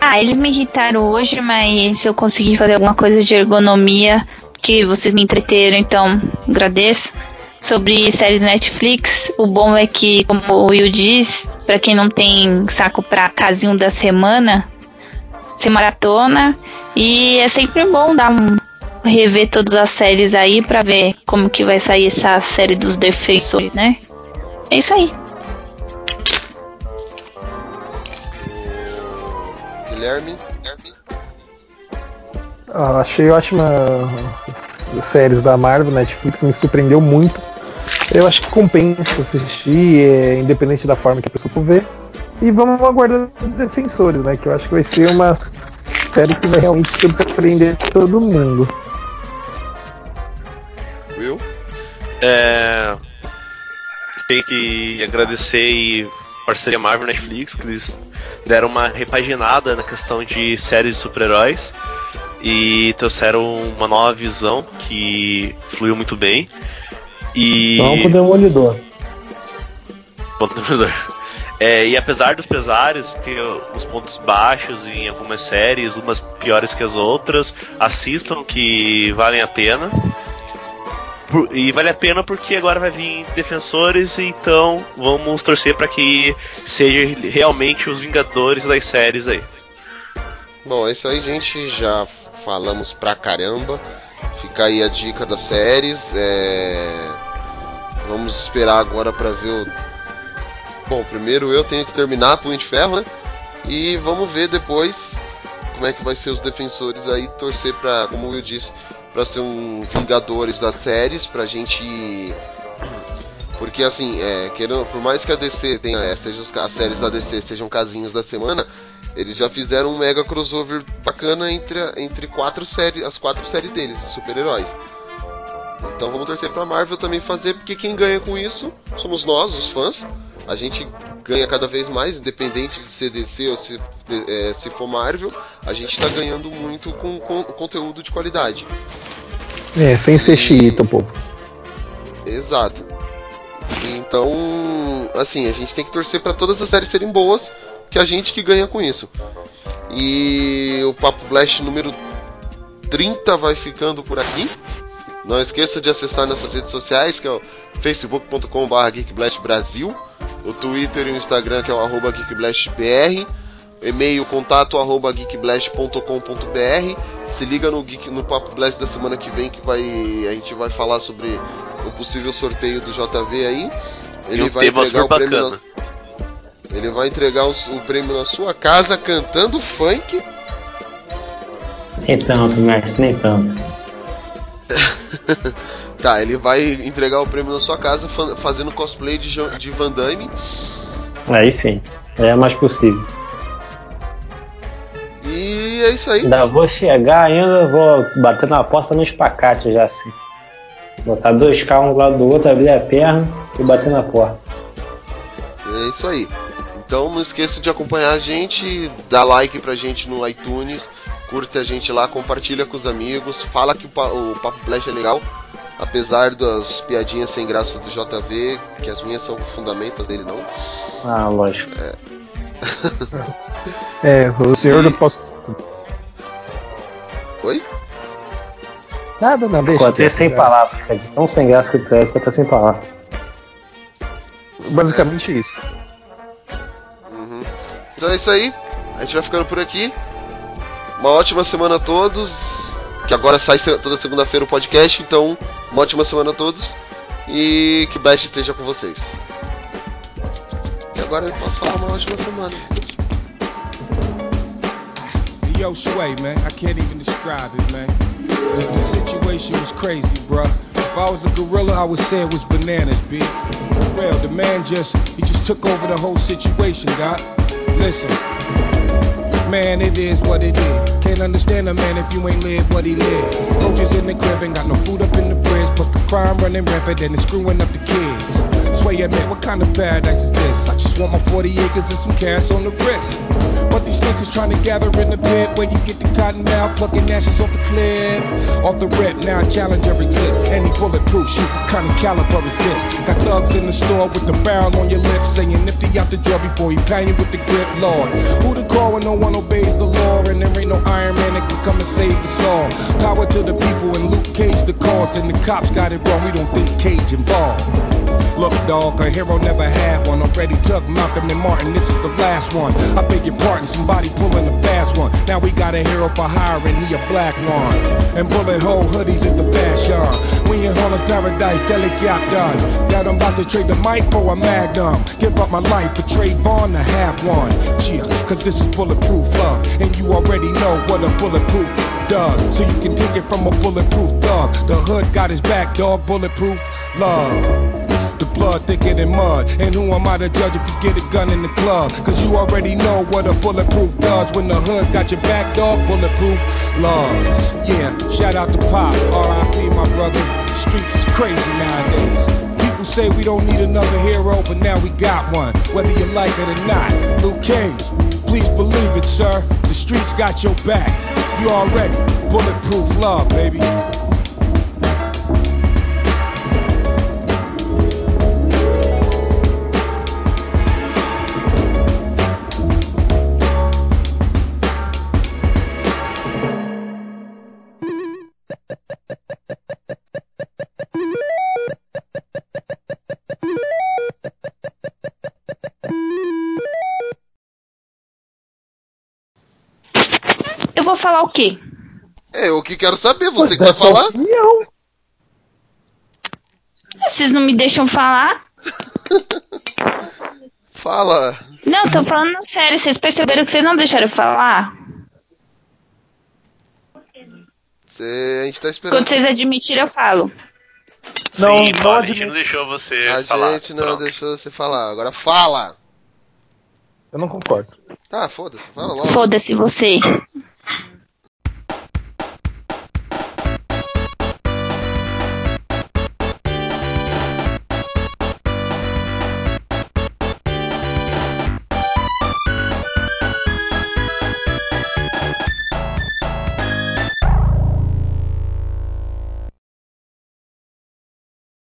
Ah, eles me irritaram hoje, mas se eu conseguir fazer alguma coisa de ergonomia, que vocês me entreteram, então agradeço. sobre séries Netflix. O bom é que, como o Will diz, pra quem não tem saco pra casinho da semana, se maratona. E é sempre bom dar um rever todas as séries aí pra ver como que vai sair essa série dos defensores, né? É isso aí. Guilherme? Ah, achei ótima as séries da Marvel, Netflix, me surpreendeu muito. Eu acho que compensa assistir, é, independente da forma que a pessoa for ver. E vamos aguardar Defensores, né? Que eu acho que vai ser uma série que vai realmente surpreender todo mundo. Will? É. Tem que agradecer e parceria Marvel Netflix, que eles deram uma repaginada na questão de séries de super-heróis e trouxeram uma nova visão que fluiu muito bem. E. Vamos pro Demolidor. Ponto Demolidor. É, e apesar dos pesares, ter os pontos baixos em algumas séries, umas piores que as outras, assistam que valem a pena. E vale a pena porque agora vai vir defensores, então vamos torcer para que seja realmente os vingadores das séries aí. Bom, é isso aí, gente. Já falamos pra caramba. Fica aí a dica das séries. É... Vamos esperar agora pra ver o. Bom, primeiro eu tenho que terminar Punho de Ferro, né? E vamos ver depois como é que vai ser os defensores aí. Torcer pra, como Will disse, pra ser um Vingadores das séries. Pra gente. Porque assim, é, querendo, por mais que a DC tenha, é, seja os- as séries da DC sejam casinhos da semana, eles já fizeram um mega crossover bacana entre, entre quatro séries, as quatro séries deles, de super-heróis. Então vamos torcer pra Marvel também fazer, porque quem ganha com isso somos nós, os fãs. A gente ganha cada vez mais, independente de ser DC ou se, é, se for Marvel, a gente tá ganhando muito com, com conteúdo de qualidade. É, sem ser xiita, povo. Exato. Então, assim, a gente tem que torcer para todas as séries serem boas, que a gente que ganha com isso. E o Papo Blast número 30 vai ficando por aqui. Não esqueça de acessar nossas redes sociais, que é o facebook.com.br geekblastbrasil, o Twitter e o Instagram, que é o arroba geekblastbr, e-mail contato arroba geekblast.com.br. Se liga no, Geek, no Papo Blast da semana que vem, que vai, a gente vai falar sobre o possível sorteio do JV aí. E um tema super bacana. na- ele vai entregar os- o prêmio na sua casa cantando funk. Nem tanto, mestre, nem tanto. *laughs* Tá, ele vai entregar o prêmio na sua casa fa- fazendo cosplay de, de Van Damme. Aí sim. É mais possível. E é isso aí. Ainda vou chegar ainda, vou bater na porta no espacate já assim. Botar dois carros um do lado do outro, abrir a perna e bater na porta. É isso aí. Então não esqueça de acompanhar a gente, dá like pra gente no iTunes, curte a gente lá, compartilha com os amigos, fala que o Papo Flash é legal, apesar das piadinhas sem graça do JV, que as minhas são fundamentas dele não. Ah, lógico. É, *laughs* o senhor não posso. Oi? Nada, não, deixa. Ficou até sem já. palavras, cara. De Tão sem graça que tu é, ficou até sem palavras. Basicamente isso. Uhum. Então é isso aí. A gente vai ficando por aqui. Uma ótima semana a todos. Que agora sai toda segunda-feira o podcast. Então, uma ótima semana a todos. E que Blast esteja com vocês. E agora eu posso falar uma ótima semana. Yo, Sway, man, I can't even describe it, man. The, the situation was crazy, bruh. If I was a gorilla, I would say it was bananas, B. For real, the man just, he just took over the whole situation, God. Listen, man, it is what it is. Can't understand a man if you ain't live what he lived. Roaches in the crib, ain't got no food up in the crime running rampant and it's screwing up the kids. Way, admit, what kind of paradise is this? I just want my 40 acres and some cash on the wrist. But these snakes is trying to gather in the pit where you get the cotton out, plucking ashes off the clip. Off the rip, now a challenger exists. Any bulletproof shoot, what kind of caliber is this? Got thugs in the store with the barrel on your lips, saying nifty out the jail before he pound you with the grip, Lord. Who to call when no one obeys the law? And there ain't no Iron Man that can come and save us all. Power to the people and Luke Cage the cause, and the cops got it wrong. We don't think Cage involved. Look, dog, a hero never had one. Already took Malcolm and Martin, this is the last one. I beg your pardon, somebody pulling a fast one. Now we got a hero for hire, and he a black one. And bullet hole hoodies is the fashion. We in Harlem's paradise, delicate done. That I'm about to trade the mic for a magnum. Give up my life for Trayvon to have one. Cheer, cause this is bulletproof love. And you already know what a bulletproof does. So you can take it from a bulletproof thug. The hood got his back, dog, bulletproof love. The blood thicker than mud. And who am I to judge if you get a gun in the club? Cause you already know what a bulletproof does. When the hood got your back, dog, bulletproof love. Yeah, shout out to Pop, RIP, my brother. The streets is crazy nowadays. People say we don't need another hero, but now we got one. Whether you like it or not. Luke Cage, please believe it, sir. The streets got your back. You already bulletproof love, baby. Falar o quê? É, eu que quero saber, você que sua falar? opinião. Vocês não me deixam falar? *laughs* Fala. Não, tô falando sério. Vocês perceberam que vocês não deixaram eu falar? Você, a gente tá esperando. Quando vocês admitirem, eu falo. Não, Sim, não a gente não deixou você A falar. gente não Pronto. deixou você falar. Agora fala. Eu não concordo. Tá, foda-se, fala logo. Foda-se você.